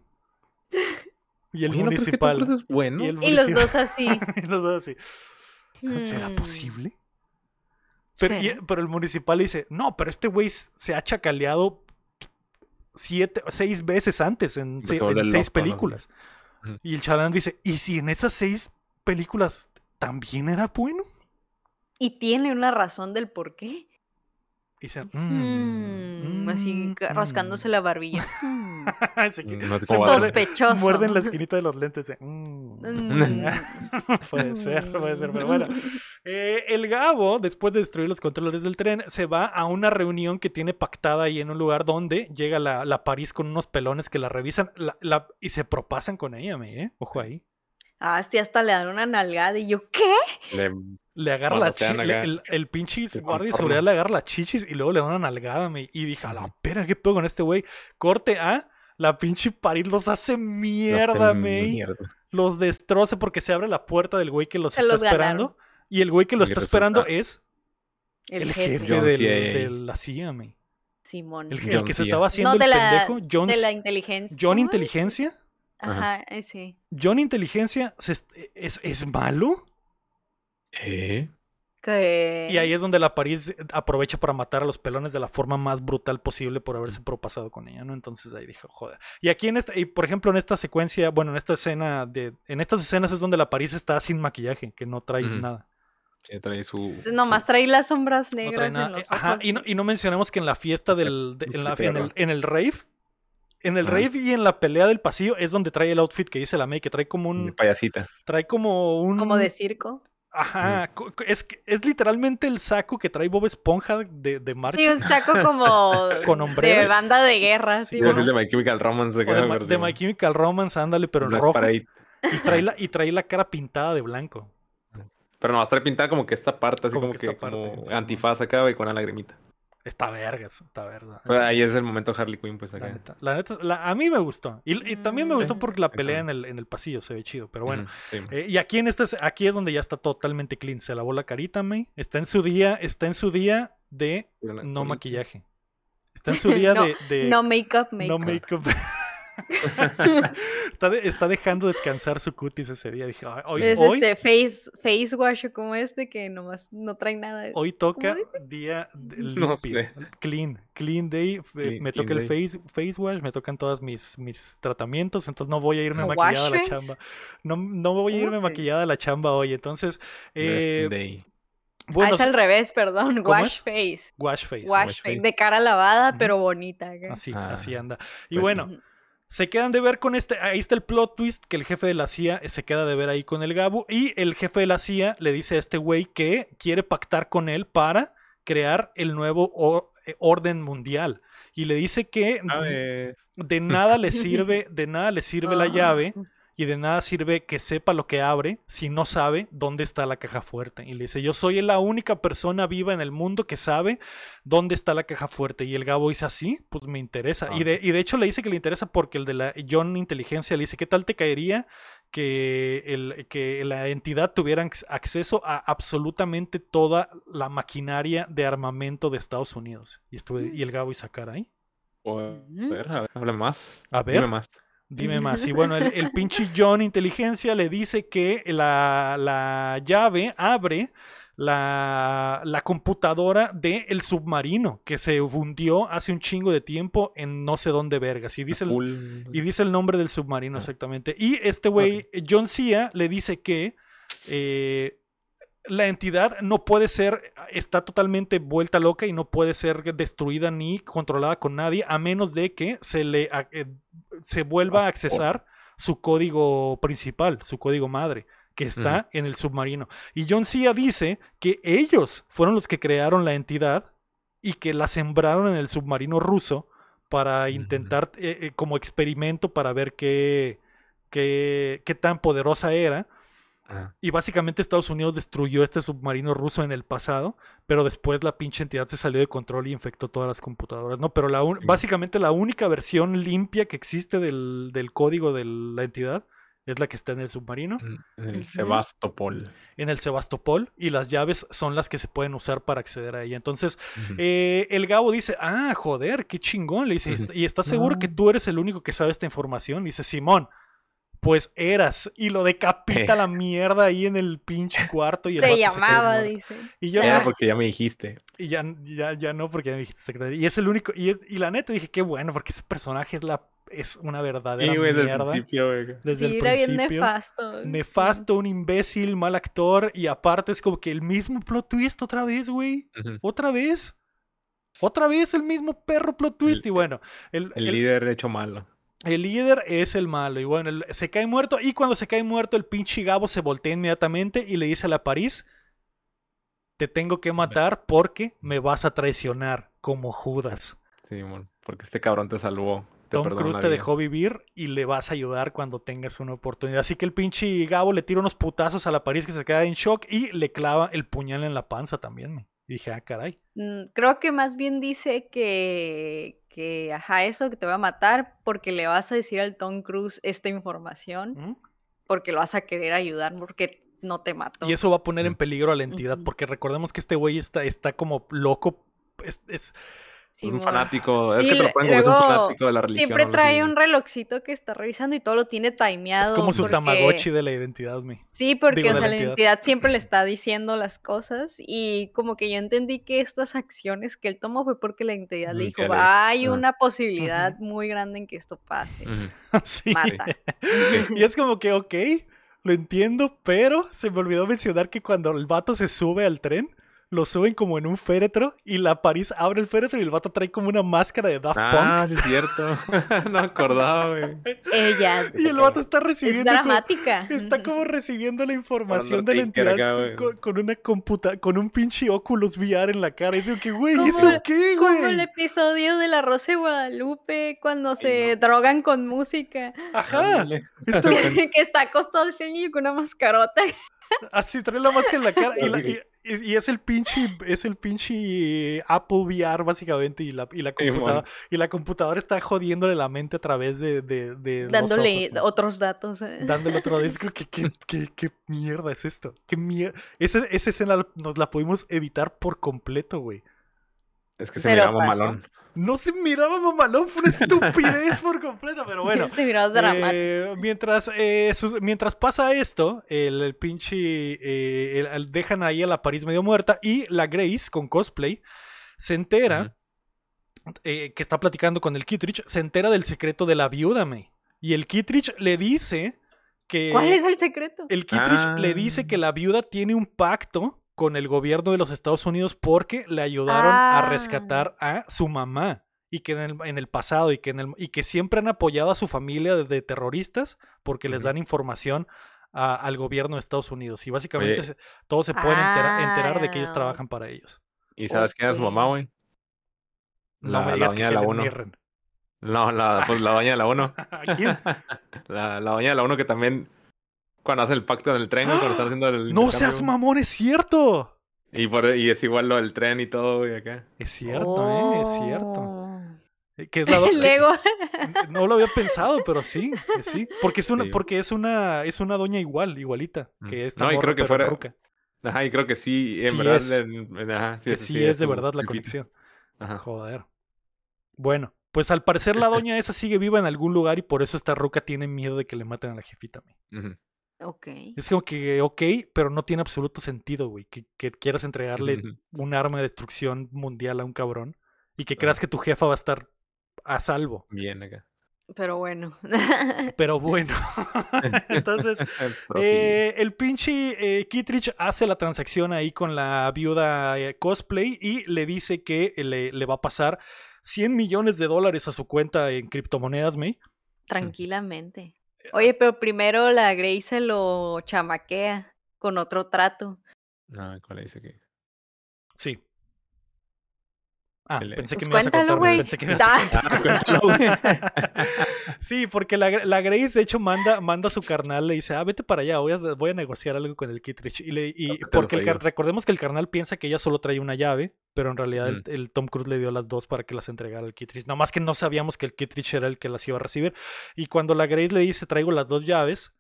Y el Oye, no, pero es que Tom municipal. Es bueno. y el Y los dos así. y los dos así. ¿Será Hmm, posible? Pero, y- ¿será? pero el municipal dice, no, pero este güey se ha chacaleado siete, seis veces antes en, Se se- en seis películas. Y el chalán dice, ¿y si en esas seis películas también era bueno? Y tiene una razón del por qué. Y dice, Hmm, "Mm, así mm, ca- rascándose la barbilla. Así que No sé se. Sospechoso. muerde en la esquinita de los lentes. "Mm". Mm. puede ser, puede ser, pero bueno. Eh, el Gabo, después de destruir los controles del tren, se va a una reunión que tiene pactada ahí en un lugar donde llega la, la París con unos pelones que la revisan la- la- y se propasan con ella, me, ¿eh? Ojo ahí. Ah, sí, hasta le dan una nalgada. Y yo, ¿qué? Le- Le agarra la sean chi- acá, le- el, el pinche guardia de seguridad le agarra las chichis y luego le da una nalgada, me. Y dije, a la pera, ¿qué pedo con este güey? Corte A, la pinche París los hace mierda, hace me. mierda. Los destroza porque se abre la puerta del güey que los Se está los esperando. ganaron. Y el güey que lo está resulta- esperando es El, el jefe. del- de la CIA, me. Simón. El, que se estaba haciendo no, de el la, pendejo. John, de la inteligencia. John. Inteligencia. Ajá, ese. John Inteligencia se est- es, es malo. ¿Eh? Que... Y ahí es donde la París aprovecha para matar a los pelones de la forma más brutal posible por haberse propasado con ella, ¿no? Entonces ahí dije, joder. Y aquí en esta, y por ejemplo, en esta secuencia, bueno, en esta escena de, en estas escenas es donde la París está sin maquillaje, que no trae nada. Sí, trae su. Nomás trae las sombras No negras en los Ajá, ojos. y no, y no mencionamos que en la fiesta del, de- en, la- Qué en el, en el rave, en el Ajá. rave y en la pelea del pasillo es donde trae el outfit que dice la May, que trae como de un, payasita. trae como un, Como de circo. Ajá, es, que- es literalmente el saco que trae Bob Esponja de, de marcha. Sí, un saco como Con de hombreras. banda de guerra. Sí, a de My Chemical Romance. De, Ma- de My Chemical Romance, ándale, pero en rojo. Parade. Y trae, la, y trae la cara pintada de blanco. Pero no, trae pintada como que esta parte, así Como como, que que, esta parte, como sí, antifaz acá, y con una lagrimita. Está vergas, está verga. Pues ahí es el momento Harley Quinn, pues La acá. neta, la neta, la- a mí me gustó. Y, y también me Mm. gustó porque la pelea en el, en el pasillo se ve chido. Pero bueno. Sí. Eh, y aquí en este, aquí es donde ya está totalmente clean. Se lavó la carita, May. Está en su día, está en su día de no maquillaje. Está en su día No, de, de No make-up, no make-up. está, de- está dejando descansar su cutis ese día. Dije, "Ay, hoy, es hoy, este face, face wash o como este que nomás no trae nada. de- hoy toca día No sé. Clean, clean day. Clean- me toca el face, face wash, me tocan todos mis, mis tratamientos, entonces no voy a irme ¿Como maquillada a la chamba. No, no voy a ¿Cómo irme maquillada a la chamba hoy. Entonces, eh, Day. bueno, ah, es al revés, perdón. ¿Cómo Wash es? face. wash face. Wash, wash face. face. De cara lavada, pero bonita. Así, Ah, así anda. Y pues bueno. Se quedan de ver con este. Ahí está el plot twist que el jefe de la CIA se queda de ver ahí con el Gabu. Y el jefe de la CIA le dice a este güey que quiere pactar con él para crear el nuevo or- eh, orden mundial. Y le dice que de nada le sirve, de nada le sirve la llave y de nada sirve que sepa lo que abre si no sabe dónde está la caja fuerte. Y le dice, yo soy la única persona viva en el mundo que sabe dónde está la caja fuerte. Y el Gabo dice así, pues me interesa. Y, de, y de hecho le dice que le interesa porque el de la John Inteligencia le dice, ¿qué tal te caería que, el, que la entidad tuviera acceso a absolutamente toda la maquinaria de armamento de Estados Unidos? Y, estuve, y el Gabo y sacar ahí. a ver, a ver, hable más. A ver. Dime más. Dime más. Y bueno, el, el pinche John Inteligencia le dice que la, la llave abre la, la computadora del el submarino que se hundió hace un chingo de tiempo en no sé dónde vergas. Y dice el, y dice el nombre del submarino exactamente. Y este güey, John Cia, le dice que eh, la entidad no puede ser, está totalmente vuelta loca y no puede ser destruida ni controlada con nadie a menos de que se le eh, se vuelva a accesar su código principal, su código madre, que está en el submarino. Y John Cia dice que ellos fueron los que crearon la entidad y que la sembraron en el submarino ruso para intentar eh, eh, como experimento para ver qué, qué, qué tan poderosa era y básicamente Estados Unidos destruyó este submarino ruso en el pasado, pero después la pinche entidad se salió de control y infectó todas las computadoras, ¿no? Pero la básicamente la única versión limpia que existe del, código de la entidad es la que está en el submarino. En el Sebastopol. En el Sebastopol. Y las llaves son las que se pueden usar para acceder a ella. Entonces, eh, el Gabo dice, ah, joder, qué chingón. Le dice, ¿y estás seguro que tú eres el único que sabe esta información? Le dice, Simón pues eras. Y lo decapita la mierda ahí en el pinche cuarto. Y se llamaba, dice. Y yo, Era porque ya me dijiste. Y ya, ya, ya no, porque ya me dijiste secretario. Y es el único. Y, es, y la neta dije, qué bueno, porque ese personaje es la es una verdadera mierda. Desde el principio, güey. Desde sí, era bien nefasto. Nefasto, un imbécil, mal actor. Y aparte es como que el mismo plot twist otra vez, güey. Otra vez. Otra vez el mismo perro plot twist. y bueno, el, el, líder hecho malo. El líder es el malo. Y bueno, se cae muerto. Y cuando se cae muerto, el pinche Gabo se voltea inmediatamente y le dice a la París: Te tengo que matar porque me vas a traicionar como Judas. Sí, porque este cabrón te salvó. Te Tom Cruise te dejó vivir y le vas a ayudar cuando tengas una oportunidad. Así que el pinche Gabo le tira unos putazos a la París que se queda en shock y le clava el puñal en la panza también. Y dije, ah, caray. Mm, creo que más bien dice que, que, ajá, eso, que te va a matar porque le vas a decir al Tom Cruise esta información, porque lo vas a querer ayudar, porque no te mató. Y eso va a poner en peligro a la entidad, porque recordemos que este güey está, está como loco, es un fanático, es que te lo ponen como un fanático de la religión. Siempre trae un relojcito que está revisando y todo lo tiene timeado. Es como su tamagotchi de la identidad, mi. Sí, porque o sea, la, identidad. siempre le está diciendo las cosas y como que yo entendí que estas acciones que él tomó fue porque la identidad le dijo, hay una posibilidad muy grande en que esto pase. sí. Mata. y es como que, ok, lo entiendo, pero se me olvidó mencionar que cuando el vato se sube al tren, lo suben como en un féretro y la París abre el féretro y el vato trae como una máscara de Daft Punk. Ah, sí es cierto. no acordaba, güey. Ella. Y el vato está recibiendo. Es dramática. está como recibiendo la información de la entidad con, una computa con un pinche Oculus VR en la cara. Y dice que, güey, ¿eso qué, güey? Como el episodio de La Rosa de Guadalupe cuando se drogan con música. Ajá. que está acostado el niño con una mascarota. Así trae la máscara en la cara. Y, y, es el pinche, es el pinche Apple VR básicamente y la, y la computadora, y la computadora está jodiéndole la mente a través de, de, dándole otros datos. Eh. Dándole otros datos. ¿Qué, qué, qué, qué, mierda es esto? ¿Qué mierda? Esa, esa escena nos la pudimos evitar por completo, güey. Es que se miraba malón. No se miraba mamalón, fue una estupidez por completo, pero bueno. Se miraba dramático. Eh, mientras, eh, mientras pasa esto, el, pinche. Eh, dejan ahí a la París medio muerta y la Grace con cosplay se entera. que está platicando con el Kittridge, se entera del secreto de la viuda, May. Y el Kittridge le dice que. ¿Cuál es el secreto? El Kittridge le dice que la viuda tiene un pacto con el gobierno de los Estados Unidos porque le ayudaron a ah. rescatar a su mamá y que en el, pasado y que, en el, y que siempre han apoyado a su familia de, terroristas porque les dan información al gobierno de Estados Unidos y básicamente todos se pueden enterar, de que ellos trabajan para ellos. ¿Y sabes quién era su mamá, güey? La, la, de la 1. No, la, pues la doña de la 1. ¿A quién? La, la doña de la 1 que también cuando hace el pacto en el tren, güey, cuando están haciendo el No seas mamón, es cierto. Y, por, y es igual lo del tren y todo, güey, acá. Es cierto, ¿eh? Es cierto. Oh. Eh, Que es la que- Lego. No lo había pensado, pero sí, que sí. Porque es una, Sí. porque es una, es una doña igual, igualita. Que Mm. esta No, y creo que fuera- ruca. Ajá, y creo que sí, en Sí verdad. es. en- ajá, sí, Que sí, es de verdad la conexión. Ajá. Joder. Bueno, pues al parecer la doña esa sigue viva en algún lugar y por eso esta ruca tiene miedo de que le maten a la jefita. güey. Ujú. Ok. Es como que, ok, pero no tiene absoluto sentido, güey. Que, que quieras entregarle un arma de destrucción mundial a un cabrón y que creas que tu jefa va a estar a salvo. Bien acá. Pero bueno. Pero bueno. Entonces. Eh, el pinche eh, Kittredge hace la transacción ahí con la viuda eh, cosplay y le dice que le, le va a pasar 100 millones de dólares a su cuenta en criptomonedas, May. Tranquilamente. Oye, pero primero la Grace se lo chamaquea con otro trato. No, ¿cuál le dice que? Sí. Ah, Que pensé que Pues me ibas a cuéntalo, contar. güey. Pensé que me ibas a contar. Ah, cuéntalo, güey. Sí, porque la, la Grace de hecho manda, manda a su carnal, le dice, ah, vete para allá, voy a, voy a negociar algo con el Kittredge. Y, le, y porque el recordemos que el carnal piensa que ella solo trae una llave, pero en realidad el, Mm. el Tom Cruise le dio las dos para que las entregara al Kittredge. No más que no sabíamos que el Kittredge era el que las iba a recibir. Y cuando la Grace le dice, traigo las dos llaves,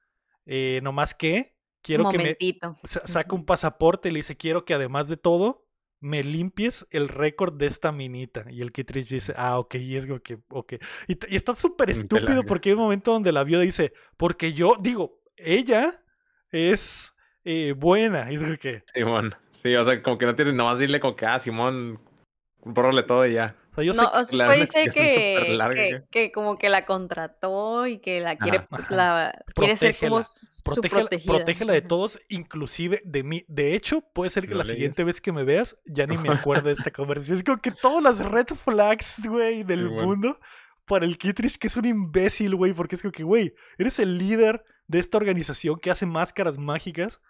eh, no más que quiero que me saca un pasaporte y le dice, quiero que además de todo me limpies el récord de esta minita. Y el Kittredge dice, ah, ok, y es que, ok. Y, está súper Un estúpido porque hay un momento donde la viuda dice, porque yo, digo, ella es eh, buena. Y es que, Simón. Sí, o sea, como que no tienes, nomás dile como que, ah, Simón, bórrale todo y ya. O sea, yo sé no, la explicación que, superlarga que, que- que como que la contrató y que la quiere, Ajá. la, quiere ser como Protégela. su Protégela, protegida. protégela de todos, inclusive de mí. De hecho, puede ser que No la lees. siguiente vez que me veas ya ni me acuerde de esta conversación. Es como que todas las red flags, güey, del mundo para el Kittredge, que es un imbécil, güey, porque es como que, güey, eres el líder de esta organización que hace máscaras mágicas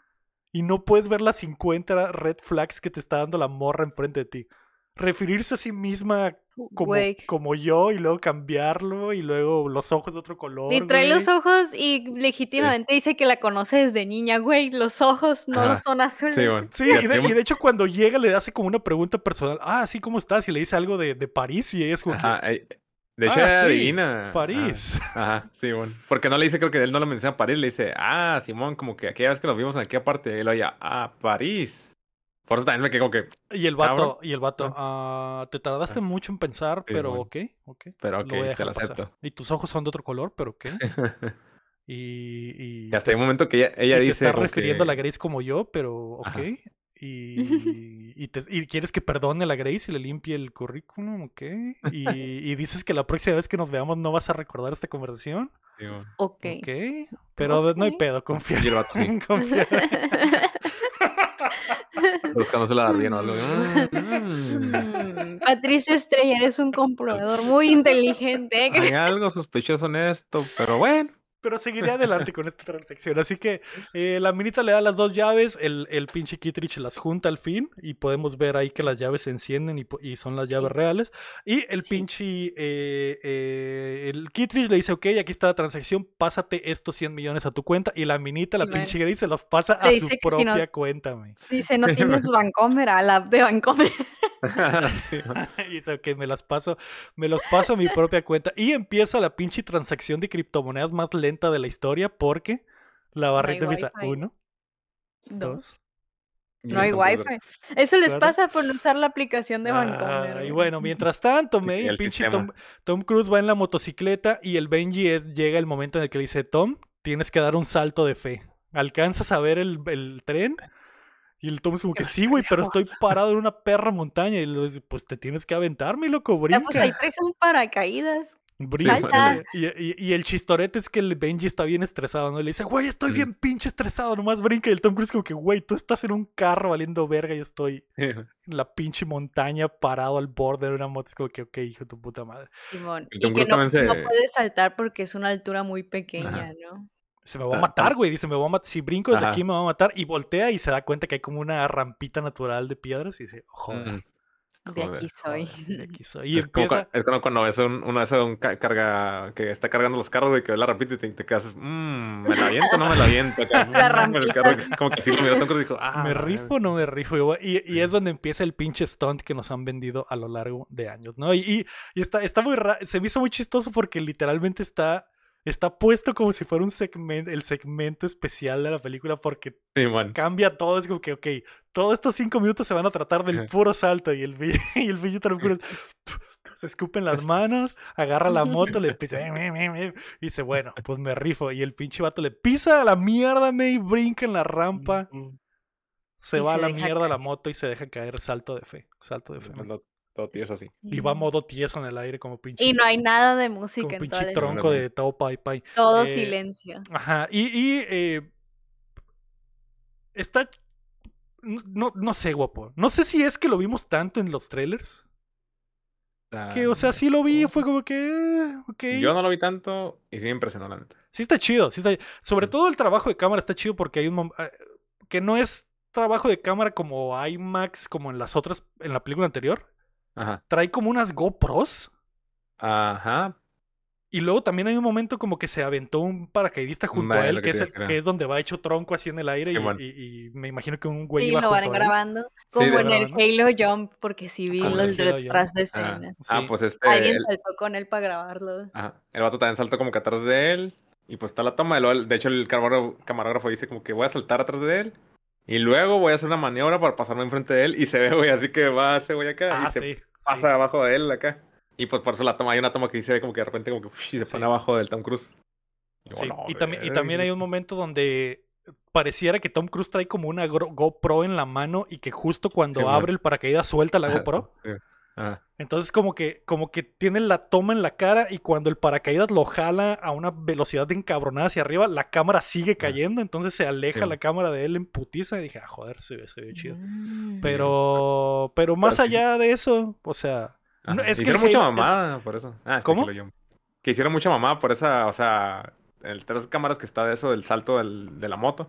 y no puedes ver las 50 red flags que te está dando la morra enfrente de ti. Referirse a sí misma como, como yo y luego cambiarlo y luego los ojos de otro color. Y trae los ojos y legítimamente dice que la conoce desde niña, güey. Los ojos no Ajá. son azules. Sí, bueno. Sí, Y de, y hecho cuando llega le hace como una pregunta personal. Ah, sí, ¿cómo estás? Y le dice algo de, de París y ella es como Ajá, eh, de hecho, Ah, sí, adivina. Ajá. París. Ajá, sí, bueno. Porque no le dice, creo que él no lo menciona París, le dice, ah, Simón, como que aquella vez que nos vimos en aquella parte, lo oye, ah, París. Por eso también me quedé como que, Y el Cabrón. vato, y el vato, ah, te tardaste Ah. mucho en pensar, Sí, pero bueno. ok, ok. pero lo ok, voy a te lo pasar. acepto. Y tus ojos son de otro color, pero ok. Y, y, Y hasta hay un momento que ella, ella y dice. como refiriendo a la Grace como yo, pero ok. Ajá. Y, y, te- y quieres que perdone a la Grace y le limpie el currículum, ok. Y, y dices que la próxima vez que nos veamos no vas a recordar esta conversación. Simón. Ok. Ok. Pero no hay pedo, confía. Y el vato sí, confía. Buscándosela bien o algo. Mm, Mm, Patricio Estrella, eres un comprobador muy inteligente. ¿eh? Hay algo sospechoso en esto, pero bueno. Pero seguiré adelante con esta transacción. Así que eh, la minita le da las dos llaves, el, el pinche Kittredge las junta al fin y podemos ver ahí que las llaves se encienden y, y son las llaves Sí. reales. Y el Sí. pinche, eh, eh, el Kittredge le dice, ok, aquí está la transacción, pásate estos 100 millones a tu cuenta. Y la minita, la pinche Grace, se los pasa le a su que si no- propia cuenta, güey. Dice, no tienes Vancomer, a la de Vancomer. Y dice, ok, me las paso, me los paso a mi propia cuenta. Y empieza la pinche transacción de criptomonedas más lenta de la historia porque la barrita empieza wifi. uno, Dos. No hay wifi. Eso les Claro. pasa por no usar la aplicación de Ah, Vancomer. y güey. bueno, mientras tanto, el pinche. Tom, Tom Cruise va en la motocicleta y el Benji es, llega el momento en el que le dice, Tom, tienes que dar un salto de fe. ¿Alcanzas a ver el, el tren? Y el Tom es como que sí, güey, pero estoy parado en una perra montaña. Y le dice, pues te tienes que aventar, mi loco, Ya, brinca. pues ahí traes un paracaídas. Brinca. Salta. Y, y- y el chistorete es que el Benji está bien estresado, ¿no? Y le dice, güey, estoy bien pinche estresado, nomás brinca. Y el Tom Cruise como que, güey, tú estás en un carro valiendo verga y yo estoy en la pinche montaña parado al borde de una moto. Es como que, ok, hijo de tu puta madre. Simón. Y Tom que Cruise no, también no se- puedes saltar porque es una altura muy pequeña, ¿no? Se me va a Ta- matar, güey. Dice, me va a matar. Si brinco desde Ajá. aquí me va a matar. Y voltea y se da cuenta que hay como una rampita natural de piedras y dice, joder. Mm. De aquí soy. Joder, de aquí soy. Y es, como, empieza. cua- es como cuando ves un, uno de un ca- carga que está cargando los carros y que la rampita y te, te quedas, mmm, ¿me la aviento o no me la aviento? "Mm", como que sí lo miró Tom Cruise y dijo, ah, ¿Me rifo o no me rifo? Y, y- y es donde empieza el pinche stunt que nos han vendido a lo largo de años, ¿no? Y, y- y está, está muy ra- se me hizo muy chistoso porque literalmente está, está puesto como si fuera un segmento, el segmento especial de la película porque Sí, cambia todo. Es como que, ok, todos estos cinco minutos se van a tratar del puro salto y el, y el Cruise se escupen las manos, agarra la moto, le pisa "Eh, me, me, me", y dice, bueno, pues me rifo. Y el pinche vato le pisa a la mierda, me y brinca en la rampa. Se Y va a la mierda la moto y se deja caer salto de fe. Salto de fe. man. Todo tieso así. Y va a modo tieso en el aire como pinche, Y no hay nada de como música en toda pinche tronco de Tao Pai Pai. Todo Eh, silencio. Ajá. Y, y eh, está. No, no, sé, guapo. No sé si es que lo vimos tanto en los trailers. Que, o sea, sí lo vi, fue como que. eh, ok. Yo no lo vi tanto y sí me impresionó, la neta. Sí está chido. Sí está... Sobre Mm. todo el trabajo de cámara está chido porque hay un. mom- eh, Que no es trabajo de cámara como IMAX, como en las otras. En la película anterior. Ajá. Trae como unas GoPros. Ajá. Y luego también hay un momento como que se aventó un paracaidista junto a él, que que es, el- que donde va hecho tronco así en el aire. y- Simón. y, y me imagino que un güey Sí, iba lo van grabando. Como en el. Halo Jump, porque sí vi los detrás de Ah, escenas. ah, pues este. Alguien el- saltó con él para grabarlo. Ajá. El vato también saltó como que atrás de él. Y pues está la toma. De hecho, el camarógrafo dice como que voy a saltar atrás de él. Y luego voy a hacer una maniobra para pasarme enfrente de él. Y se ve, güey, así que va ese güey acá. Ah, y se sí. sí. pasa abajo de él acá. Y pues por eso la toma, hay una toma que se ve como que de repente como que uff, y se Sí. pone abajo del Tom Cruise. Y yo, Sí, "No, y, también, y verga". también hay un momento donde pareciera que Tom Cruise trae como una GoPro en la mano y que justo cuando abre el paracaídas suelta la GoPro. Ajá. Entonces como que, como que tiene la toma en la cara y cuando el paracaídas lo jala a una velocidad encabronada hacia arriba, la cámara sigue cayendo, entonces se aleja Sí. la cámara de él en putiza y dije, ah, joder, se ve, se ve chido. Mm. Pero, pero más Pero sí- allá de eso, o sea, no, es que hicieron mucha mamada por eso. Ah, es que ¿Cómo? Jump. Que hicieron mucha mamada por esa, o sea, el tres cámaras que está de eso, del salto del- de la moto.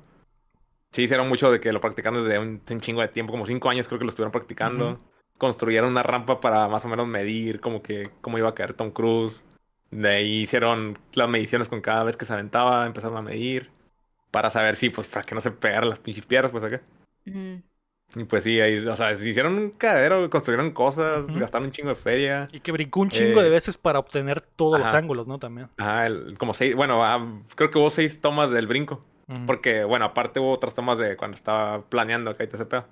Sí, hicieron mucho de que lo practicaron desde un, un chingo de tiempo, como cinco años creo que lo estuvieron practicando. Construyeron una rampa para más o menos medir como que cómo iba a caer Tom Cruise. De ahí hicieron las mediciones con cada vez que se aventaba, empezaron a medir. Para saber si, pues, para que no se pegaran las pinches piedras, pues acá. Y pues sí, ahí, o sea, hicieron un cadero, construyeron cosas, gastaron un chingo de feria. y que brincó un chingo Eh, de veces para obtener todos los ángulos, ¿no? También. Ajá, el- como seis, bueno, ah, creo que hubo seis tomas del brinco. Porque, bueno, aparte hubo otras tomas de cuando estaba planeando acá y todo ese pedo.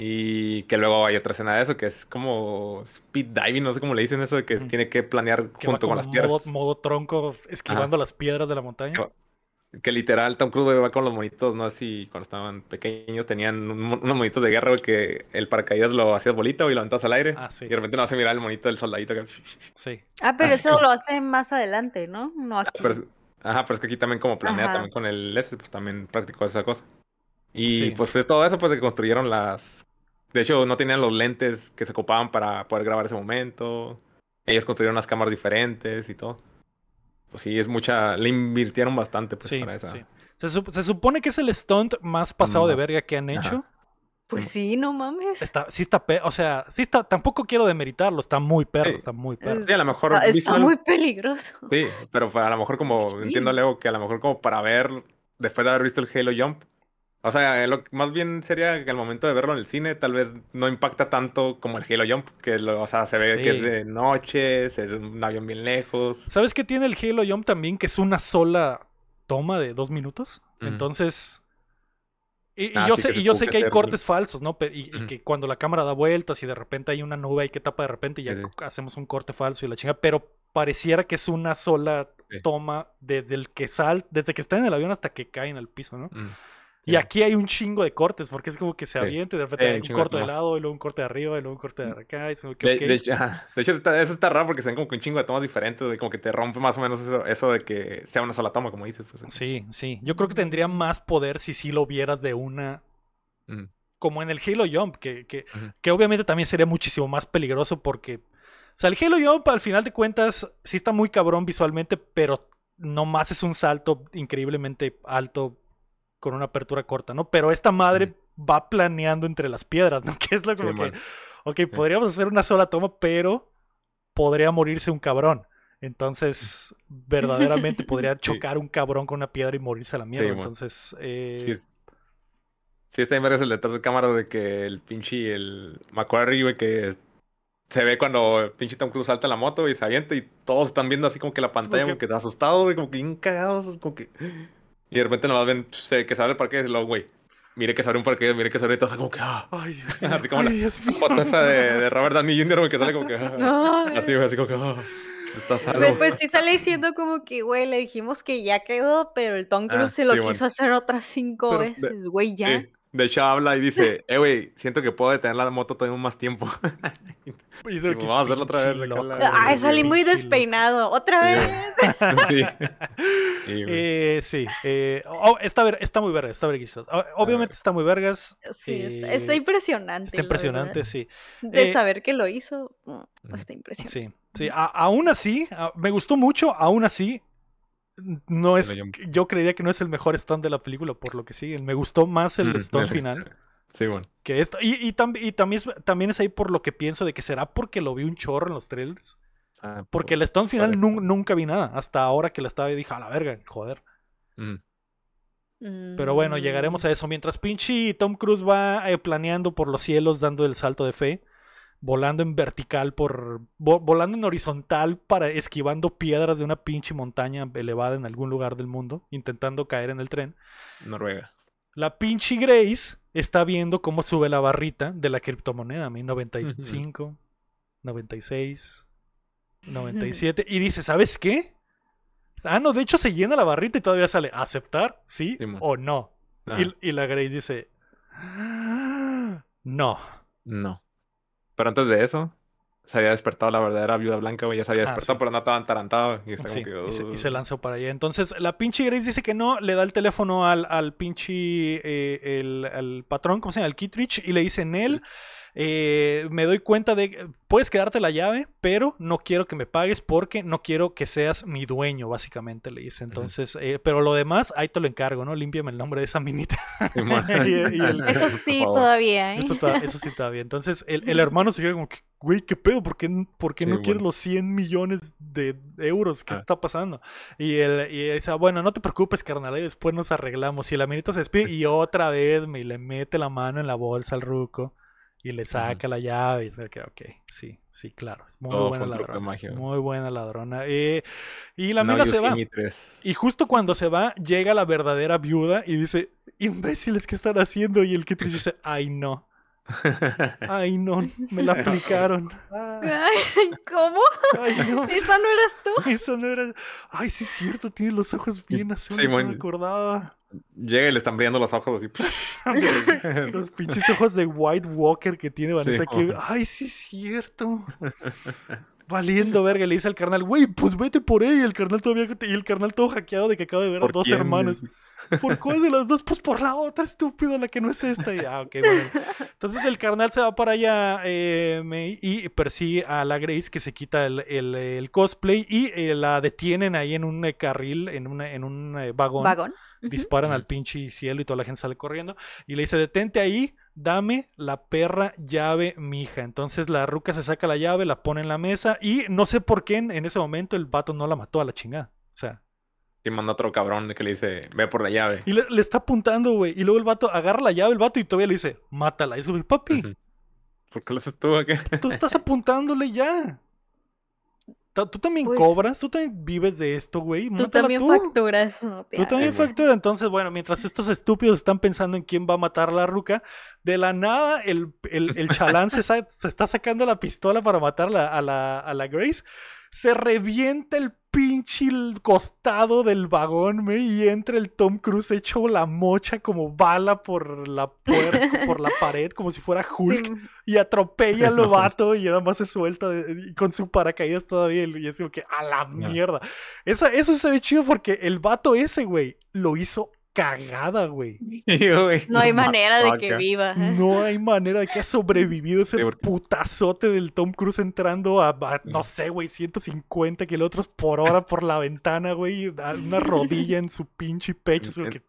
Y que luego hay otra escena de eso que es como speed diving, no sé cómo le dicen eso, de que tiene que planear que junto con las piedras. modo, modo tronco esquivando las piedras de la montaña. Que literal Tom Cruise va con los monitos, no sé si cuando estaban pequeños tenían un mon- unos monitos de guerra, que el paracaídas lo hacías bolita y lo aventabas al aire. Ah, sí. Y de repente no hace mirar el monito del soldadito que... Sí. Ah, pero eso lo hace más adelante, ¿no? No aquí. Pero es- ajá, pero es que aquí también como planea Ajá. también con el S, pues también practicó esa cosa. Y Sí. pues de todo eso, pues que construyeron las... De hecho, no tenían los lentes que se ocupaban para poder grabar ese momento. Ellos construyeron unas cámaras diferentes y todo. Pues sí, es mucha... Le invirtieron bastante pues Sí, para esa... sí. Se, sup- se supone que es el stunt más pasado de verga que han Ajá. hecho. Pues sí, no mames. Está, sí está, pe- o sea, sí está, tampoco quiero demeritarlo, está muy perro, Sí. está muy perro. Sí, a lo mejor Está, muy peligroso. Sí, pero para- a lo mejor como... Sí. Entiendo, Leo, que a lo mejor como para ver... Después de haber visto el Halo Jump... O sea, lo, más bien sería que al momento de verlo en el cine tal vez no impacta tanto como el Halo Jump, que lo, o sea, se ve que es de noche, es un avión bien lejos. ¿Sabes qué tiene el Halo Jump también? Que es una sola toma de dos minutos. Entonces. Y, y Ah, yo sí, sé, que y yo sé que hay cortes falsos, ¿no? Y, que cuando la cámara da vueltas y de repente hay una nube ahí que tapa de repente y ya Sí, hacemos un corte falso y la chinga. Pero pareciera que es una sola toma desde el que sal, desde que está en el avión hasta que cae en el piso, ¿no? Mm. Y aquí hay un chingo de cortes, porque es como que se avienta y de repente Eh, hay un un corte de lado y luego un corte de arriba y luego un corte de acá. Y es como que, De, de hecho, ajá. De hecho, está- eso está raro porque se ven como que un chingo de tomas diferentes, güey, como que te rompe más o menos eso, eso de que sea una sola toma, como dices. Pues. Sí, sí. Yo creo que tendría más poder si sí lo vieras de una. Como en el Halo Jump, que, que, que obviamente también sería muchísimo más peligroso porque. O sea, el Halo Jump al final de cuentas sí está muy cabrón visualmente, pero nomás es un salto increíblemente alto con una apertura corta, ¿no? Pero esta madre va planeando entre las piedras, ¿no? Que es lo como Sí, que, ok, podríamos hacer una sola toma, pero podría morirse un cabrón. Entonces, verdaderamente podría Sí. chocar un cabrón con una piedra y morirse a la mierda. Entonces, eh, Sí, es- sí, está en vergas el detrás de cámara de que el pinche, el Macquarie, güey, que se ve cuando el pinche Tom Cruise salta en la moto y se avienta y todos están viendo así como que la pantalla, que- como que está asustado, güey, como que bien cagados, como que... Y de repente nomás ven se- que se abre el parque y luego, güey, mire que se abre un parque, mire que se abre y todo como que... ah. Ay, Así como la ay, mío. foto esa de, de Robert Downey Jr., güey, que sale como que... ah. Así, güey, así como que... ah, está salvo. Pues, pues sí sale diciendo como que, güey, le dijimos que ya quedó, pero el Tom Ah, Cruise se lo sí, quiso bueno. hacer otras cinco Pero de- veces, güey, ya. Sí. De hecho habla y dice, eh, güey, siento que puedo detener la moto todavía más tiempo. Y dice, Digo, "Qué vamos a hacerlo otra vez, pinche de loco". acá la- Ay, salí muy despeinado. ¿Otra vez? sí. Sí. Eh, sí, eh, oh, está, ver- está muy verga, está verguizo. Obviamente está muy vergas. Sí, está, eh, está impresionante. Está impresionante, sí. De Eh, saber que lo hizo, mm, está impresionante. Sí, sí. A- aún así, a- me gustó mucho, aún así, no es, yo- creería que no es el mejor stunt de la película, por lo que sigue. Me gustó más el Mm, stunt sí. final Sí, bueno. que esto. Y, y, tam- y también, es, también es ahí por lo que pienso de que será porque lo vi un chorro en los trailers. Ah, Porque el stunt final nun- nunca vi nada. Hasta ahora que la estaba y dije, a la verga, joder. mm, Pero bueno, llegaremos a eso. Mientras pinche Tom Cruise va eh, planeando por los cielos, dando el salto de fe, volando en vertical por. vo- volando en horizontal para esquivando piedras de una pinche montaña elevada en algún lugar del mundo, intentando caer en el tren. Noruega. La pinche Grace está viendo cómo sube la barrita de la criptomoneda, a mí 95, 96, 97, y dice, ¿sabes qué? Ah, no, de hecho se llena la barrita y todavía sale aceptar, sí o no. Ah, Y, y la Grace dice, no. No. Pero antes de eso, se había despertado la verdadera viuda blanca, güey. Ya se había Ah, despertado, sí. pero no estaba entarantado. Y está Sí, como que. y, se, y lanzó para allá. Entonces, la pinche Grace dice que no, le da el teléfono al, al pinche, eh, el, al patrón, ¿cómo se llama? Al Kittridge, y le dice, Nel, eh, me doy cuenta de, puedes quedarte la llave, pero no quiero que me pagues porque no quiero que seas mi dueño, básicamente le dice. Entonces, eh, pero lo demás, ahí te lo encargo, ¿no? Límpiame el nombre de esa minita. Y- y el- Eso sí, todavía, ¿eh? Eso, ta- eso sí bien. Entonces, el, el hermano se queda como que, güey, ¿qué pedo? ¿Por qué, por qué Sí, no quieres bueno. los 100 millones de euros? ¿Qué Ah. está pasando? Y él y dice, bueno, no te preocupes, carnal, ahí después nos arreglamos. Y la minita se despide y otra vez me le mete la mano en la bolsa al ruco y le saca la llave. Y dice que, ok, sí, sí, claro. Es muy buena fue un truco de ladrona. magia. Muy buena ladrona. Eh, y la No, mina se va. Y justo cuando se va, llega la verdadera viuda y dice, imbéciles, ¿qué están haciendo? Y el Kittredge dice, ay no, ay no, me la aplicaron. Ay, ¿Cómo? Ay no, ¿Esa no eras tú? eso no era... Ay, sí es cierto, tiene los ojos bien azules, Sí, no me acordaba. Llega y le están brillando los ojos así. Los pinches ojos de White Walker que tiene Vanessa Sí, ojo. Ay, sí es cierto. Valiendo verga, le dice al carnal, güey, pues vete por. Y el carnal todavía, y el carnal todo hackeado de que acaba de ver a ¿Por dos quién? hermanos. ¿Por cuál de las dos? Pues por la otra, estúpido, la que no es esta. Y, ah, ok, bueno. Entonces el carnal se va para allá eh, y persigue a la Grace que se quita el, el- el cosplay y eh, la detienen ahí en un eh, carril, en, una- en un eh, vagón. Disparan al pinche cielo y toda la gente sale corriendo. Y le dice, detente ahí, dame la perra llave, mija. Entonces la ruca se saca la llave, la pone en la mesa y no sé por qué en, en ese momento el vato no la mató a la chingada. O sea, Y manda otro cabrón que le dice, ve por la llave. y le, le está apuntando, güey. Y luego el vato agarra la llave, el vato, y todavía le dice, mátala. Y dice, papi. ¿Por qué lo haces tú aquí? tú estás apuntándole ya. Tú también Pues- cobras, tú también vives de esto, güey. Tú también tú. facturas. No te Tú también Ay, güey. factura. Entonces, bueno, mientras estos estúpidos están pensando en quién va a matar a la ruca, de la nada el, el, el chalán se, sa- se está sacando la pistola para matar la- a, la, a la Grace. Se revienta el pinche el costado del vagón, me, y entra el Tom Cruise hecho la mocha como bala por la puerta, por la pared, como si fuera Hulk. Sí, Y atropella al vato y nada más se suelta de- y con su paracaídas todavía. Y es como que a la mierda. Esa, eso se ve chido porque el vato ese, güey, lo hizo cagada, güey. No hay manera de que viva. No hay manera de que ha sobrevivido ese putazote del Tom Cruise entrando a, a, no sé, güey, 150 kilómetros por hora por la ventana, güey. Una rodilla en su pinche pecho. es como que,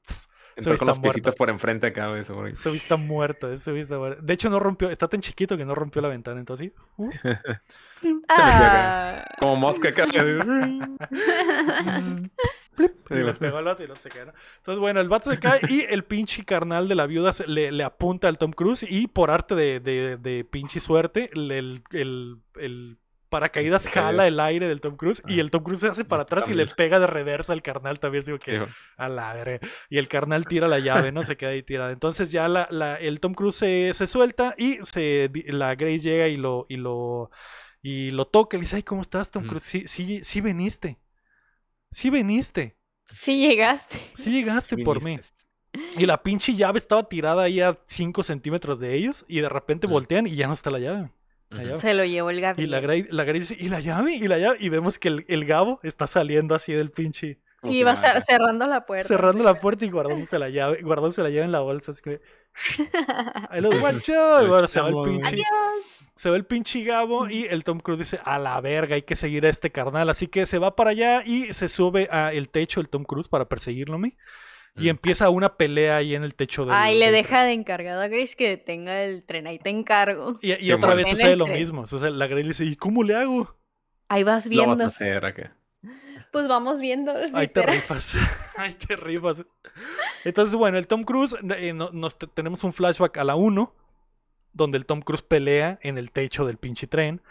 Entró con está los piecitos muerto. por enfrente acá, güey. güey. Ese está muerto, ese está muerto. De hecho, no rompió, está tan chiquito que no rompió la ventana, entonces sí. uh, Ah. Como mosca acá. y le pegó al vato y no se quedó. Entonces, bueno, el vato se cae y el pinche carnal de la viuda se- le, le apunta al Tom Cruise y por arte de, de, de pinche suerte, el, el, el paracaídas El jala el aire del Tom Cruise y Ah. el Tom Cruise se hace para atrás y le pega de reversa al carnal también. Digo que a la. Y el carnal tira la llave, ¿no? Se queda ahí tirada. Entonces ya la, la- el Tom Cruise se, se suelta y se, la Grace llega y lo, y lo, y lo toca. Le dice, ay, ¿cómo estás, Tom Mm. Cruise? Sí, sí, sí veniste. Sí veniste. Sí llegaste. Sí llegaste Sí por mí. Y la pinche llave estaba tirada ahí a 5 centímetros de ellos y de repente voltean y ya no está la llave. La Ujú. llave. Se lo llevó el Y Gabriel. la Grace, la dice, ¿y la llave? ¿Y la llave? Y vemos que el, el Gabo está saliendo así del pinche... Si va cerrando la puerta. cerrando la puerta y guardándose la llave, guardándose la llave en la bolsa. Es que, ahí los guachos. Y bueno, se va el pinche, Adiós. se va el pinche Gabo y el Tom Cruise dice, a la verga, hay que seguir a este carnal. Así que se va para allá y se sube a el techo el Tom Cruise para perseguirlo. ¿me? Y Mm. empieza una pelea ahí en el techo del... Ay, le del deja de encargado a Grace que detenga el tren. Ahí te encargo. Y, otra vez sucede lo tren. mismo. Sucede- la Grace dice, ¿y cómo le hago? Ahí vas Lo viendo. vas a hacer. Pues vamos viendo. Ahí te rifas. Ahí te rifas. Entonces, bueno, el Tom Cruise, eh, no- nos te- tenemos un flashback a la 1, donde el Tom Cruise pelea en el techo del pinche tren.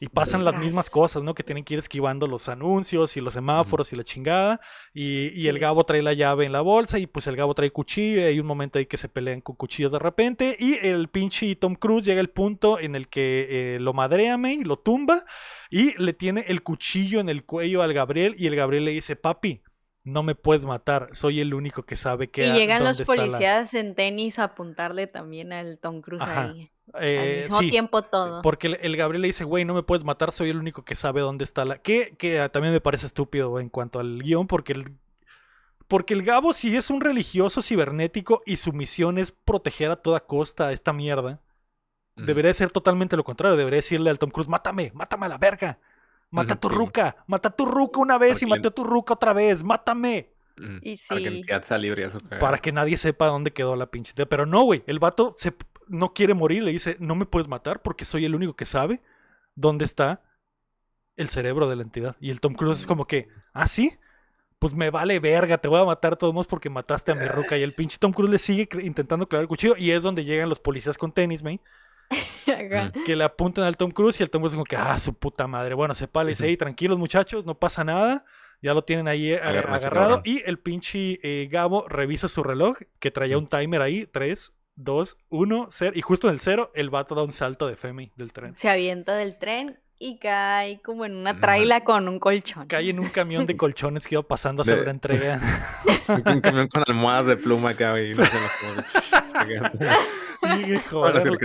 Y pasan las mismas cosas, ¿no? Que tienen que ir esquivando los anuncios y los semáforos y la chingada. Y, y el. Gabo trae la llave en la bolsa y pues el Gabo trae cuchillo y hay un momento ahí que se pelean con cuchillos de repente. Y el pinche Tom Cruise llega al punto en el que eh, lo madrea, May, lo tumba y le tiene el cuchillo en el cuello al Gabriel y el Gabriel le dice, papi, no me puedes matar, soy el único que sabe que Y llegan los dónde está la-". policías en tenis a apuntarle también al Tom Cruise Ajá. ahí. Eh, al mismo sí, tiempo todo. Porque el, el Gabriel le dice, güey, no me puedes matar, soy el único que sabe dónde está la... Que, que ah, también me parece estúpido en cuanto al guion, porque el... Porque el Gabo sí es un religioso cibernético y su misión es proteger a toda costa a esta mierda. Debería ser totalmente lo contrario. Debería decirle al Tom Cruise, mátame, mátame a la verga. Mata a tu ruca, mata a tu ruca una vez y Porque mata a tu ruca otra vez, mátame. Y Para que sí. entidad sea libre eso. Para que nadie sepa dónde quedó la pinche tía. Pero no, güey. El vato se, no quiere morir. Le dice, no me puedes matar porque soy el único que sabe dónde está el cerebro de la entidad. Y el Tom Cruise es como que, ¿ah, sí? Pues me vale verga, te voy a matar todos modos porque mataste a mi ruca. Y el pinche Tom Cruise le sigue intentando clavar el cuchillo. Y es donde llegan los policías con tenis, güey. Ajá. que le apuntan al Tom Cruise y el Tom Cruise como que, ah, su puta madre. Bueno, se pala y dice, Ujú. "Ey, tranquilos muchachos, no pasa nada. Ya lo tienen ahí eh, agarrado. Y el pinche eh, Gabo revisa su reloj, que traía un timer ahí, 3, 2, 1, 0. Y justo en el 0, el vato da un salto de Femi del tren. Se avienta del tren y cae como en una No traila con un colchón. Cae en un camión de colchones que iba pasando a hacer De- una entrega. Un camión con almohadas de pluma acá. No las. Y joder.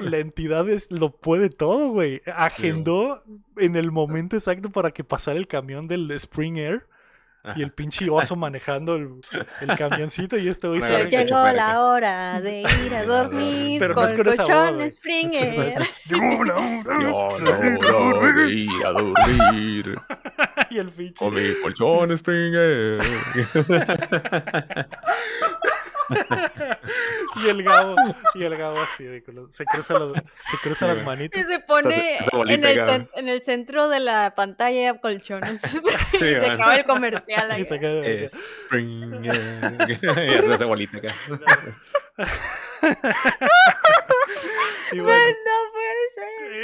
La entidad es- lo puede todo, güey. Agendó en el momento exacto para que pasara el camión del Spring Air. Y el pinche oso manejando el, el camioncito y este güey Bueno, se llegó la hora de ir a dormir Pero no con es con esa voz, colchón güey. Springer. Llegó la hora Yo de no ir a dormir Y el pinche. con mi colchón Springer. Y el gabo. Y el gabo así, de se cruza, los- se cruza Sí, las manitas. Y se pone esa bolita en, el en el centro de la pantalla colchones. y se man. acaba el comercial. Y ahí. se queda- Springer. y hace esa bolita acá. Y No bueno, ser.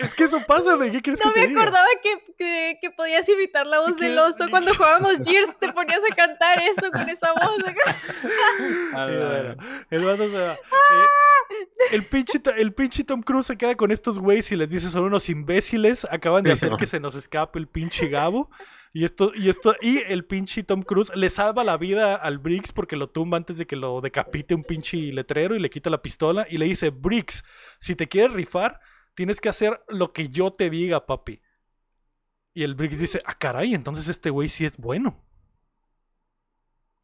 Es que eso pasa, güey. ¿Qué quieres No que me te diga? acordaba que, que, que podías imitar la voz ¿Qué? del oso. Cuando jugábamos Gears te ponías a cantar eso con esa voz. Y bueno, el vato se va. Eh, el, pinche, el pinche Tom Cruise se queda con estos güeyes y les dice son unos imbéciles. Acaban de hacer que se nos escape el pinche Gabo. Y esto, y esto, y el pinche Tom Cruise le salva la vida al Briggs porque lo tumba antes de que lo decapite un pinche letrero y le quita la pistola y le dice, Briggs, si te quieres rifar, tienes que hacer lo que yo te diga, papi. Y el Briggs dice, ah, caray, entonces este güey sí es bueno.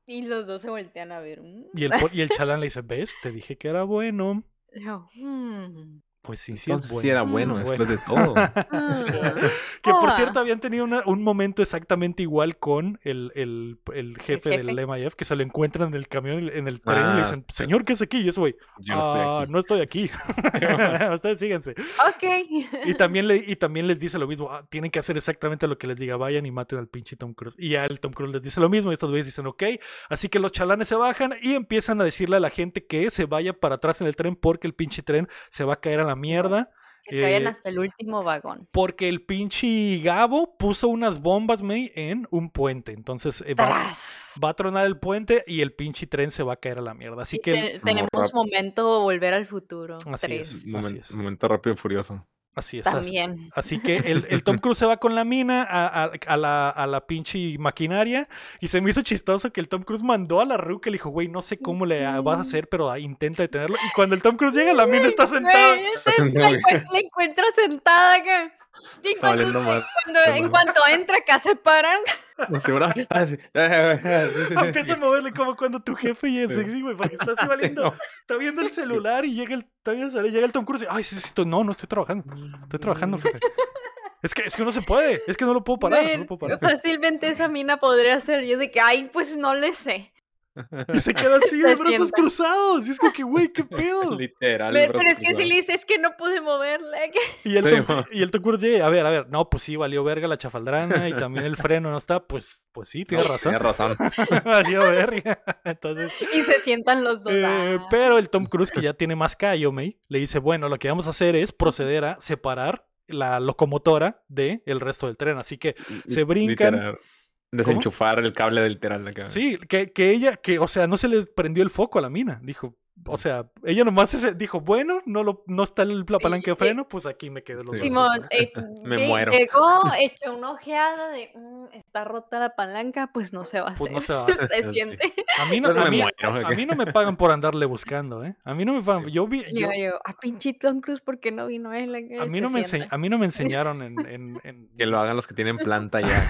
Y los dos se voltean a ver. mm. Y el, po- y el chalán le dice, ¿ves? Te dije que era bueno. Yo, mm, Pues sí, sí Entonces es bueno. sí era bueno después de todo. mm. Que por Ah. cierto habían tenido una- un momento exactamente igual con el, el, el jefe, jefe. del MIF, que se lo encuentran en el camión, en el tren, y Ah, le dicen, señor, ¿qué es aquí? Y eso, güey, Yo no estoy "Ah, aquí. no estoy aquí. Ustedes síganse. Ok. Y también, le, y también les dice lo mismo, "Ah, tienen que hacer exactamente lo que les diga, vayan y maten al pinche Tom Cruise. Y ya el Tom Cruise les dice lo mismo, y estos güeyes dicen, ok. Así que los chalanes se bajan y empiezan a decirle a la gente que se vaya para atrás en el tren porque el pinche tren se va a caer a la mierda. Que se vayan Eh, hasta el último vagón. Porque el pinche Gabo puso unas bombas, May, en un puente. Entonces eh, va, a tronar el puente y el pinche tren se va a caer a la mierda. Así Y que... te- tenemos momento volver al futuro. Así es. Momento rápido y furioso. Así es. así- También. Así que el, el Tom Cruise se va con la mina a, a- a la, a la pinche maquinaria y se me hizo chistoso que el Tom Cruise mandó a la ruca y le dijo, güey, no sé cómo le vas a hacer, pero ah, intenta detenerlo. Y cuando el Tom Cruise llega, la mina está sentada. Güey, esta- sentada, la, la encuentra sentada acá. Y cuando, valiendo mal. cuando- en cuanto entra acá se paran. No sé, bro. Sí. Sí, sí, sí. Empieza a moverle como cuando tu jefe y es Sí. sexy, güey, porque está así Sí, valiendo. no. Está viendo el celular y llega el, está viendo el- llega el Tom Cruise y, ay, sí, sí, estoy- no, no estoy trabajando. Estoy trabajando, jefe. Es que, es que no se puede, es que no lo puedo parar, no lo puedo parar. fácilmente esa mina podría ser yo de que, ay, pues no le sé. Y se queda así de brazos sienta. cruzados. Y es como que, güey, qué pedo. Literal. Ve, bro, pero es que si le dices que no pude moverla. Y el, Sí, y el Tom Cruise llega, a ver, a ver, no, pues sí, valió verga la chafaldrana y también el freno no está, pues, pues sí, tiene razón. Tienes razón. valió verga. Entonces, Y se sientan los dos. eh, ah. pero el Tom Cruise, que ya tiene más callo, May, le dice, bueno, lo que vamos a hacer es proceder a separar la locomotora del el resto del tren. Así que se brincan. Literal. Desenchufar el cable del acá. Sí, que, que ella, que, o sea, no se les prendió el foco a la mina. Dijo, o sea, ella nomás dijo, bueno, no lo, no está el- la palanca de freno, pues aquí me quedo. los Sí. Simón eh, Me muero. llegó, echó una ojeada de "Mm, está rota la palanca, pues no se va a hacer. Pues no se va a hacer. se Sí. siente. A mí no, Entonces a me mí, muero, a mí no me pagan por andarle buscando, ¿eh? A mí no me pagan. Yo vi, Y yo- yo, yo, a pinche Tom Cruise, ¿por qué no vino él? a mí no me ense- a mí no me enseñaron en, en- en- Que lo hagan los que tienen planta ya.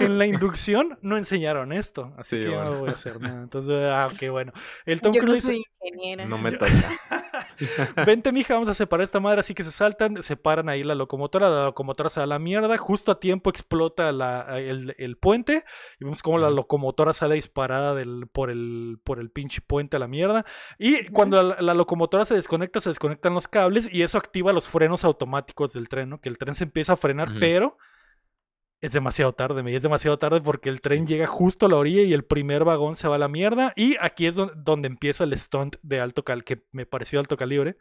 en la inducción no enseñaron esto, así Sí, que yo no bueno. voy a hacer nada. Entonces, ah, qué bueno. El Tom Yo Cruise dice, soy ingeniera. No me toca. Vente, mija, vamos a separar esta madre. Así que se saltan, separan ahí la locomotora. La locomotora se da a la mierda. Justo a tiempo explota la- el, el puente. Y vemos cómo la locomotora sale disparada del, por, el, por el pinche puente a la mierda. Y cuando la, la locomotora se desconecta, se desconectan los cables. Y eso activa los frenos automáticos del tren, ¿no? Que el tren se empieza a frenar, pero. Es demasiado tarde, me es demasiado tarde porque el tren llega justo a la orilla y el primer vagón se va a la mierda. Y aquí es don- donde, empieza el stunt de alto cal que me pareció alto calibre.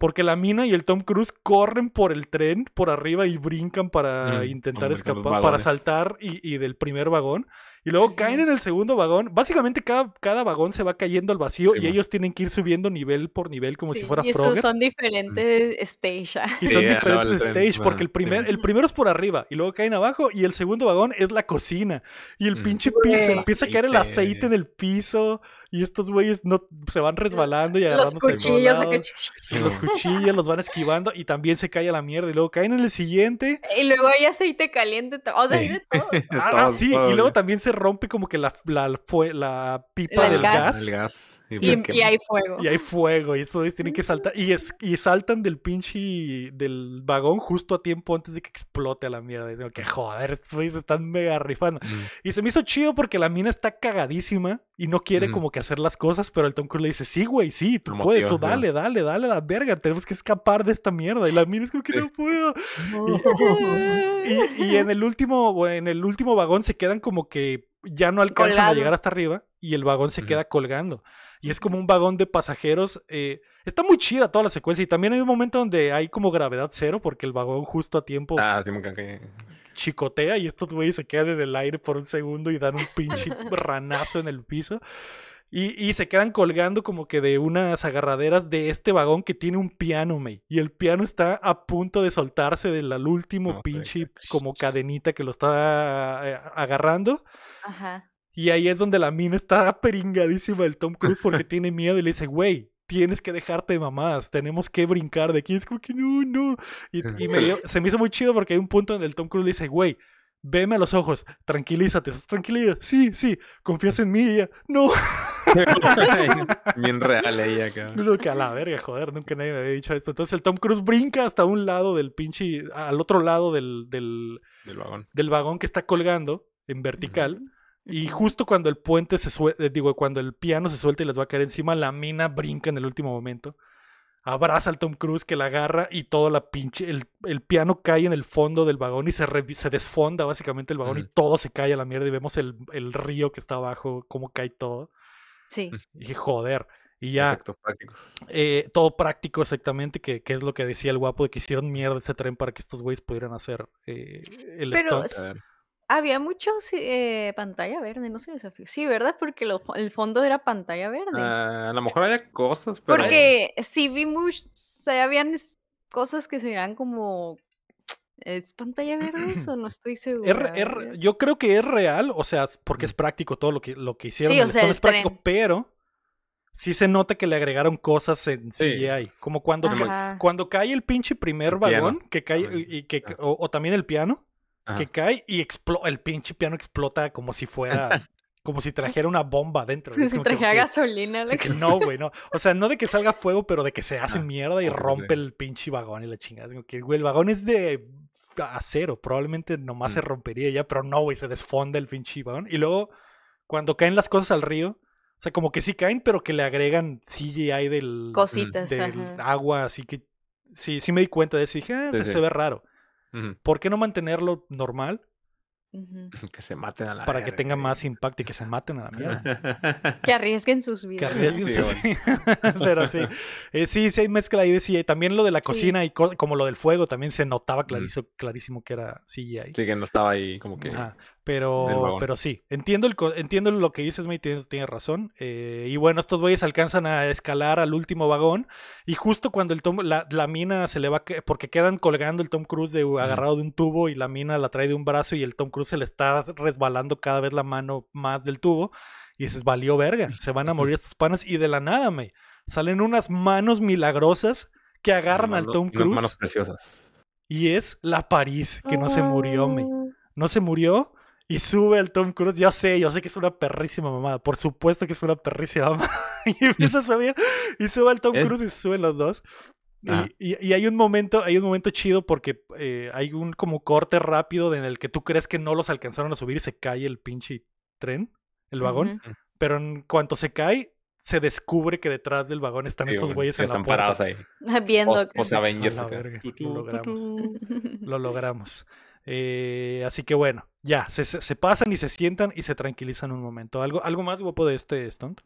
Porque la mina y el Tom Cruise corren por el tren por arriba y brincan para Mm, intentar escapar, para saltar y, y del primer vagón. Y luego caen en el segundo vagón. Básicamente cada, cada vagón se va cayendo al vacío Sí, y man. ellos tienen que ir subiendo nivel por nivel como si Sí, fuera y esos Frogger. son diferentes stage. Y Sí, son ajá, diferentes el tren, stage, porque el, primer, el primero es por arriba y luego caen abajo y el segundo vagón es la cocina. Y el Mm. pinche piso, Güey. empieza a caer el aceite en el piso y estos güeyes no, se van resbalando y Los agarrándose todos cuchillos lados. Sí, los cuchillos los van esquivando y también se cae a la mierda y luego caen en el siguiente. Y luego hay aceite caliente. O sea, hay de todo. Ah, Todo, sí, todo, y luego también se rompe como que la, la, fue- la pipa El del gas. gas. El gas. Y, porque- y hay fuego. Y hay fuego, y estos güeyes tienen que saltar. Y, es, y saltan del pinche del vagón justo a tiempo antes de que explote a la mierda. Y digo que joder, estos güeyes están mega rifando. Mm. Y se me hizo chido porque la mina está cagadísima y no quiere Ujú. como que hacer las cosas, pero el Tom Cruise le dice, sí, güey, sí, tú Lo puedes, tú dale, dale, dale a la verga, tenemos que escapar de esta mierda. Y la mina es como que Sí. no puedo. Y, y en el último, en el último vagón se quedan como que ya no alcanzan a llegar hasta arriba y el vagón se queda colgando. Y es como un vagón de pasajeros. eh, está muy chida toda la secuencia. Y también hay un momento donde hay como gravedad cero porque el vagón justo a tiempo Ah, sí, me cagué. chicotea y estos güeyes se quedan en el aire por un segundo y dan un pinche ranazo en el piso. Y, y se quedan colgando como que de unas agarraderas de este vagón que tiene un piano, mey. Y el piano está a punto de soltarse del al último No, pinche como cadenita que lo está eh, agarrando. Ajá. Y ahí es donde la mina está peringadísima del Tom Cruise porque tiene miedo y le dice, güey, tienes que dejarte de mamadas, tenemos que brincar de aquí. Es como que no, no. Y, y me dio- se me hizo muy chido porque hay un punto donde el Tom Cruise le dice, güey, veme a los ojos, tranquilízate, ¿estás tranquila? Sí, sí, confías en mí, ella, no. Bien real ella acá. Es lo que a la verga, joder, nunca nadie me había dicho esto. Entonces el Tom Cruise brinca hasta un lado del pinche, al otro lado del, del, Del vagón. del vagón que está colgando en vertical. Y justo cuando el puente se suelta, digo, cuando el piano se suelta y les va a caer encima, la mina brinca en el último momento. Abraza al Tom Cruise que la agarra y todo la pinche. El, el piano cae en el fondo del vagón y se, se desfonda básicamente el vagón y todo se cae a la mierda y vemos el, el río que está abajo, cómo cae todo. Sí. Y dije, joder. Y ya, Efectos prácticos. eh, todo práctico exactamente, que, que es lo que decía el guapo, de que hicieron mierda este tren para que estos güeyes pudieran hacer eh, el Pero stunt. Había mucho eh, pantalla verde, no sé desafío. Sí, ¿verdad? Porque lo- el fondo era pantalla verde. Ah, a lo mejor había cosas, pero. Porque sí vi mucho, o sea, habían cosas que se veían como... ¿Es pantalla verde eso? No estoy es re- yo creo que es real, o sea, porque es práctico todo lo que, lo que hicieron. Sí, o el sea, el es práctico, tren. pero sí se nota que le agregaron cosas en Sí. CGI. Como cuando, cuando cae el pinche primer El vagón, que cae, Ah, y, y que, o, o también el piano, Ajá. que cae y explo- el pinche piano explota como si fuera, como si trajera una bomba dentro. Si como que, traje ok, gasolina. Que que- no, güey, no. O sea, no de que salga fuego, pero de que se hace Ah, mierda y rompe sí. el pinche vagón y la chingada. Digo que, güey, el vagón es de acero. Probablemente nomás se Mm. rompería ya, pero no, güey, se desfonda el pinche vagón. Y luego, cuando caen las cosas al río, o sea, como que sí caen, pero que le agregan CGI del, Cositas, del ajá. agua, así que sí, sí me di cuenta de eso. Y dije, ah, Sí, se, sí. se ve raro. ¿Por qué no mantenerlo normal. Que se maten a la para que tenga más impacto y que se maten a la mierda? Que arriesguen sus Que vidas. arriesguen Sí, sus- Pero sí, eh, sí, sí hay mezcla ahí de sí. También lo de la Sí. cocina y co- como lo del fuego también se notaba Ujú. clarísimo, clarísimo que era CGI. Sí, que no estaba ahí como que. Ajá, Pero, pero sí, entiendo, el, co- entiendo lo que dices, May, tienes, tienes razón. eh, y bueno, estos güeyes alcanzan a escalar al último vagón. Y justo cuando el Tom, la, la mina se le va, porque quedan colgando el Tom Cruise de, agarrado de un tubo y la mina la trae de un brazo y el Tom Cruise se le está resbalando cada vez la mano más del tubo. Y dices, valió verga, se van a morir estos panas. Y de la nada, May, salen unas manos milagrosas que agarran al Tom unas Cruise. manos preciosas. Y es la París, que no se murió, May Ah. no se murió y sube al Tom Cruise. Yo sé, yo sé que es una perrísima mamada. Por supuesto que es una perrísima mamada. y empieza a subir y sube al Tom Es- Cruise y se suben los dos. Y, Ajá. y- y hay un momento, hay un momento chido porque eh, hay un como corte rápido en el que tú crees que no los alcanzaron a subir y se cae el pinche tren, el vagón. Ujú. Pero en cuanto se cae, se descubre que detrás del vagón están Sí, estos güey, güeyes en la están puerta. parados ahí. Viendo. Post que- Avengers la lo logramos. Lo logramos. Eh, así que bueno, ya, se, se- se pasan y se sientan y se tranquilizan un momento. ¿Algo, algo más guapo de este stunt?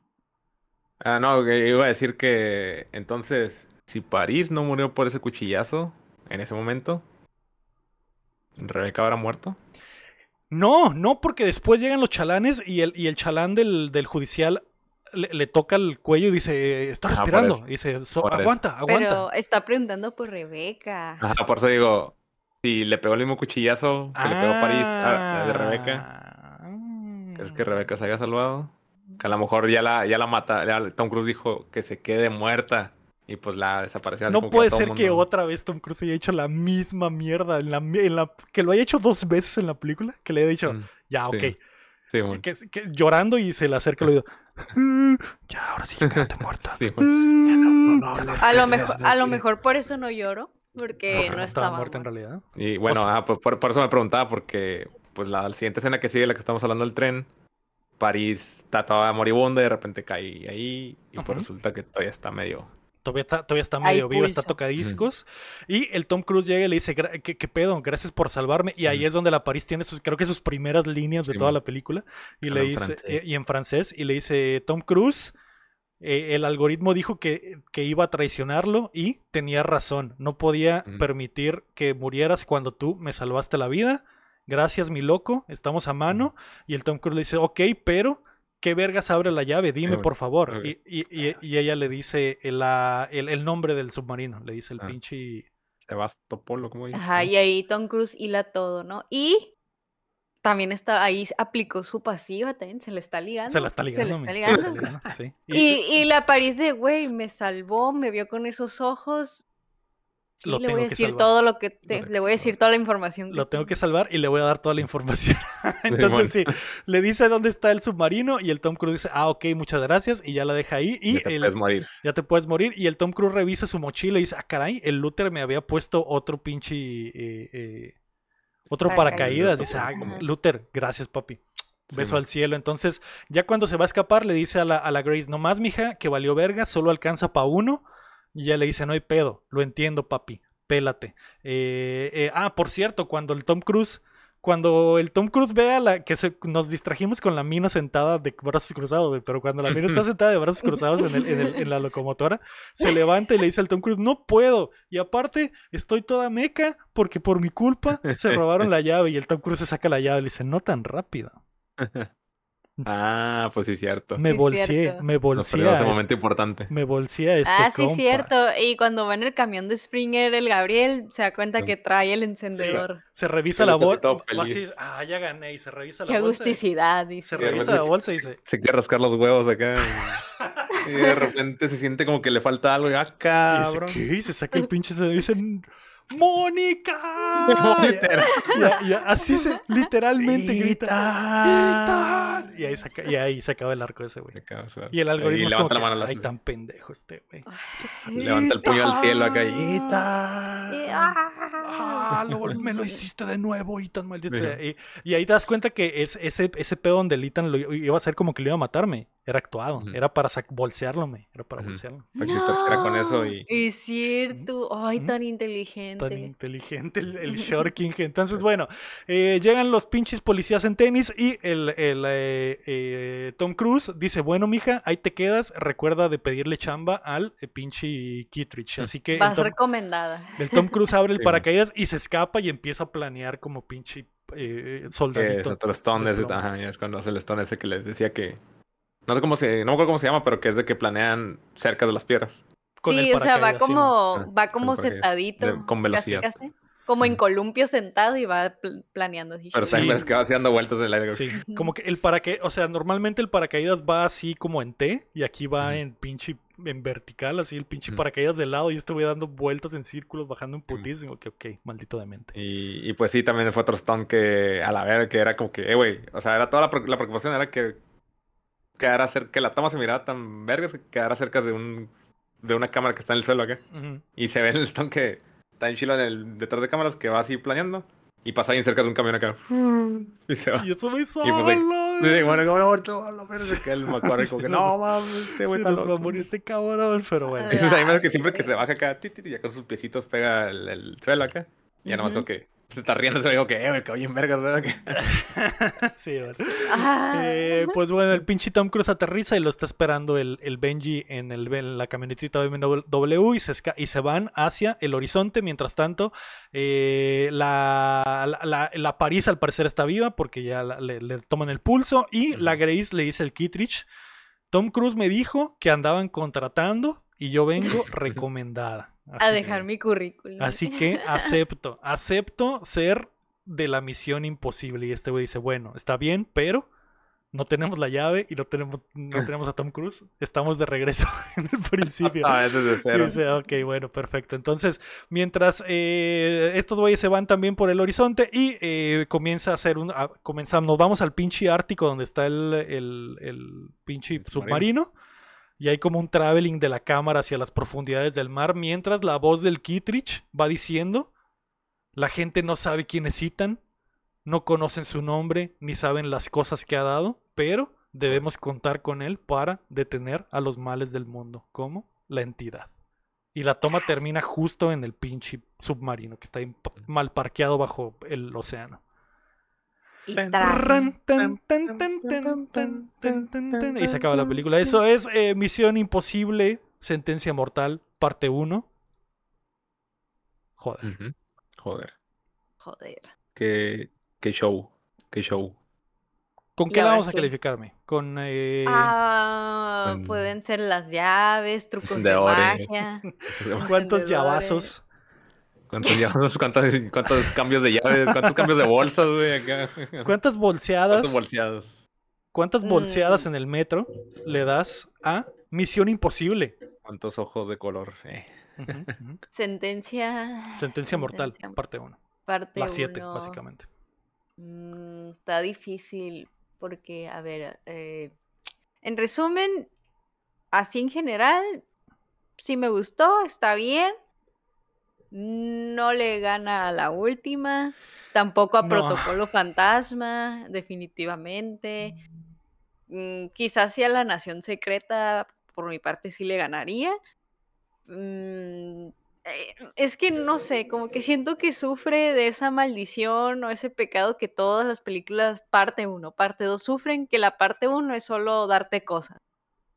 Ah, no, que iba a decir que entonces, si París no murió por ese cuchillazo en ese momento, Rebeca habrá muerto. No, no, porque después llegan los chalanes y el, y el chalán del, del judicial le, le toca el cuello y dice, está Ah, respirando. Y dice, "So- aguanta, aguanta. Pero está preguntando por Rebeca. Ajá, por eso digo, si le pegó el mismo cuchillazo que le pegó París a, a de Rebeca, Ah. ¿crees que Rebeca se haya salvado? Que a lo mejor ya la, ya la mata, ya Tom Cruise dijo que se quede muerta y pues la desapareció. No puede ser mundo- que otra vez Tom Cruise haya hecho la misma mierda en la, en la- que lo haya hecho dos veces en la película, que le haya dicho, Mm, ya, sí. ok, Sí, bueno. que, que- llorando y se le acerca el oído. "Mm, ya, ahora sí, quédate muerta. Sí, bueno. Mm, no hables, A lo mejor, a lo mejor por eso no lloro, porque Porque no estaba muerta en realidad. Y bueno, sea- ah, pues por, por eso me preguntaba, porque pues la, siguiente escena que sigue, la que estamos hablando del tren, París está toda moribunda y de repente cae ahí y pues resulta que todavía está medio... Todavía está, todavía está medio viva, está tocadiscos. Y el Tom Cruise llega y le dice, "Gra- ¿qué, qué pedo? Gracias por salvarme. Y ahí es donde la París tiene sus, creo que sus primeras líneas de Sí, toda man. la película. Y le dice, y en francés, y le dice, Tom Cruise, eh, el algoritmo dijo que, que iba a traicionarlo y tenía razón. No podía Ujú. permitir que murieras cuando tú me salvaste la vida. Gracias, mi loco, estamos a mano. Y el Tom Cruise le dice, ok, pero ¿qué vergas abre la llave? Dime, bueno, por favor. Y, y- y- y ella le dice el, la- el, el nombre del submarino, le dice el Ah. pinche... Sebastopolo, ¿cómo dice? Ajá, y ahí Tom Cruise hila todo, ¿no? Y también está ahí aplicó su pasiva también, se le está ligando. Se la está ligando. Se le se está la está ligando. sí. Y, y la París de, güey, me salvó, me vio con esos ojos. Sí, lo le tengo voy a que decir salvar. todo lo que te- le voy a decir toda la información. Lo tengo que salvar y le voy a dar toda la información. Entonces sí, le dice dónde está el submarino y el Tom Cruise dice, ah, ok, muchas gracias y ya la deja ahí y Ya te el- puedes morir. ya te puedes morir y el Tom Cruise revisa su mochila y dice, ah, caray, el Luther me había puesto otro pinche... eh, eh, otro paracaídas. Paracaídas. Dice, ah. Luther, gracias papi. Beso al cielo. Entonces, ya cuando se va a escapar, le dice a la, a la Grace, no más, mija, que valió verga, solo alcanza pa' uno. Y ella le dice, no hay pedo, lo entiendo, papi, pélate. Eh, eh, ah, por cierto, cuando el Tom Cruise, cuando el Tom Cruise vea la, que se, nos distrajimos con la mina sentada de brazos cruzados, pero cuando la mina está sentada de brazos cruzados en, el- en el- en la locomotora, se levanta y le dice al Tom Cruise, no puedo. Y aparte, estoy toda meca porque por mi culpa se robaron la llave. Y el Tom Cruise se saca la llave y le dice, no tan rápido. Ah, pues sí, cierto. Me Sí, bolseé, cierto. me Nos bolseé. ese momento importante. Me bolseé a este Ah, sí, compa. cierto. Y cuando va en el camión de Springer, el Gabriel se da cuenta Sí. que trae el encendedor. Se revisa la bolsa. ah, ya gané. Y se revisa Qué la bolsa. y- agusticidad, Se dice. Y de revisa la se- bolsa y se, dice, se quiere rascar los huevos acá. Y, de repente se siente como que le falta algo. Y, ah, y dice. ¿qué? Y se saca el pinche se dice, ¡Mónica! Literal. Y, y así se, literalmente grita. Y ahí, saca- y ahí se acaba el arco ese, güey. Y el algoritmo y es como levanta la que, mano. la ay, tan pendejo este, güey. Levanta el puño al cielo acá. Y. Y- ah. Ah, lo- me lo hiciste de nuevo, Ethan, maldito. Y, y ahí te das cuenta que es, ese, ese pedo donde el Ethan lo iba a hacer como que lo iba a matarme. Era actuado. Era para bolsearlo, me. Era para Ujú. bolsearlo. Para que se distrajera con eso y. Es cierto. Ay, tan Tan inteligente. inteligente el, el Short King. Entonces, bueno, eh, llegan los pinches policías en tenis y el, el, eh, eh, Tom Cruise dice, bueno, mija, ahí te quedas. Recuerda de pedirle chamba al eh, pinche Kittridge. Así que el Vas Tom, recomendada. el Tom Cruise abre el Sí. paracaídas y se escapa y empieza a planear como pinche eh, Que es soldadito. otro stone ese, ajá, es cuando hace el stone ese que les decía que. No sé cómo se. No me acuerdo cómo se llama, pero que es de que planean cerca de las piedras. Con el sí, o sea, va sí, como, Ah, va como sentadito. De- con velocidad. Casi, casi. Como en columpio sentado y va pl- planeando así. Pero Sí. va así dando vueltas en el aire. Sí, como que el paracaídas, o sea, normalmente el paracaídas va así como en T y aquí va en pinche, en vertical, así el pinche paracaídas de lado y este voy dando vueltas en círculos, bajando en putísimo. Que ok, maldito de mente. Y, y pues sí, también fue otro stone que a la verga que era como que, eh, güey. O sea, era toda la, pre- la preocupación era que quedara cerca, que la toma se mirara tan vergas que quedara cerca de un de una cámara que está en el suelo acá. Y se ve el stone que está en chilo en el, detrás de cámaras que va así planeando. Y pasa bien cerca de un camión acá. Y se va. Y eso me Y solo. pues, Y dice, bueno, como no, ahorita va a verga, que el Macquarie como que no mames, este güey está nos va a loco. morir este cabrón, pero bueno. También ves que siempre que se baja acá, ti, ti, ti, ya con sus piecitos pega el, el suelo acá. Y ya nomás Ujú. como que se está riendo, se digo que, eh, que oye en vergas, Sí, bueno. Ah. Eh, pues bueno, el pinche Tom Cruise aterriza y lo está esperando el, el Benji en, el, en la camionetita BMW y se, esca- y se van hacia el horizonte. Mientras tanto, eh, la, la, la- la París al parecer está viva porque ya la- le, le toman el pulso y la Grace le dice al Kittridge, Tom Cruise me dijo que andaban contratando y yo vengo recomendada. A dejar que- mi currículum. Así que acepto, acepto ser de la misión imposible. Y este güey dice, bueno, está bien, pero no tenemos la llave y no tenemos, no tenemos a Tom Cruise. Estamos de regreso en el principio. Ah, ese es de Y cero. dice, ok, bueno, perfecto. Entonces, mientras eh, estos güeyes se van también por el horizonte y eh, comienza a hacer un... a- comenzamos, nos vamos al pinche Ártico donde está el, el, el pinche El submarino. submarino. Y hay como un traveling de la cámara hacia las profundidades del mar, mientras la voz del Kittridge va diciendo, la gente no sabe quién es Ethan, no conocen su nombre, ni saben las cosas que ha dado, pero debemos contar con él para detener a los males del mundo, como la entidad. Y la toma termina justo en el pinche submarino, que está pa- mal parqueado bajo el océano. Y, se acaba la película. Eso es Misión Imposible, Sentencia Mortal, parte 1. Joder. Uh. Joder. Joder. Qué, show. Qué show. ¿Con qué la vamos a calificarme? Con. Ah, pueden ser las llaves, trucos de, de magia. ¿Cuántos llavazos? ¿Cuántos, llaves, cuántos, cuántos cambios de llaves? ¿Cuántos cambios de bolsas, güey? Acá. ¿Cuántas bolseadas? ¿Cuántos bolseados? ¿Cuántas bolseadas Mm. en el metro le das a Misión Imposible? ¿Cuántos ojos de color? Eh. Ujú, ujú. Sentencia. Sentencia mortal, Sentencia- parte 1. Parte La 7, uno. básicamente. Mm, está difícil porque, a ver, eh, en resumen, así en general, sí me gustó, está bien. No le gana a la última, tampoco a No. Protocolo Fantasma, definitivamente. Mm, quizás sí a la Nación Secreta, por mi parte sí le ganaría. Mm, eh, es que no sé, como que siento que sufre de esa maldición o ese pecado que todas las películas parte 1, parte 2 sufren, que la parte 1 es solo darte cosas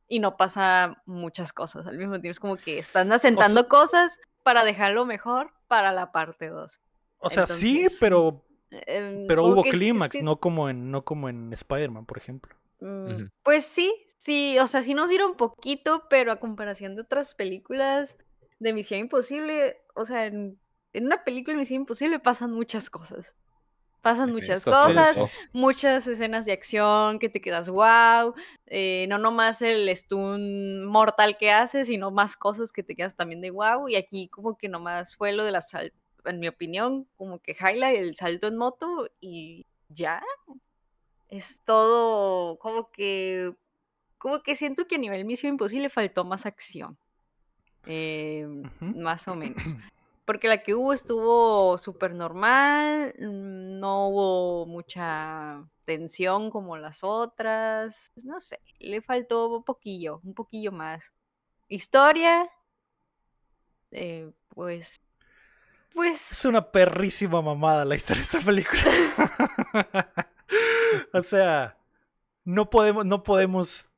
y no pasa muchas cosas al mismo tiempo. Es como que están asentando cosas para dejarlo mejor para la parte 2. O sea, sí, pero, Em, pero hubo clímax, sí- no como en, no como en Spider-Man, por ejemplo. Mm. Pues sí, sí, o sea, sí nos dieron poquito, pero a comparación de otras películas de Misión Imposible, o sea, en, en una película de Misión Imposible pasan muchas cosas. Pasan muchas cosas, muchas escenas de acción que te quedas wow, no nomás el stun mortal que hace, sino más cosas que te quedas también de wow, y aquí como que nomás fue lo de la sal, en mi opinión, como que highlight el salto en moto y ya. Es todo como que como que siento que a nivel Misión Imposible faltó más acción. Eh. Más o menos. Porque la que hubo estuvo súper normal, mm, no hubo mucha tensión como las otras. No sé, le faltó un poquillo, un poquillo más. Historia, eh, pues, pues, Es una perrísima mamada la historia de esta película. o sea, no podemos, no podemos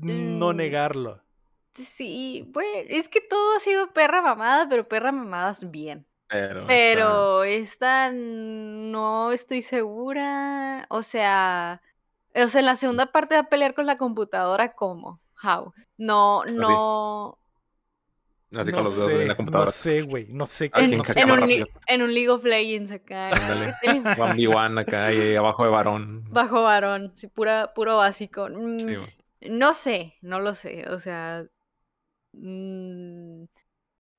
no Mm. negarlo. Sí, bueno, es que todo ha sido perra mamada, pero perra mamadas bien. Pero, Pero esta no estoy segura. O sea, o sea, en la segunda parte va a pelear con la computadora, ¿cómo? How? No, no. está así no con los dedos sé, en la computadora. No sé, güey, no sé. En, no en un, en League of Legends acá. ¿no? ¿Qué te- 1v1 acá y abajo de varón. Bajo varón, sí, pura, puro básico. Mm, Sí. No sé, no lo sé, o sea, mm,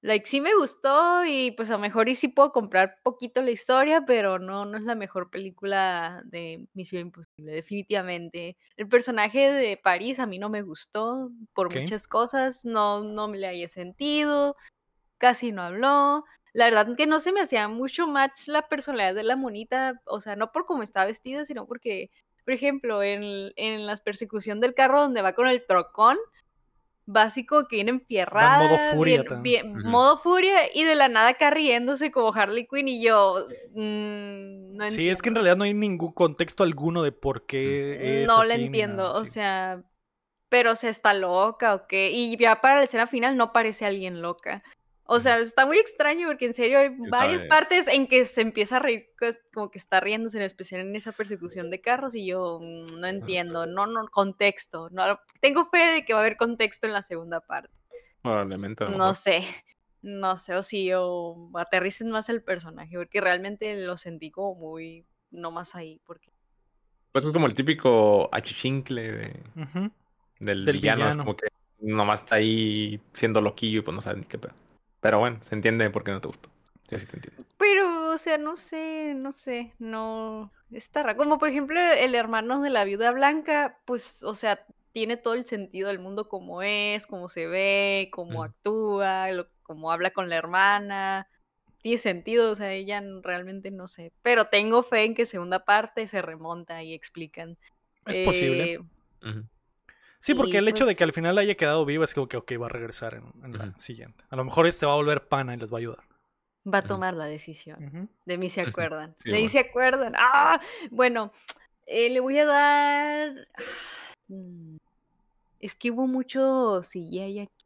like sí me gustó y pues a lo mejor y sí puedo comprar poquito la historia, pero no, no es la mejor película de Misión Imposible, definitivamente. El personaje de París a mí no me gustó por muchas cosas, no, no me le haya sentido, casi no habló. La verdad que no se me hacía mucho match la personalidad de la monita, o sea, no por cómo está vestida, sino porque por ejemplo, en, en la persecución del carro donde va con el trocón, básico que viene empierrada, modo furia bien- modo furia y de la nada acá riéndose como Harley Quinn y yo mm, no Sí, es que en realidad no hay ningún contexto alguno de por qué es no ni entiendo, nada, o sí. sea, pero se está loca o qué, y ya para la escena final no parece alguien loca. O sea, está muy extraño porque en serio hay varias sabe? partes en que se empieza a reír, pues, como que está riéndose, en especial en esa persecución de carros, y yo mm, no entiendo, no, no, contexto. No, tengo fe de que va a haber contexto en la segunda parte. Probablemente. No mejor. sé, no sé, o si o aterricen más el personaje, porque realmente lo sentí como muy, no más ahí, porque Pues es como el típico achichincle de, del, Del villano. Es como que nomás está ahí siendo loquillo y pues no sabe ni qué pedo. Pero bueno, se entiende por qué no te gustó. Yo sí te entiendo. Pero, o sea, no sé, no sé, no. Está raro. Como por ejemplo el hermano de la viuda blanca, pues, o sea, tiene todo el sentido del mundo como es, cómo se ve, cómo Ujú. actúa, lo- cómo habla con la hermana. Tiene sentido, o sea, ella realmente no sé. Pero tengo fe en que segunda parte se remonta y explican. Es posible. Eh. Sí, porque y el hecho de pues- que al final haya quedado viva es como que, ok, va a regresar en, en la siguiente. A lo mejor este va a volver pana y les va a ayudar. va a tomar la decisión. De mí se acuerdan. Sí, de mí bueno. se acuerdan. ¡Ah! Bueno, eh, le voy a dar. Mm, Es que hubo mucho CGI aquí,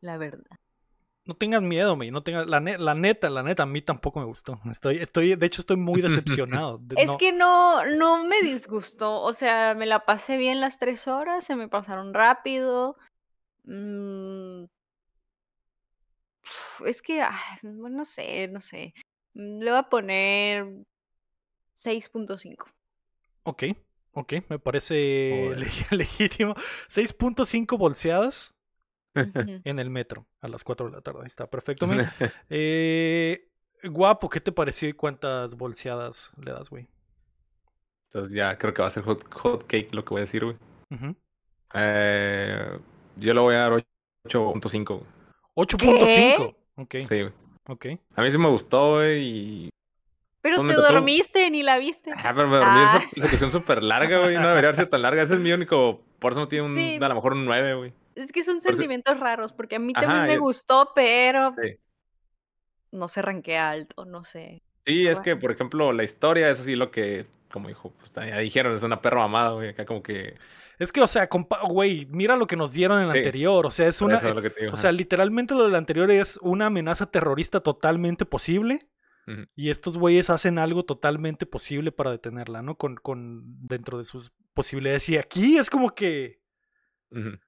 la verdad. No tengas miedo, me, no tengas, la, ne- la neta, la neta, a mí tampoco me gustó. Estoy, estoy, de hecho, estoy muy decepcionado. De- Es no- que no, no me disgustó. O sea, me la pasé bien las tres horas, se me pasaron rápido. Mm, Es que, bueno, no sé, no sé. Le voy a poner 6.5. Ok, ok, me parece leg- legítimo. 6.5 bolseadas. En el metro a las 4 de la tarde. Ahí está, perfecto. Eh, guapo, ¿qué te pareció y cuántas bolseadas le das, güey? Entonces ya creo que va a ser hot, hot cake lo que voy a decir, güey. Eh, yo le voy a dar 8.5. güey. 8.5. Ok, Sí, güey. ok. A mí sí me gustó, güey. Y... Pero ¿Dónde te tocó? dormiste ni la viste. Ah, pero me dormí Ah. esa persecución súper larga, güey. No debería haber sido tan larga. Ese es mi único. Por eso no tiene un, Sí. a lo mejor un 9, güey. Es que son eso- sentimientos raros, porque a mí Ajá, también me yo- gustó, pero Sí. no se ranquea alto, no sé. Sí, es que, por ejemplo, la historia, eso sí, lo que, como dijo, pues ya dijeron, es una perra mamada, güey. Acá como que. Es que, o sea, compa- güey, mira lo que nos dieron en la Sí. anterior. O sea, es una. eso es lo que te digo, O sea, literalmente lo del anterior es una amenaza terrorista totalmente posible. Y estos güeyes hacen algo totalmente posible para detenerla, ¿no? Con, con dentro de sus posibilidades. Y aquí es como que. Ujú.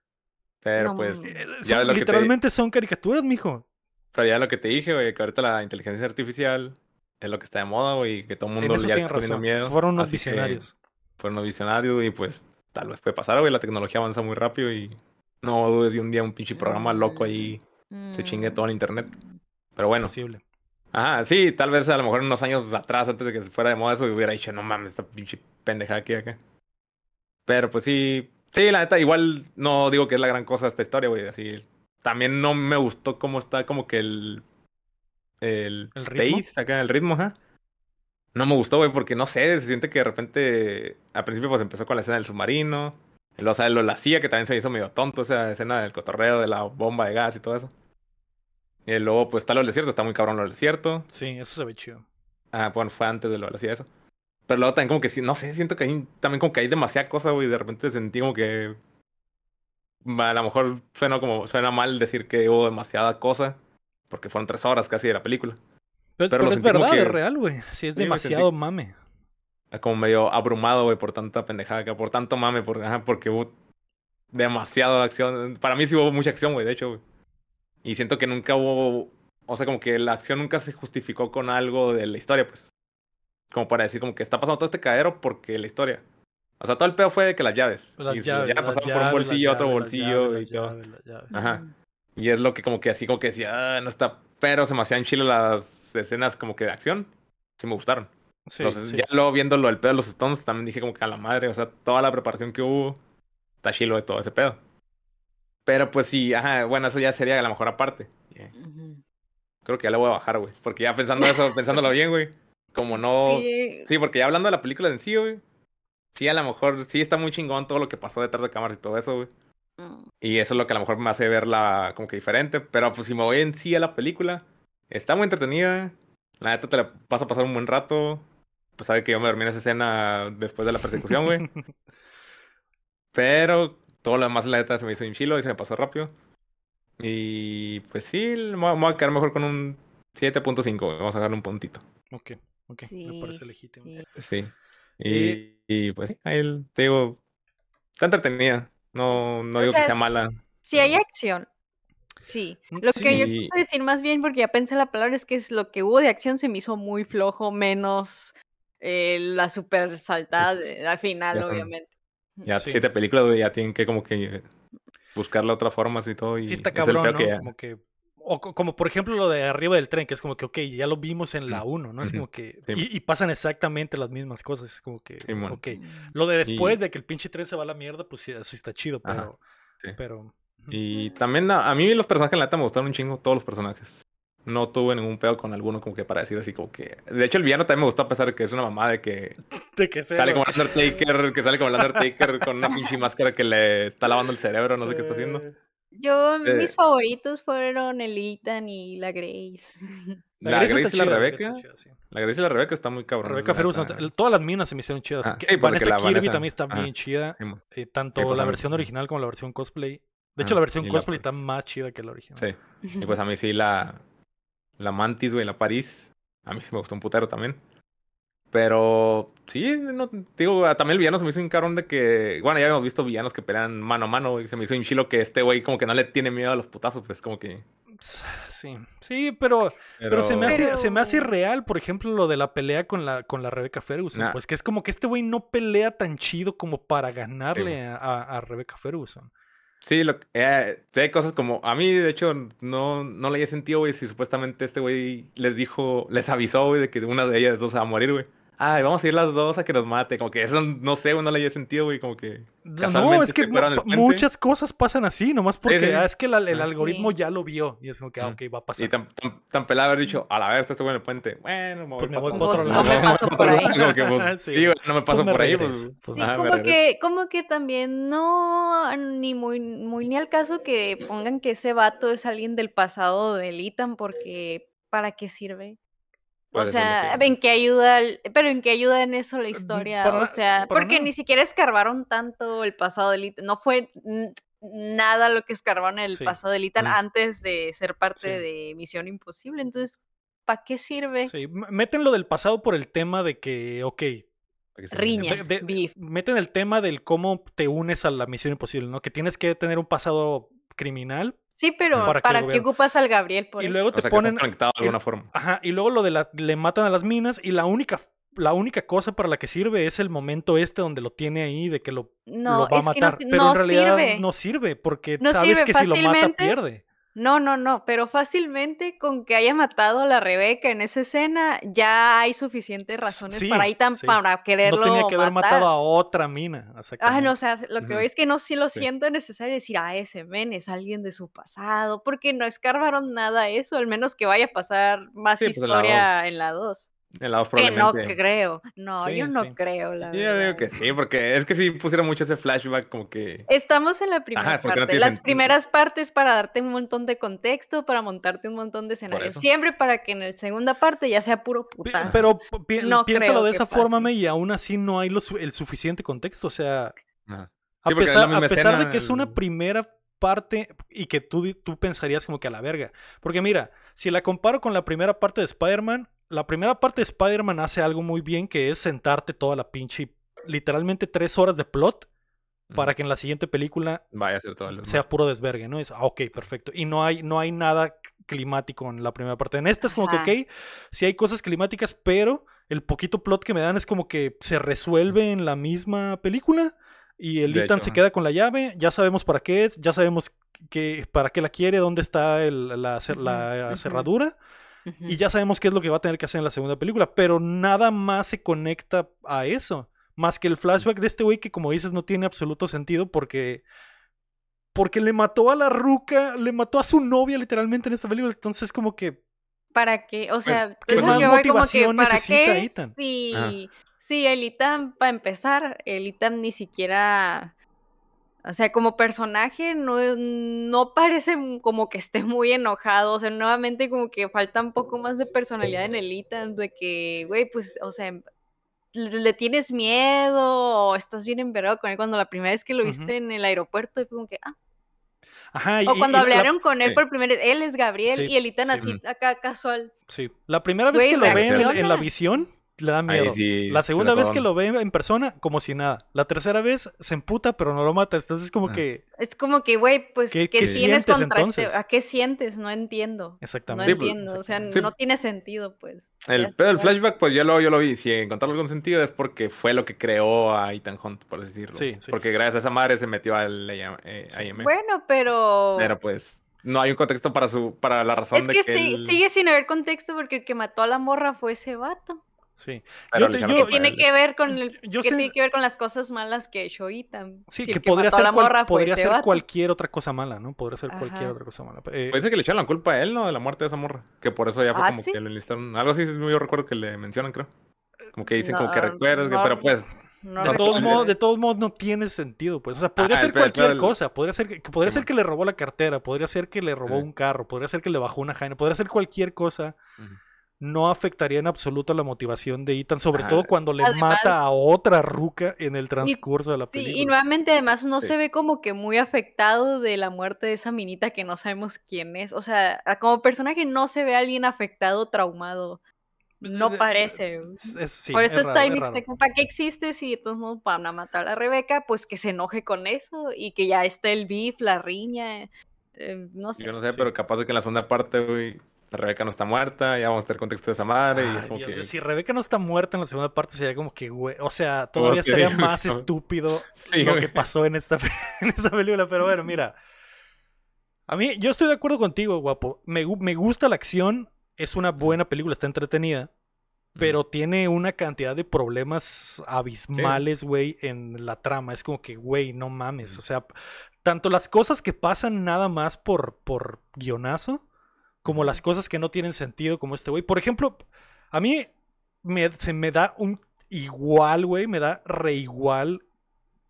Pero No, pues, mm. eh, Ya son- lo que te- literalmente son caricaturas, mijo. pero ya lo que te dije, güey, que ahorita la inteligencia artificial es lo que está de moda, güey, y que todo el En mundo ya está teniendo razón. miedo. Fueron unos visionarios. Fueron unos visionarios y pues tal vez puede pasar, güey. La tecnología avanza muy rápido y no dudes de un día un pinche programa loco ahí se chingue todo el internet. Pero bueno, Posible. ajá, sí, tal vez a lo mejor unos años atrás, antes de que se fuera de moda eso, hubiera dicho, no mames, esta pinche pendejada aquí acá. Pero pues sí, sí, la neta, igual no digo que es la gran cosa esta historia, güey. Así, también no me gustó cómo está como que el. El, ¿El ritmo? pace, acá, el ritmo, ajá. No me gustó, güey, porque no sé, se siente que de repente. Al principio, pues empezó con la escena del submarino. Y luego, ¿sabes? Lo de la CIA, que también se hizo medio tonto, esa escena del cotorreo de la bomba de gas y todo eso. Y luego, pues está lo del desierto, está muy cabrón lo del desierto. Sí, eso se ve chido. Ah, bueno, fue antes de lo de la CIA eso. Pero luego también como que sí, no sé, siento que hay también como que hay demasiada cosa, güey, de repente sentí como que a lo mejor suena como suena mal decir que hubo demasiada cosa, porque fueron tres horas casi de la película. Pero, Pero pero es verdad, que- es real, güey. Sí, es Sí, demasiado sentí- mame. Ah, Como medio abrumado, güey, por tanta pendejada, por tanto mame, por, ajá, porque hubo demasiada acción. Para mí sí hubo mucha acción, güey, de hecho, güey. Y siento que nunca hubo, o sea, como que la acción nunca se justificó con algo de la historia, pues. Como para decir, como que está pasando todo este cadero porque la historia. O sea, todo el pedo fue de que las llaves. Las y llaves, ya las pasaron por un bolsillo a otro bolsillo llaves, y todo. Ajá. Y es lo que como que así como que decía, ah, no está, pero se me hacían chilas las escenas como que de acción. Sí me gustaron. Sí, Entonces, sí. ya luego viendo lo del pedo de los Stones, también dije como que a la madre, o sea, toda la preparación que hubo, está chilo de todo ese pedo. Pero pues sí, ajá, bueno, eso ya sería a lo mejor aparte. Yeah. Ujú. Creo que ya le voy a bajar, güey. Porque ya pensando eso, pensándolo bien, güey. Como no. Sí, Sí, porque ya hablando de la película en sí, güey. Sí, a lo mejor sí está muy chingón todo lo que pasó detrás de cámaras y todo eso, güey. mm, Y eso es lo que a lo mejor me hace verla como que diferente. Pero pues si me voy en sí a la película, está muy entretenida. La neta te la vas a pasar un buen rato. Pues sabe que yo me dormí en esa escena después de la persecución, güey. Pero todo lo demás, la neta, se me hizo un chilo y se me pasó rápido. Y pues sí, me voy a- quedar mejor con un 7.5. güey. Vamos a darle un puntito. Ok, ok, me Sí, parece legítimo. sí. Sí. Y, y, pues sí, ahí el- te digo, está entretenida. No, no O digo que sea, mala. Sí hay acción. Sí. Mm, Lo que yo quise decir más bien, porque ya pensé la palabra, es que es lo que hubo de acción se me hizo muy flojo, menos eh, la super saltada de- al final, ya son- obviamente. Ya Sí. siete películas, ya tienen que como que buscarle otras formas y todo. Y Sí está es el cabrón, pedo ¿no? que ya- Como que... O co- como por ejemplo lo de arriba del tren, que es como que, ok, ya lo vimos en la Mm, 1, ¿no? Es como que... sí. Y, y pasan exactamente las mismas cosas, es como que... Simón. ok. Mm. Lo de después Y- de que el pinche tren se va a la mierda, pues sí, así está chido, Ajá, pero... sí. Y también a, a mí los personajes, la neta, me gustaron un chingo, todos los personajes. No tuve ningún pedo con alguno como que para decir así como que... De hecho, el villano también me gustó a pesar de que es una mamá de que De que sea... sale como el Undertaker, que sale como el Undertaker con una pinche máscara que le está lavando el cerebro, no sé qué está haciendo. Yo, Eh. mis favoritos fueron el Ethan y la Grace. La Grace y la chida, Rebeca. está chida, sí. La Grace y la Rebeca está muy cabrón. Rebeca Ferguson, todas las minas se me hicieron chidas. Ah, Que- sí, Vanessa la Kirby Vanessa- también está ajá. bien chida. Sí, eh, tanto pues la versión original como la versión cosplay. De hecho, Ajá, la versión la, cosplay está pues, más chida que la original. Sí. Y pues a mí sí la, la Mantis, güey, la París. A mí sí me gustó un putero también. Pero sí, no, digo, ah, también el villano se me hizo un cabrón de que, bueno, ya habíamos visto villanos que pelean mano a mano, y se me hizo un chilo que este güey como que no le tiene miedo a los putazos, pues como que... Sí, sí, pero, pero, se, me hace, Pero- se me hace real, por ejemplo, lo de la pelea con la, con la Rebecca Ferguson. Nah. Pues que es como que este güey no pelea tan chido como para ganarle a, a- a Rebecca Ferguson. Sí, lo, eh, hay cosas como. A mí, de hecho, no, no le había sentido, güey, si supuestamente este güey les dijo, les avisó, güey, de que una de ellas dos va a morir, güey ay, vamos a ir las dos a que nos mate. Como que eso, no sé, no le haya sentido, güey, como que... No, es que muchas cosas pasan así, nomás porque ah, es que el ah, algoritmo ya lo vio. Y es como que, ah, ok, va a pasar. Y tan, tan, pelado haber dicho, a la vez está en el puente. Bueno, me voy, pues por otro lado. No me paso por ahí. sí, no me paso por ahí. Pues, pues sí, como, que, como que también no, ni muy, muy ni al caso que pongan que ese vato es alguien del pasado del Ethan, porque ¿para qué sirve? O sea, ¿en qué ayuda? pero ¿en qué ayuda en eso la historia? o sea, porque ni siquiera escarbaron tanto el pasado de Litan. No fue nada lo que escarbaron el pasado de Litan antes de ser parte de Misión Imposible. Entonces, ¿para qué sirve? Sí, meten lo del pasado por el tema de que, ok. Riña, Meten el tema del cómo te unes a la Misión Imposible, ¿no? Que tienes que tener un pasado criminal Sí, pero ¿para, qué, ocupas al Gabriel por Y luego te ponen conectado de alguna forma. Ajá, y luego lo de la le matan a las minas y la única la única cosa para la que sirve es el momento este donde lo tiene ahí de que lo, lo va a matar, pero en realidad no sirve porque sabes que si lo mata pierde. No, no, no, pero fácilmente con que haya matado a la Rebeca en esa escena, ya hay suficientes razones para ahí tan para quererlo. No tenía que haber matado a otra mina. Ah, no, o sea, lo que uh es que no sí lo siento necesario decir, ah, ese men es alguien de su pasado, porque no escarbaron nada eso, al menos que vaya a pasar más pues, historia en la 2. El lado Que no creo. No, yo no creo, la Yo digo que sí, porque es que si pusieron mucho ese flashback, como que. Estamos en la primera parte. Las primeras partes para darte un montón de contexto, para montarte un montón de escenarios. Siempre para que en la segunda parte ya sea puro puta. Pero piénsalo de esa forma, y aún así no hay el suficiente contexto. O sea. a pesar, a pesar de que es una primera parte y que tú, tú pensarías como que a la verga. Porque mira, si la comparo con la primera parte de Spider-Man, la primera parte de Spider-Man hace algo muy bien que es sentarte toda la pinche, literalmente tres horas de plot para que en la siguiente película Vaya a ser todo el sea puro desvergue, ¿no? Es, ah, ok, perfecto. Y no hay, no hay nada climático en la primera parte. En esta es como que, ok, sí hay cosas climáticas, pero el poquito plot que me dan es como que se resuelve en la misma película y el Ethan se queda con la llave, ya sabemos para qué es, ya sabemos que, para qué la quiere, dónde está la, cerradura. Y ya sabemos qué es lo que va a tener que hacer en la segunda película, pero nada más se conecta a eso. Más que el flashback de este güey que, como dices, no tiene absoluto sentido porque. Porque le mató a la ruca, le mató a su novia literalmente en esta película. Entonces, como que. ¿Para qué? O sea, pues, es que motivación como que, ¿para qué? Sí. Sí, el Itam, para empezar, el Itam ni siquiera, o sea, como personaje no, no parece como que esté muy enojado, o sea, nuevamente como que falta un poco más de personalidad en el Itam, de que, güey, pues, o sea, le, tienes miedo o estás bien enverado con él cuando la primera vez que lo viste en el aeropuerto y fue como que, ah. Ajá, o cuando hablaron con él por primera vez, él es Gabriel y el Itan así acá casual. Sí, la primera vez que lo ve en la visión, le da miedo. la segunda vez que lo ve en persona, como si nada. La tercera vez se emputa, pero no lo mata. Entonces es como ah. que. Es como que, güey, pues, ¿qué, tienes contra este? ¿A qué sientes? No entiendo. Exactamente. No pues, entiendo. O sea, no tiene sentido, pues. El pedo del flashback, pues yo lo, yo lo vi. Si encontrarlo algún sentido es porque fue lo que creó a Ethan Hunt, por así decirlo. Sí, Porque gracias a esa madre se metió al eh, Bueno, pero. Pero pues. No hay un contexto para su para la razón de que. Es que sigue sin haber contexto porque el que mató a la morra fue ese vato. Sí. ¿Qué tiene que ver con el, tiene que ver con las cosas malas que hecho Ethan? Sí, que, podría ser, podría ser cualquier otra cosa mala, ¿no? Podría ser cualquier otra cosa mala. Eh, Puede ser que le echaron la culpa a él, ¿no? De la muerte de esa morra. Que por eso ya fue ¿Ah, como que le enlistaron. Algo así, yo recuerdo que le mencionan, creo. Como que dicen, como que recuerdas, pero pues. de, todos modos, de todos modos no tiene sentido, pues. O sea, podría ser cualquier cosa. Podría ser, que, podría ser que le robó la cartera, podría ser que le robó un carro, podría ser que le bajó una jaina, podría ser cualquier cosa no afectaría en absoluto la motivación de Ethan, sobre todo cuando le mata a otra ruca en el transcurso de la película. Sí, y nuevamente además no se ve como que muy afectado de la muerte de esa minita que no sabemos quién es. O sea, como personaje no se ve alguien afectado, traumado. No parece. Por eso está en ¿para qué existe si de todos modos van a matar a Rebeca? Pues que se enoje con eso y que ya esté el beef, la riña. Eh, no sé. Yo no sé, pero capaz de que en la segunda parte, güey, la Rebeca no está muerta, ya vamos a tener contexto de esa madre. y es como que. Si Rebeca no está muerta en la segunda parte, sería como que, güey. O sea, todavía Ok, estaría más estúpido Sí, lo que pasó en esta, en esta película. Pero bueno, mira. A mí, yo estoy de acuerdo contigo, guapo. Me, me gusta la acción. Es una buena película, está entretenida. Pero tiene una cantidad de problemas abismales, güey, en la trama. Es como que, güey, no mames. O sea, tanto las cosas que pasan nada más por, por guionazo, como las cosas que no tienen sentido, como este güey. Por ejemplo, a mí me, se me da un igual, güey, me da re igual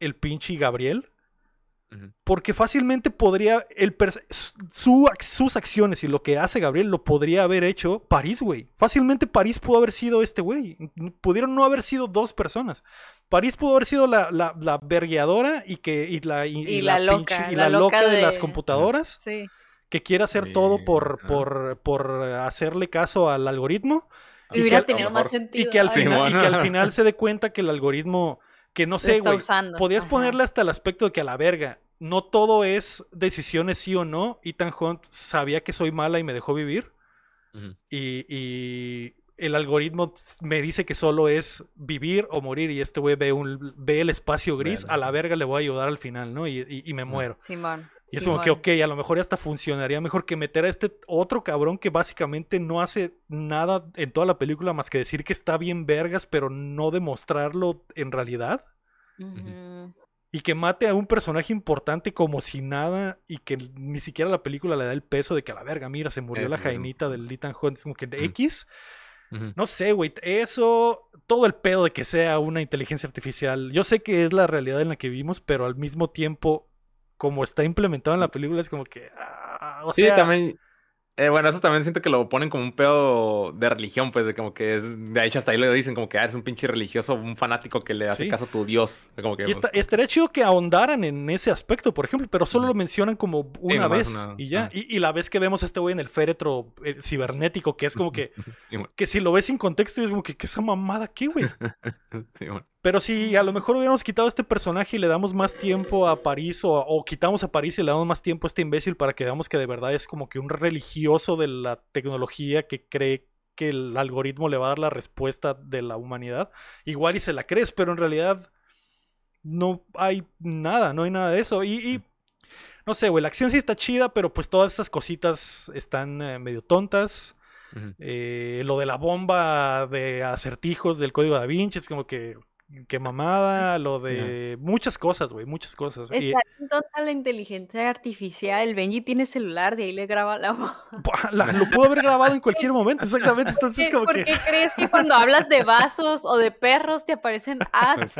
el pinche Gabriel. Porque fácilmente podría. El su, sus acciones y lo que hace Gabriel lo podría haber hecho París, güey. Fácilmente París pudo haber sido este güey. Pudieron no haber sido dos personas. París pudo haber sido la, la, la vergueadora y que. Y la, y, Y y la pinche- loca, y la la loca loca de las de- computadoras. Sí. Que quiere hacer todo por, por, por hacerle caso al algoritmo. Y Y hubiera que- tenido más sentido. Y que al final, y que al Simón. final se dé cuenta que el algoritmo. Que no sé, está güey. usando. Podías Ajá. ponerle hasta el aspecto de que a la verga, no todo es decisiones sí o no. Ethan Hunt sabía que soy mala y me dejó vivir. Y, y el algoritmo me dice que solo es vivir o morir. Y este güey ve, un, ve el espacio gris. A la verga le voy a ayudar al final, ¿no? Y, y- y me muero. Simón. Y es como que, ok, a lo mejor hasta funcionaría mejor que meter a este otro cabrón que básicamente no hace nada en toda la película más que decir que está bien vergas, pero no demostrarlo en realidad. Y que mate a un personaje importante como si nada y que ni siquiera la película le da el peso de que a la verga, mira, se murió la jainita del Ethan Hunt. Es como que Ujú. X. No sé, güey. Eso, todo el pedo de que sea una inteligencia artificial. Yo sé que es la realidad en la que vivimos, pero al mismo tiempo, como está implementado en la película, es como que. ah, o Sí, sea, también. eh, bueno, eso también siento que lo ponen como un pedo de religión, pues, de como que es. De hecho, hasta ahí lo dicen, como que ah, eres un pinche religioso, un fanático que le hace Sí. caso a tu Dios. Como que. Y esta- pues, estaría chido que ahondaran en ese aspecto, por ejemplo, pero solo lo mencionan como una vez una- y ya. ah. Y, y la vez que vemos a este güey en el féretro eh, cibernético, que es como que, Sí, bueno, que si lo ves sin contexto, es como que, ¿qué esa mamada qué, güey? sí, bueno. Pero si a lo mejor hubiéramos quitado a este personaje y le damos más tiempo a París, o, o quitamos a París y le damos más tiempo a este imbécil para que veamos que de verdad es como que un religioso de la tecnología que cree que el algoritmo le va a dar la respuesta de la humanidad, igual y se la crees, pero en realidad no hay nada, no hay nada de eso. Y, y no sé, güey, la acción sí está chida, pero pues todas esas cositas están eh, medio tontas. Eh, lo de la bomba de acertijos del código da Vinci es como que, que mamada. Lo de muchas cosas, güey, muchas cosas. Y, Está bien tonta la inteligencia artificial. El Benji tiene celular, de ahí le graba la voz. la- lo pudo haber grabado en cualquier momento, exactamente. Entonces es ¿Por como qué que. crees que cuando hablas de vasos o de perros te aparecen ads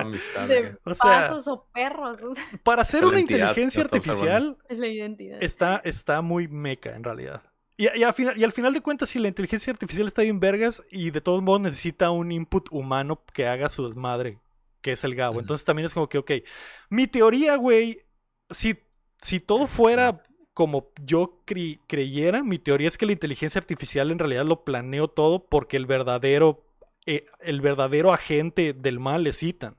de. O sea, vasos o perros? O sea, para hacer una inteligencia artificial es la identidad. está, está muy meca en realidad. Y, y al final, y al final de cuentas, si la inteligencia artificial está bien vergas y de todos modos necesita un input humano que haga su desmadre, que es el Gabo. Entonces también es como que, ok, mi teoría, güey, si, si todo fuera como yo cre- creyera, mi teoría es que la inteligencia artificial en realidad lo planeó todo porque el verdadero, eh, el verdadero agente del mal es Ethan.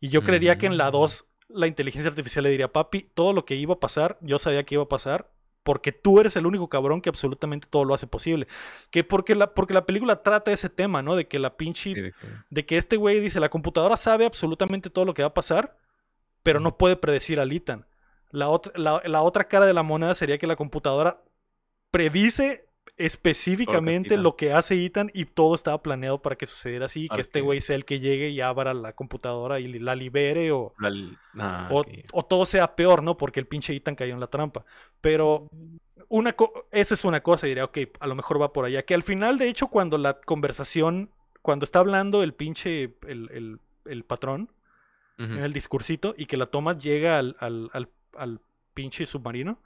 Y yo creería que en la Mm. 2 la inteligencia artificial le diría, papi, todo lo que iba a pasar, yo sabía que iba a pasar, porque tú eres el único cabrón que absolutamente todo lo hace posible. Que porque la, porque la película trata ese tema, ¿no? De que la pinche, Sí, de que- de que este güey dice, la computadora sabe absolutamente todo lo que va a pasar, pero no puede predecir al Ethan. La, otra la, la otra cara de la moneda sería que la computadora predice específicamente lo que hace Ethan y todo estaba planeado para que sucediera así, que este güey sea el que llegue y abra la computadora y la libere o, la li- ah, o, todo sea peor, ¿no? Porque el pinche Ethan cayó en la trampa. Pero una co- esa es una cosa, y diría, ok, a lo mejor va por allá. Que al final, de hecho, cuando la conversación, cuando está hablando el pinche, el, el- el patrón en el discursito y que la toma llega al, al- al- al pinche submarino,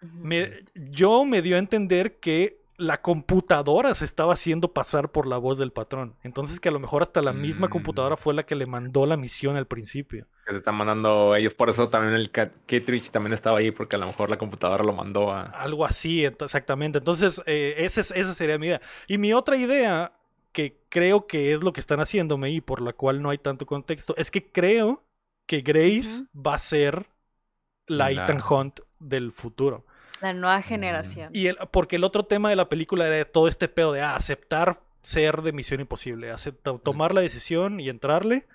me- yo me dio a entender que la computadora se estaba haciendo pasar por la voz del patrón. Entonces que a lo mejor hasta la misma Mm. computadora fue la que le mandó la misión al principio. Que se están mandando ellos. Por eso también el Cat- Kittredge también estaba ahí, porque a lo mejor la computadora lo mandó a. Algo así, ent- exactamente. Entonces, eh, es- esa sería mi idea. Y mi otra idea, que creo que es lo que están haciéndome y por la cual no hay tanto contexto, es que creo que Grace va a ser la La- Ethan Hunt del futuro. La nueva generación. Y el, porque el otro tema de la película era todo este pedo de ah, aceptar ser de Misión Imposible, acepta- tomar la decisión y entrarle.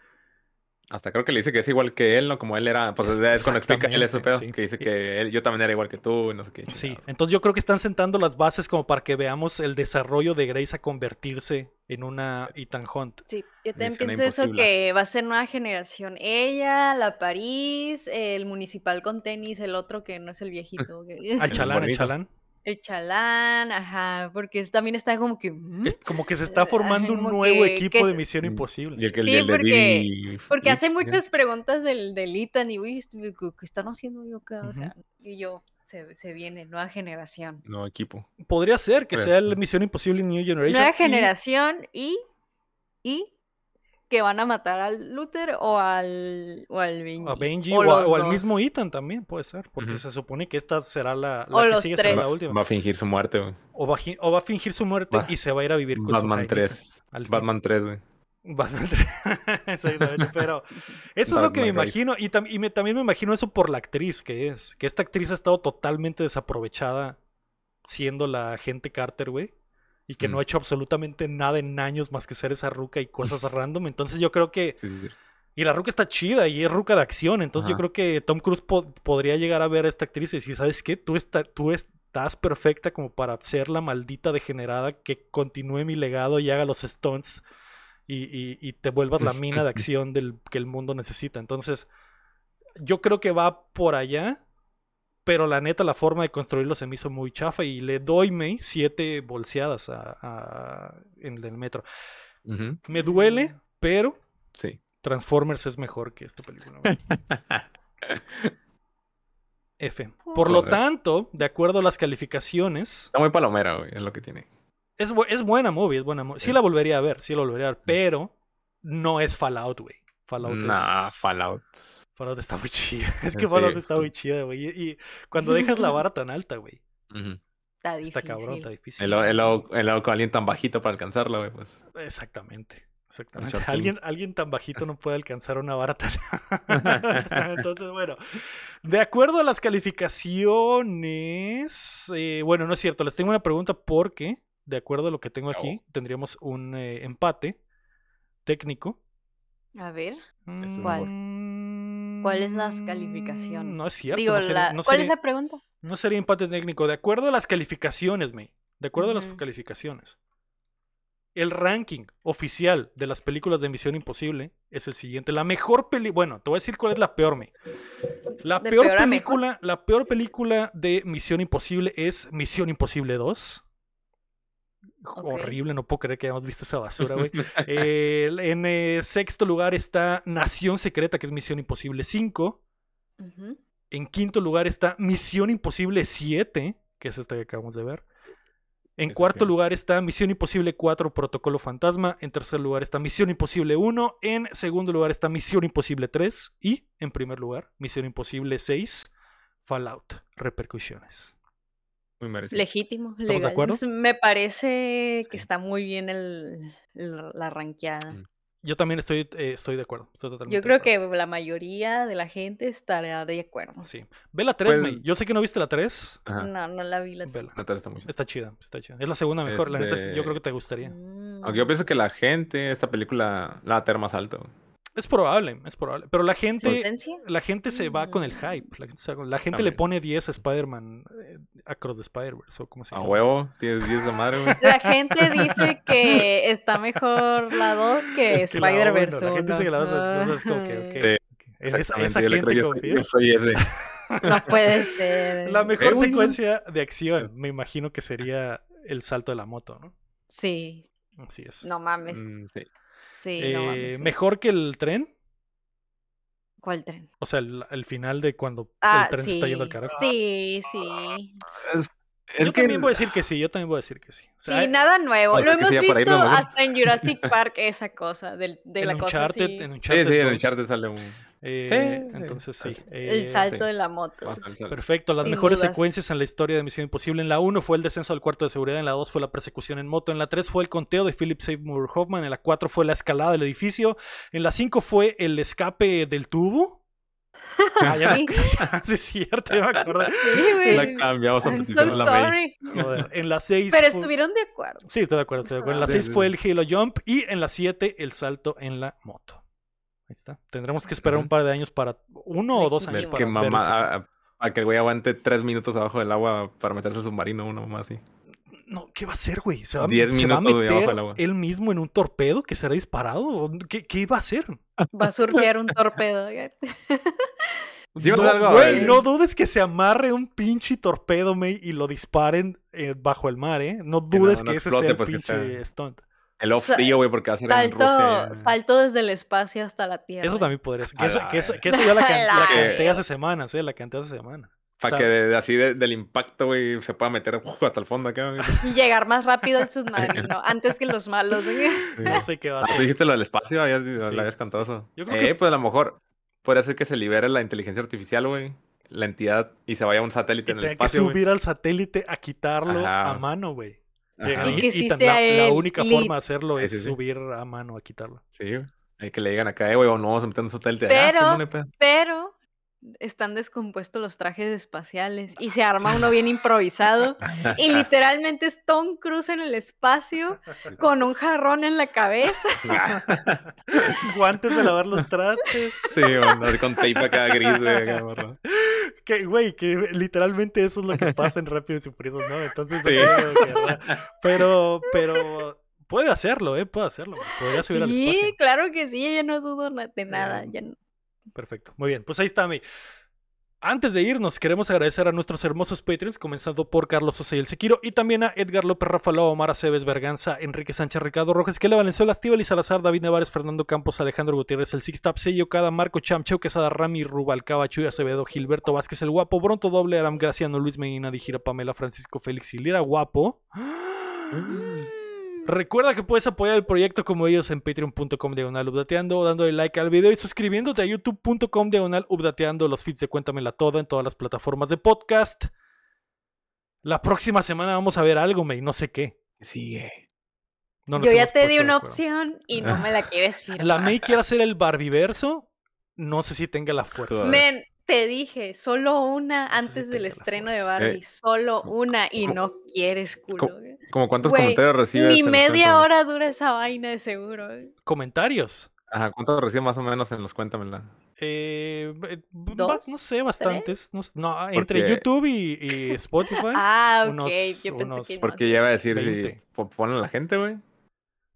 Hasta creo que le dice que es igual que él, ¿no? Como él era, pues es, es cuando explica él ese pedo, Exactamente, que dice sí. que él, yo también era igual que tú y no sé qué. Sí, chingados. entonces yo creo que están sentando las bases como para que veamos el desarrollo de Grace a convertirse en una Ethan Hunt. Sí, yo también Misión pienso eso que va a ser nueva generación. Ella, la París, el municipal con tenis, el otro que no es el viejito. Al chalán, al chalán. El chalán, ajá, porque también está como que... ¿mm? Es como que se está formando un nuevo que- equipo que de Misión Mm, Imposible. Y el, que el, Sí, porque- Porque hace muchas preguntas del, del Ethan y, uy, ¿qué qué están haciendo yo acá? O sea, y yo, se, se viene, nueva generación. No, equipo. Podría ser que sea el ser. Misión Imposible New Generation. Nueva y- generación y, y que van a matar al Luther o al, o al Benji. A Benji o, o, a- los o al mismo Ethan también puede ser, porque se supone que esta será la, la O que los sigue será la Va, última. va a fingir su muerte, güey. O, va, o va a fingir su muerte Va- y se va a ir a vivir con su Batman Jaimito, 3. al fin. Batman 3, güey. Batman 3. Exactamente, pero eso es lo que me imagino y, tam- y me- también me imagino eso por la actriz que es, que esta actriz ha estado totalmente desaprovechada siendo la agente Carter, güey, y que no Mm. ha hecho absolutamente nada en años más que ser esa ruca y cosas random, entonces yo creo que Sí, sí, sí. y la ruca está chida y es ruca de acción. Entonces yo creo que Tom Cruise po- podría llegar a ver a esta actriz y decir, ¿sabes qué? Tú, está- tú estás perfecta como para ser la maldita degenerada que continúe mi legado y haga los stunts y, y- y te vuelvas la mina de acción del, que el mundo necesita. Entonces yo creo que va por allá. Pero la neta, la forma de construirlo se me hizo muy chafa y le doy me siete bolseadas a, a- en el metro. Me duele, pero Sí. Transformers es mejor que esta película. güey. F. Por lo tanto, de acuerdo a las calificaciones, Está muy palomera, güey, es lo que tiene. es, bu- es buena movie, es buena movie. Sí Sí. la volvería a ver, sí la volvería a ver, pero no es Fallout, güey. Fallout Nah, es... Fallout. Fallout está muy chida. Es que Sí, Fallout está muy chida, güey. Y, y cuando dejas la vara tan alta, güey. Está difícil. está cabrón, está difícil. El, el, el con alguien tan bajito para alcanzarla, güey, pues. Exactamente. Exactamente. Alguien, alguien tan bajito no puede alcanzar una vara tan. Entonces, bueno. De acuerdo a las calificaciones. eh, bueno, no es cierto. Les tengo una pregunta porque, de acuerdo a lo que tengo aquí, tendríamos un eh, empate técnico. A ver, Es un ¿Cuál? ¿Cuáles las calificaciones? No es cierto. digo, no sería, la- no ¿cuál es la pregunta? no sería empate técnico. De acuerdo a las calificaciones, May. De acuerdo a las calificaciones. El ranking oficial de las películas de Misión Imposible es el siguiente. La mejor peli... Bueno, te voy a decir cuál es la peor, May. La ¿De peor película, la peor película de Misión Imposible es Misión Imposible 2. Horrible, no puedo creer que hayamos visto esa basura, güey. Eh, en eh, sexto lugar está Nación Secreta, que es Misión Imposible 5. Ujú. En quinto lugar está Misión Imposible 7, que es esta que acabamos de ver. En cuarto lugar está Misión Imposible 4, Protocolo Fantasma. En tercer lugar está Misión Imposible 1. En segundo lugar está Misión Imposible 3. Y en primer lugar, Misión Imposible 6, Fallout, Repercusiones. Muy merecido. Legítimo, ¿Estamos de legal. acuerdo? Me parece que Sí. está muy bien el, el- la ranqueada. Mm. Yo también estoy, eh, estoy de acuerdo. estoy totalmente Yo de creo acuerdo. que la mayoría de la gente estará de acuerdo. Sí. Ve la 3, Pues-. Yo sé que no viste la 3. Ajá. No, no la vi la Vela. La tele está muy chida. Está chida, está chida. Es la segunda mejor. La neta, yo Este- creo que te gustaría. Mm. Aunque yo pienso que la gente, esta película, la va a tener más alto. Es probable, es probable. Pero la gente, ¿Potencia? la gente se va con el hype. La gente, la le pone 10 a Spider-Man eh, Across the Spider-Verse o como se A llama. huevo, tienes 10 de madre, güey. La gente dice que está mejor la 2 que Que la Spider-Verse. La gente dice que la 2 uno. es como que, ok, Sí, ok. Esa, Exactamente, esa gente yo soy- confía. yo soy ese. No puede ser. La mejor secuencia de acción, me imagino que sería el salto de la moto, ¿no? Sí, Así es. no mames. Mm, sí. Sí, Eh, no mames. sí. Mejor que el tren. ¿Cuál tren? O sea, el, el final de cuando Ah, el tren sí. se está yendo al carajo. Sí, sí. Es, es yo que también voy a decir que sí, yo también voy a decir que sí. O sea, Sí, nada nuevo. Lo hemos sí, visto hasta en Jurassic Park, esa cosa, del- de, en la cosa así. en Sí, Uncharted sí, en 2, Uncharted sale un... eh, Sí, entonces sí. eh, El salto sí. de la moto. Perfecto, las Sin mejores dudas. secuencias en la historia de Misión Imposible. En la 1 fue el descenso al cuarto de seguridad, en la 2 fue la persecución en moto, en la 3 fue el conteo de Philip Seymour Hoffman, en la 4 fue la escalada del edificio, en la 5 fue el escape del tubo, Ah, ya Sí. sí, es cierto, ya me acordé. Sí, güey. La cambiamos a I'm petición so de la sorry. Joder, En la 6. Pero estuvieron de acuerdo. Sí, estoy de acuerdo. estoy de acuerdo. En la Sí, 6 sí, fue el Halo Jump y en la 7 el salto en la moto. Ahí está. Tendremos que esperar un par de años para. Uno o dos años Ver para que ver mamá, ese- a, a- a que el güey aguante tres minutos abajo del agua para meterse al submarino, una mamá así. No, ¿qué va a hacer, güey? ¿Se va, a- Diez se va a minutos, güey, abajo meter del agua. él mismo en un torpedo que será disparado? ¿O ¿Qué, qué iba a hacer? Va a surfear un torpedo. Sí, no, algo, güey, eh. no dudes que se amarre un pinche torpedo, May, y lo disparen eh, bajo el mar, ¿eh? No Que no- dudes no que ese explote, sea el pues, que pinche sea- stunt. El off frío, güey, porque va a ser en Rusia. salto desde el espacio hasta la Tierra. Eso también podría ser. Que eso, la que eso, que ya la, can- la La canté hace semanas, ¿eh? La canté hace semanas. Para O sea, que de- de- así de- del impacto, güey, se pueda meter uf, hasta el fondo acá. güey. Y llegar más rápido al submarino, antes que los malos. ¿eh? No sé qué va a Ah, tú ser. dijiste lo del espacio, habías, Sí. habías contado eso. Yo creo eh, que- pues a lo mejor puede ser que se libere la inteligencia artificial, güey. La entidad y se vaya a un satélite Y en el que espacio, güey. subir al satélite a quitarlo Ajá. a mano, güey. Ajá. Y que sí sea la, la él, única lit. forma de hacerlo Sí, es sí, sí. subir a mano a quitarlo. Sí. Hay que le digan acá, eh, güey, o no vamos a meter un satélite allá. Pero- hay pedo. Pero están descompuestos los trajes espaciales y se arma uno bien improvisado. Y literalmente es Tom Cruise en el espacio con un jarrón en la cabeza. Guantes de lavar los trastes. Sí, bueno, con tape acá gris, güey, acá. Que, güey, que literalmente eso es lo que pasa en Rápidos y Furiosos, ¿no? Entonces, no Sí. que, pero, pero puede hacerlo, ¿eh? Puede hacerlo. Podría subir al Sí, espacio. claro que sí, ya no dudo de nada. ya no- Perfecto, muy bien. Pues ahí está, mi. Antes de irnos, queremos agradecer a nuestros hermosos Patreons, comenzando por Carlos Sosa y el Sequiro, y también a Edgar López Rafaló, Omar Aceves Berganza, Enrique Sánchez, Ricardo Rojas, Kela Valenzuela, Estíbal y Salazar, David Nevares, Fernando Campos, Alejandro Gutiérrez, el Six Tap, Sello Cada, Marco Chamcheu, Quesada Rami, Rubalcaba, Chuy Acevedo, Gilberto Vázquez, el Guapo, Bronto Doble, Aram Graciano, Luis Medina, Dijira, Pamela, Francisco Félix y Lira Guapo. Recuerda que puedes apoyar el proyecto como ellos en patreon.com diagonal updateando o dándole like al video y suscribiéndote a youtube.com diagonal updateando los feeds de Cuéntamela Toda en todas las plataformas de podcast. La próxima semana vamos a ver algo, May, no sé qué. Sigue. No Yo ya te di una opción y no me la quieres firmar. La May quiere hacer el Barbiverso. No sé si tenga la fuerza. Men, te dije, solo una antes del estreno de. Barbie, Eh, solo una y ¿cómo- no quieres culo. Como cuántos comentarios recibes. Ni los media hora dura esa vaina de seguro. güey. Comentarios. Ajá, ¿cuántos recibes más o menos en los Cuéntamela? Eh, eh, ¿Dos? no sé, bastantes. No, entre Porque- YouTube y, y Spotify. Ah, ok. unos- Yo pensé unos- que no. Porque ya iba a decir, si 20. po- ponen a la gente, güey.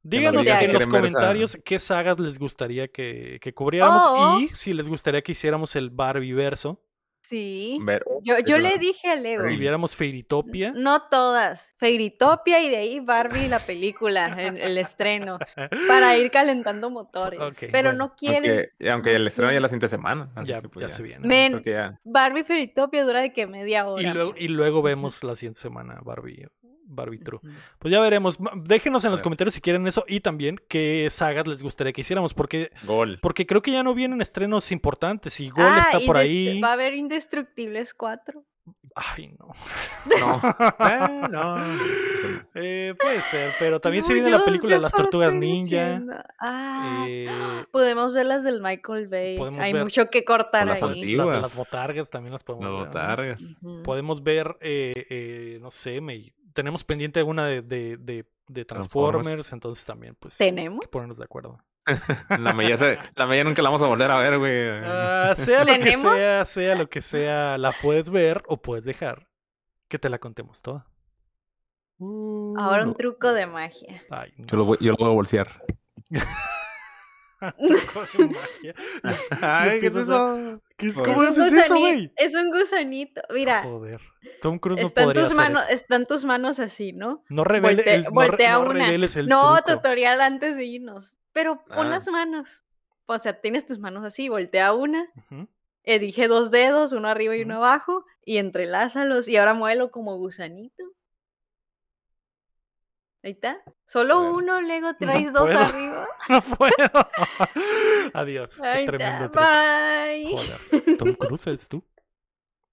Díganos en los comentarios qué sagas les gustaría que, que cubriéramos Oh. y si les gustaría que hiciéramos el Barbieverso Sí. Ver, Yo, le dije a Leo. viéramos Fairytopia. No todas. Fairytopia y de ahí Barbie la película, el, el estreno, para ir calentando motores. Pero bueno. no quieren. aunque, aunque el estreno ya es la siguiente semana. así Ya, que, pues, ya se viene. Men, que ya. Barbie Fairytopia dura de que media hora. Y luego, y luego vemos la siguiente semana Barbie, Barbie True. Pues ya veremos. Déjenos en los comentarios si quieren eso y también qué sagas les gustaría que hiciéramos. Porque, Gol. porque creo que ya no vienen estrenos importantes. Y Gol Ah, está por ahí. Va a haber Indestructibles 4. Ay, no. No. Eh, no. Eh, puede ser, pero también se No, viene yo- la película de las tortugas ninja. Ah, Eh, podemos ver las del Michael Bay. podemos Hay ver- mucho que cortar las ahí. antiguas. las, las botargas también las podemos Las ver. ¿no? botargas. Ujú. Podemos ver, eh, eh, no sé, me, tenemos pendiente alguna de, de, de, de Transformers, Transformers. entonces también, pues, ¿Tenemos? hay que ponernos de acuerdo. La Mella, se- la Mella nunca la vamos a volver a ver, güey. Ah, sea lo que sea, sea lo que sea, la puedes ver o puedes dejar que te la contemos toda. Ahora No. un truco de magia. Ay, no. Yo lo voy, yo lo voy a bolsear. Truco de magia. Ay, ¿qué es empiezas eso? ¿Qué es- Es ¿Cómo un haces eso, güey? Es un gusanito. Mira, Joder. Tom Cruise no están podría tus, hacer eso. están tus manos así, ¿no? No revele, Volte- el, no re- voltea no una. reveles el no, truco. tutorial antes de irnos. Pero pon Ah. las manos. O sea, tienes tus manos así, voltea una, elige dos dedos, uno arriba y uno abajo, y entrelázalos, y ahora muévelo como gusanito. Ahí está. Solo ver. uno, luego traes dos puedo. arriba. No puedo. Adiós. Qué Ahí tremendo está. Bye. Joder. Tom Cruise es tú.